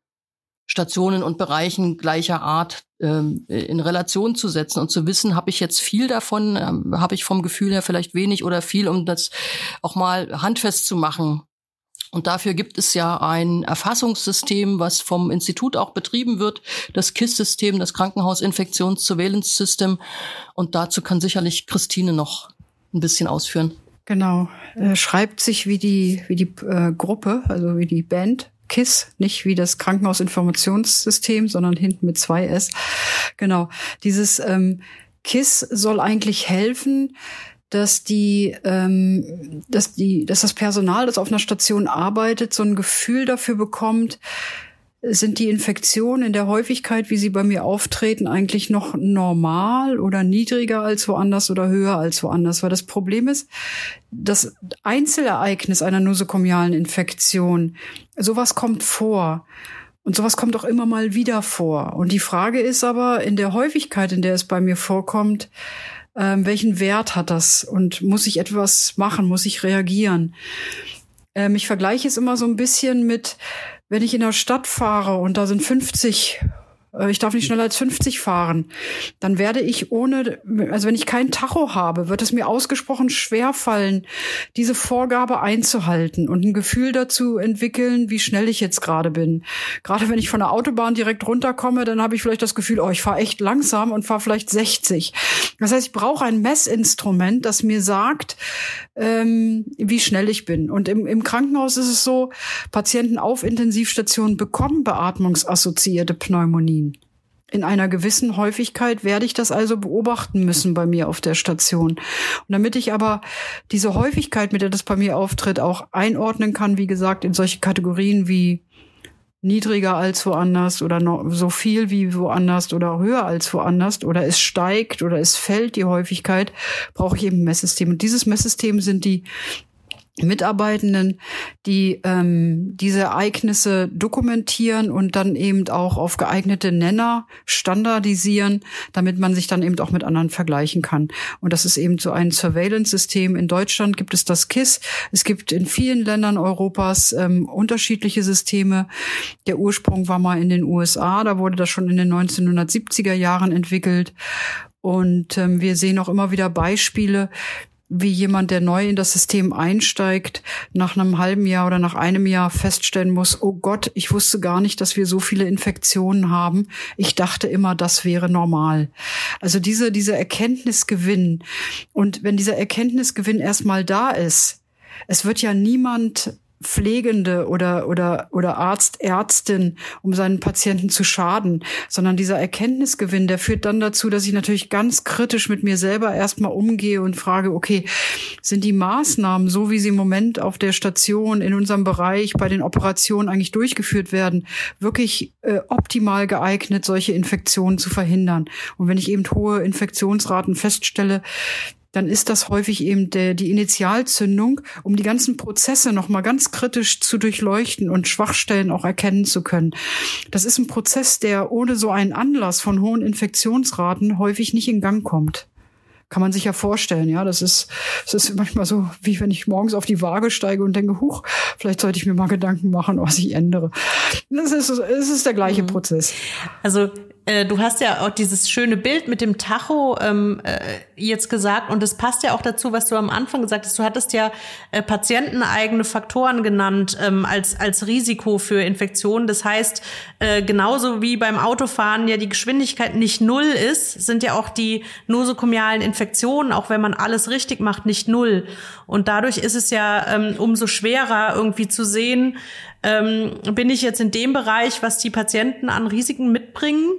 Stationen und Bereichen gleicher Art ähm, in Relation zu setzen und zu wissen, habe ich jetzt viel davon, ähm, habe ich vom Gefühl her vielleicht wenig oder viel, um das auch mal handfest zu machen. Und dafür gibt es ja ein Erfassungssystem, was vom Institut auch betrieben wird, das KISS-System, das Krankenhausinfektions-Surveillance-System. Und dazu kann sicherlich Christine noch ein bisschen ausführen. Genau, äh, schreibt sich wie die wie die äh, Gruppe, also wie die Band KISS, nicht wie das Krankenhausinformationssystem, sondern hinten mit zwei S. Genau. Dieses ähm, KISS soll eigentlich helfen, dass die, ähm, dass die, dass das Personal, das auf einer Station arbeitet, so ein Gefühl dafür bekommt, sind die Infektionen in der Häufigkeit, wie sie bei mir auftreten, eigentlich noch normal oder niedriger als woanders oder höher als woanders? Weil das Problem ist, das Einzelereignis einer nosokomialen Infektion, sowas kommt vor. Und sowas kommt auch immer mal wieder vor. Und die Frage ist aber in der Häufigkeit, in der es bei mir vorkommt, ähm, welchen Wert hat das? Und muss ich etwas machen? Muss ich reagieren? Ähm, ich vergleiche es immer so ein bisschen mit, wenn ich in der Stadt fahre und da sind 50 äh, ich darf nicht schneller als 50 fahren, dann werde ich ohne, also wenn ich kein Tacho habe, wird es mir ausgesprochen schwer fallen, diese Vorgabe einzuhalten und ein Gefühl dazu entwickeln, wie schnell ich jetzt gerade bin. Gerade wenn ich von der Autobahn direkt runterkomme, dann habe ich vielleicht das Gefühl, oh, ich fahre echt langsam und fahre vielleicht 60. Das heißt, ich brauche ein Messinstrument, das mir sagt, ähm, wie schnell ich bin. Und im, im Krankenhaus ist es so, Patienten auf Intensivstationen bekommen beatmungsassoziierte Pneumonien. In einer gewissen Häufigkeit werde ich das also beobachten müssen bei mir auf der Station. Und damit ich aber diese Häufigkeit, mit der das bei mir auftritt, auch einordnen kann, wie gesagt, in solche Kategorien wie niedriger als woanders oder so viel wie woanders oder höher als woanders oder es steigt oder es fällt die Häufigkeit, brauche ich eben ein Messsystem. Und dieses Messsystem sind die Mitarbeitenden, die ähm, diese Ereignisse dokumentieren und dann eben auch auf geeignete Nenner standardisieren, damit man sich dann eben auch mit anderen vergleichen kann. Und das ist eben so ein Surveillance-System. In Deutschland gibt es das KISS. Es gibt in vielen Ländern Europas ähm, unterschiedliche Systeme. Der Ursprung war mal in den USA. Da wurde das schon in den 1970er Jahren entwickelt. Und ähm, wir sehen auch immer wieder Beispiele, wie jemand, der neu in das System einsteigt, nach einem halben Jahr oder nach einem Jahr feststellen muss, oh Gott, ich wusste gar nicht, dass wir so viele Infektionen haben. Ich dachte immer, das wäre normal. Also diese, dieser Erkenntnisgewinn. Und wenn dieser Erkenntnisgewinn erstmal da ist, es wird ja niemand Pflegende oder, oder, oder Arzt, Ärztin, um seinen Patienten zu schaden, sondern dieser Erkenntnisgewinn, der führt dann dazu, dass ich natürlich ganz kritisch mit mir selber erstmal umgehe und frage, okay, sind die Maßnahmen, so wie sie im Moment auf der Station, in unserem Bereich, bei den Operationen eigentlich durchgeführt werden, wirklich äh, optimal geeignet, solche Infektionen zu verhindern? Und wenn ich eben hohe Infektionsraten feststelle, dann ist das häufig eben der, die Initialzündung, um die ganzen Prozesse nochmal ganz kritisch zu durchleuchten und Schwachstellen auch erkennen zu können. Das ist ein Prozess, der ohne so einen Anlass von hohen Infektionsraten häufig nicht in Gang kommt kann man sich ja vorstellen, ja. Das ist, das ist manchmal so, wie wenn ich morgens auf die Waage steige und denke, huch, vielleicht sollte ich mir mal Gedanken machen, was ich ändere. Das ist, es ist der gleiche mhm. Prozess. Also, äh, du hast ja auch dieses schöne Bild mit dem Tacho, ähm, äh, jetzt gesagt und es passt ja auch dazu, was du am Anfang gesagt hast. Du hattest ja äh, patienteneigene Faktoren genannt ähm, als als Risiko für Infektionen. Das heißt, äh, genauso wie beim Autofahren ja die Geschwindigkeit nicht null ist, sind ja auch die nosokomialen Infektionen, auch wenn man alles richtig macht, nicht null. Und dadurch ist es ja ähm, umso schwerer irgendwie zu sehen, ähm, bin ich jetzt in dem Bereich, was die Patienten an Risiken mitbringen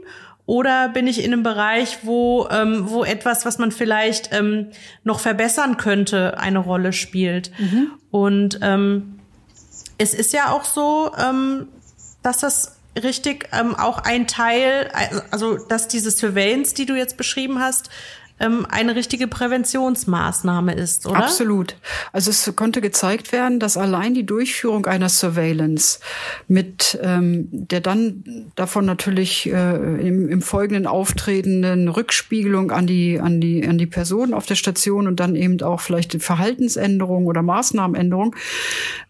oder bin ich in einem Bereich, wo, ähm, wo etwas, was man vielleicht ähm, noch verbessern könnte, eine Rolle spielt? Mhm. Und ähm, es ist ja auch so, ähm, dass das richtig ähm, auch ein Teil, also dass diese Surveillance, die du jetzt beschrieben hast, ähm, eine richtige Präventionsmaßnahme ist, oder? Absolut. Also es konnte gezeigt werden, dass allein die Durchführung einer Surveillance mit ähm, der dann davon natürlich äh, im, im folgenden auftretenden Rückspiegelung an die an die an die Person auf der Station und dann eben auch vielleicht die Verhaltensänderung oder Maßnahmenänderung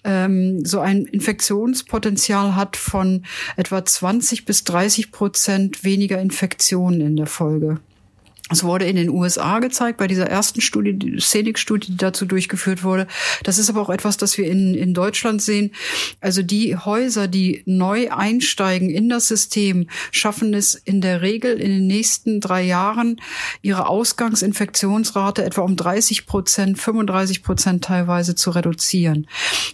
ähm, so ein Infektionspotenzial hat von etwa 20 bis 30 Prozent weniger Infektionen in der Folge. Es wurde in den USA gezeigt, bei dieser ersten Studie, die Scenic-Studie, die dazu durchgeführt wurde. Das ist aber auch etwas, das wir in, in Deutschland sehen. Also die Häuser, die neu einsteigen in das System, schaffen es in der Regel in den nächsten drei Jahren, ihre Ausgangsinfektionsrate etwa um 30 Prozent, 35 Prozent teilweise zu reduzieren.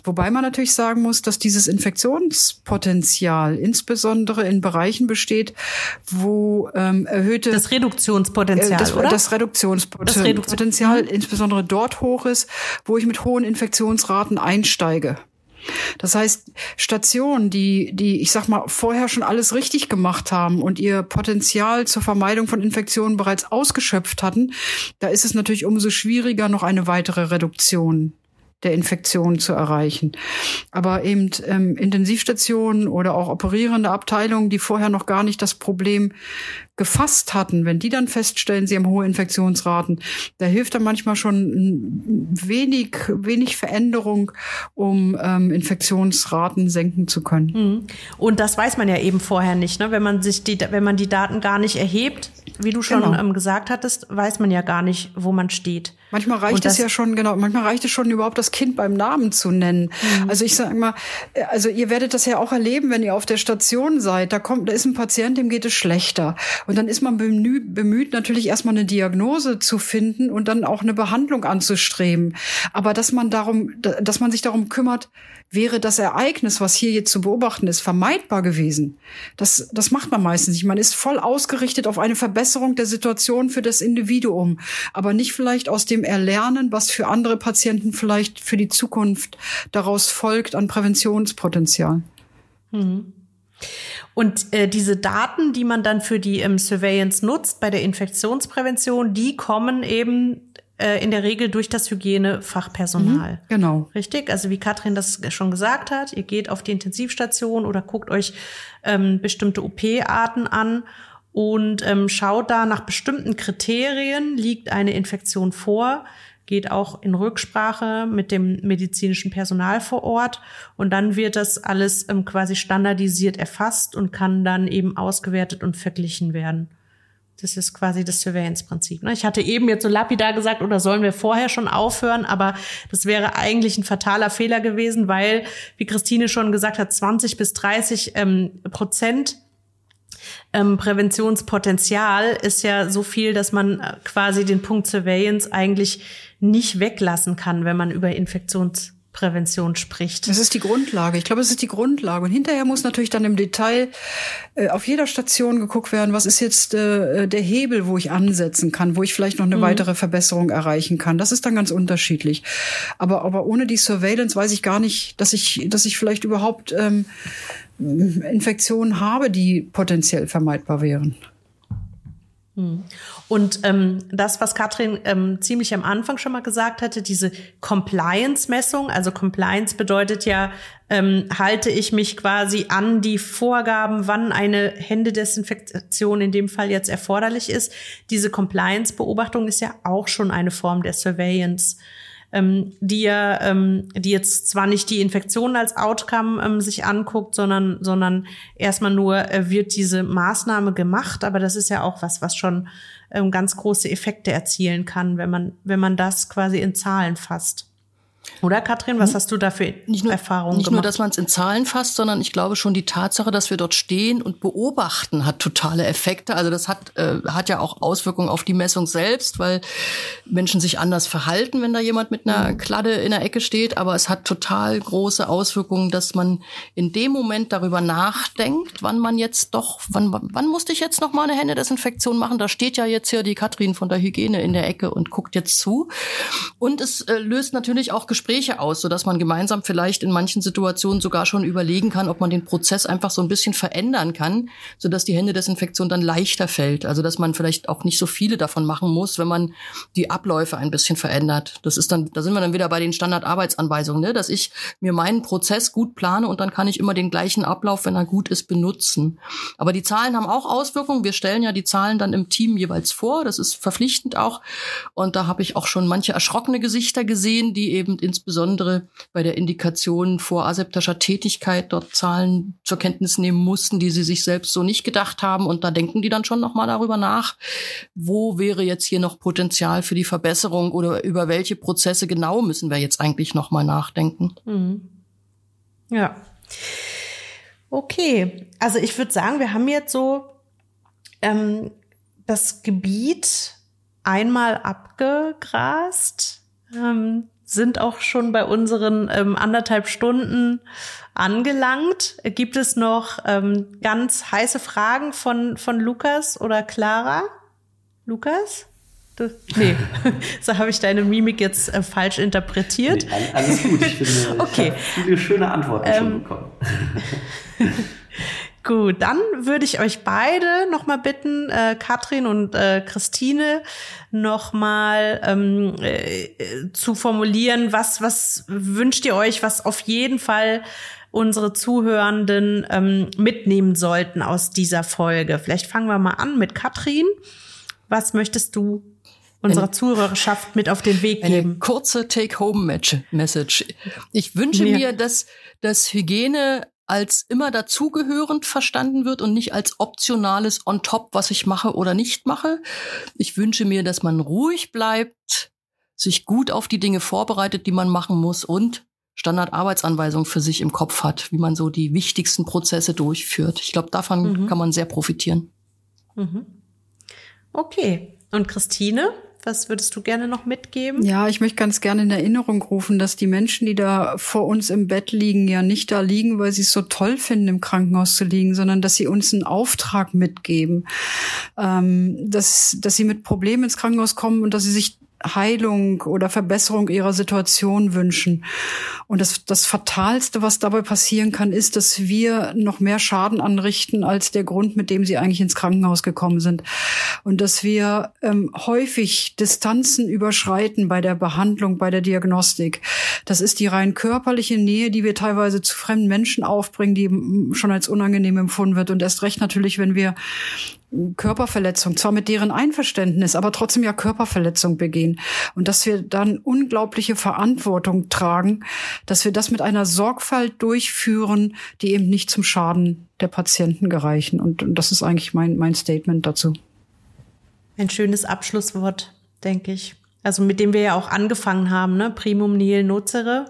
Wobei man natürlich sagen muss, dass dieses Infektionspotenzial insbesondere in Bereichen besteht, wo ähm, erhöhte... Das Reduktionspotenzial Reduktionspotenzial, das, oder? Das Reduktionspotenzial, das Reduktionspotenzial insbesondere dort hoch ist, wo ich mit hohen Infektionsraten einsteige. Das heißt, Stationen, die, die, ich sag mal, vorher schon alles richtig gemacht haben und ihr Potenzial zur Vermeidung von Infektionen bereits ausgeschöpft hatten, da ist es natürlich umso schwieriger, noch eine weitere Reduktion der Infektion zu erreichen. Aber eben ähm, Intensivstationen oder auch operierende Abteilungen, die vorher noch gar nicht das Problem gefasst hatten, wenn die dann feststellen, sie haben hohe Infektionsraten, da hilft dann manchmal schon wenig, wenig Veränderung, um ähm, Infektionsraten senken zu können. Mhm. Und das weiß man ja eben vorher nicht, ne? Wenn man sich die, wenn man die Daten gar nicht erhebt, wie du schon genau. ähm, gesagt hattest, weiß man ja gar nicht, wo man steht. Manchmal reicht es ja schon, genau, manchmal reicht es schon überhaupt das Kind beim Namen zu nennen. Mhm. Also ich sage mal, also ihr werdet das ja auch erleben, wenn ihr auf der Station seid. Da kommt, da ist ein Patient, dem geht es schlechter. Und dann ist man bemüht, natürlich erstmal eine Diagnose zu finden und dann auch eine Behandlung anzustreben. Aber dass man darum, dass man sich darum kümmert, wäre das Ereignis, was hier jetzt zu beobachten ist, vermeidbar gewesen. Das, das macht man meistens nicht. Man ist voll ausgerichtet auf eine Verbesserung der Situation für das Individuum, aber nicht vielleicht aus dem Erlernen, was für andere Patienten vielleicht für die Zukunft daraus folgt an Präventionspotenzial. Mhm. Und äh, diese Daten, die man dann für die ähm, Surveillance nutzt bei der Infektionsprävention, die kommen eben äh, in der Regel durch das Hygienefachpersonal. Mhm, genau. Richtig? Also wie Katrin das schon gesagt hat, ihr geht auf die Intensivstation oder guckt euch ähm, bestimmte OP-Arten an und ähm, schaut da nach bestimmten Kriterien, liegt eine Infektion vor geht auch in Rücksprache mit dem medizinischen Personal vor Ort und dann wird das alles ähm, quasi standardisiert erfasst und kann dann eben ausgewertet und verglichen werden. Das ist quasi das Surveillance-Prinzip. Ne? Ich hatte eben jetzt so lapidar gesagt, oder sollen wir vorher schon aufhören, aber das wäre eigentlich ein fataler Fehler gewesen, weil, wie Christine schon gesagt hat, 20 bis 30 ähm, Prozent ähm, Präventionspotenzial ist ja so viel, dass man äh, quasi den Punkt Surveillance eigentlich nicht weglassen kann, wenn man über Infektionsprävention spricht. Das ist die Grundlage. Ich glaube, es ist die Grundlage. Und hinterher muss natürlich dann im Detail äh, auf jeder Station geguckt werden, was ist jetzt äh, der Hebel, wo ich ansetzen kann, wo ich vielleicht noch eine mhm. weitere Verbesserung erreichen kann. Das ist dann ganz unterschiedlich. Aber, aber ohne die Surveillance weiß ich gar nicht, dass ich, dass ich vielleicht überhaupt ähm, Infektionen habe, die potenziell vermeidbar wären. Hm. Und ähm, das, was Katrin ähm, ziemlich am Anfang schon mal gesagt hatte, diese Compliance-Messung, also Compliance bedeutet ja, ähm, halte ich mich quasi an die Vorgaben, wann eine Händedesinfektion in dem Fall jetzt erforderlich ist. Diese Compliance-Beobachtung ist ja auch schon eine Form der Surveillance. Ähm, die ja, ähm, die jetzt zwar nicht die Infektion als Outcome ähm, sich anguckt, sondern, sondern erstmal nur äh, wird diese Maßnahme gemacht, aber das ist ja auch was, was schon ähm, ganz große Effekte erzielen kann, wenn man, wenn man das quasi in Zahlen fasst. Oder Katrin, was hm? hast du da für nicht nur, Erfahrungen nicht gemacht? Nicht nur, dass man es in Zahlen fasst, sondern ich glaube schon die Tatsache, dass wir dort stehen und beobachten, hat totale Effekte. Also das hat, äh, hat ja auch Auswirkungen auf die Messung selbst, weil Menschen sich anders verhalten, wenn da jemand mit einer hm. Kladde in der Ecke steht. Aber es hat total große Auswirkungen, dass man in dem Moment darüber nachdenkt, wann man jetzt doch, wann, wann musste ich jetzt noch mal eine Händedesinfektion machen? Da steht ja jetzt hier die Katrin von der Hygiene in der Ecke und guckt jetzt zu. Und es äh, löst natürlich auch Gespräche aus, sodass man gemeinsam vielleicht in manchen Situationen sogar schon überlegen kann, ob man den Prozess einfach so ein bisschen verändern kann, sodass die Händedesinfektion dann leichter fällt. Also dass man vielleicht auch nicht so viele davon machen muss, wenn man die Abläufe ein bisschen verändert. Das ist dann, da sind wir dann wieder bei den Standardarbeitsanweisungen, ne? dass ich mir meinen Prozess gut plane und dann kann ich immer den gleichen Ablauf, wenn er gut ist, benutzen. Aber die Zahlen haben auch Auswirkungen. Wir stellen ja die Zahlen dann im Team jeweils vor. Das ist verpflichtend auch. Und da habe ich auch schon manche erschrockene Gesichter gesehen, die eben insbesondere bei der Indikation vor aseptischer Tätigkeit dort Zahlen zur Kenntnis nehmen mussten, die sie sich selbst so nicht gedacht haben. Und da denken die dann schon nochmal darüber nach, wo wäre jetzt hier noch Potenzial für die Verbesserung oder über welche Prozesse genau müssen wir jetzt eigentlich nochmal nachdenken. Mhm. Ja. Okay, also ich würde sagen, wir haben jetzt so ähm, das Gebiet einmal abgegrast. Ähm, sind auch schon bei unseren ähm, anderthalb Stunden angelangt. Gibt es noch ähm, ganz heiße Fragen von, von Lukas oder Clara? Lukas? Du, nee, so habe ich deine Mimik jetzt äh, falsch interpretiert. Nee, alles gut, ich finde, okay. ich viele schöne Antworten ähm, schon bekommen. Gut, dann würde ich euch beide nochmal bitten, äh, Katrin und äh, Christine, nochmal ähm, äh, zu formulieren, was, was wünscht ihr euch, was auf jeden Fall unsere Zuhörenden ähm, mitnehmen sollten aus dieser Folge. Vielleicht fangen wir mal an mit Katrin. Was möchtest du unserer eine, Zuhörerschaft mit auf den Weg geben? Eine kurze Take-Home-Message. Ich wünsche ja. mir, dass, dass Hygiene als immer dazugehörend verstanden wird und nicht als optionales on top, was ich mache oder nicht mache. Ich wünsche mir, dass man ruhig bleibt, sich gut auf die Dinge vorbereitet, die man machen muss und Standardarbeitsanweisungen für sich im Kopf hat, wie man so die wichtigsten Prozesse durchführt. Ich glaube, davon mhm. kann man sehr profitieren. Mhm. Okay. Und Christine? Was würdest du gerne noch mitgeben? Ja, ich möchte ganz gerne in Erinnerung rufen, dass die Menschen, die da vor uns im Bett liegen, ja nicht da liegen, weil sie es so toll finden, im Krankenhaus zu liegen, sondern dass sie uns einen Auftrag mitgeben, ähm, dass, dass sie mit Problemen ins Krankenhaus kommen und dass sie sich Heilung oder Verbesserung ihrer Situation wünschen. Und das, das Fatalste, was dabei passieren kann, ist, dass wir noch mehr Schaden anrichten als der Grund, mit dem sie eigentlich ins Krankenhaus gekommen sind. Und dass wir ähm, häufig Distanzen überschreiten bei der Behandlung, bei der Diagnostik. Das ist die rein körperliche Nähe, die wir teilweise zu fremden Menschen aufbringen, die schon als unangenehm empfunden wird. Und erst recht natürlich, wenn wir Körperverletzung, zwar mit deren Einverständnis, aber trotzdem ja Körperverletzung begehen. Und dass wir dann unglaubliche Verantwortung tragen, dass wir das mit einer Sorgfalt durchführen, die eben nicht zum Schaden der Patienten gereichen. Und, und das ist eigentlich mein, mein Statement dazu. Ein schönes Abschlusswort, denke ich. Also mit dem wir ja auch angefangen haben, ne? Primum nihil nocere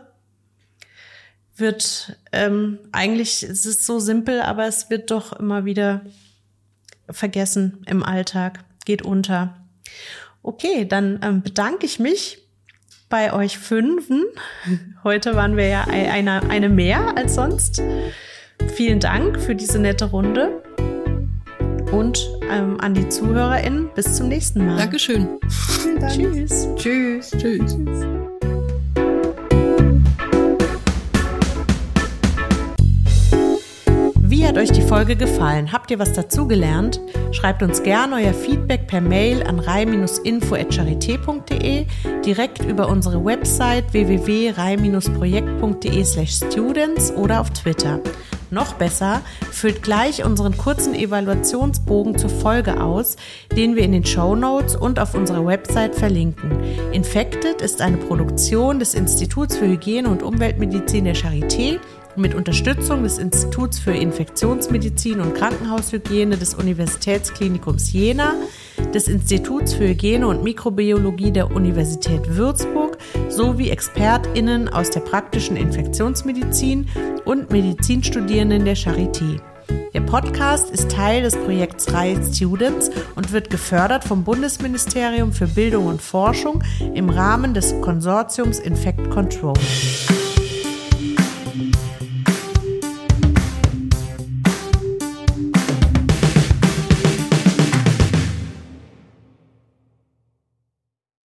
wird ähm, eigentlich, es ist so simpel, aber es wird doch immer wieder vergessen im Alltag, geht unter. Okay, dann ähm, bedanke ich mich bei euch Fünfen. Heute waren wir ja eine, eine mehr als sonst. Vielen Dank für diese nette Runde. Und ähm, an die ZuhörerInnen, bis zum nächsten Mal. Dankeschön. Dank. Tschüss. Tschüss. Tschüss. Tschüss. Wie hat euch die Folge gefallen? Habt ihr was dazugelernt? Schreibt uns gerne euer Feedback per Mail an rei-info@charité.de, direkt über unsere Website www.rei-projekt.de/students oder auf Twitter. Noch besser, füllt gleich unseren kurzen Evaluationsbogen zur Folge aus, den wir in den Show Notes und auf unserer Website verlinken. Infected ist eine Produktion des Instituts für Hygiene und Umweltmedizin der Charité mit Unterstützung des Instituts für Infektionsmedizin und Krankenhaushygiene des Universitätsklinikums Jena, des Instituts für Hygiene und Mikrobiologie der Universität Würzburg sowie ExpertInnen aus der praktischen Infektionsmedizin und Medizinstudierenden der Charité. Der Podcast ist Teil des Projekts Reihe Students und wird gefördert vom Bundesministerium für Bildung und Forschung im Rahmen des Konsortiums Infect Control.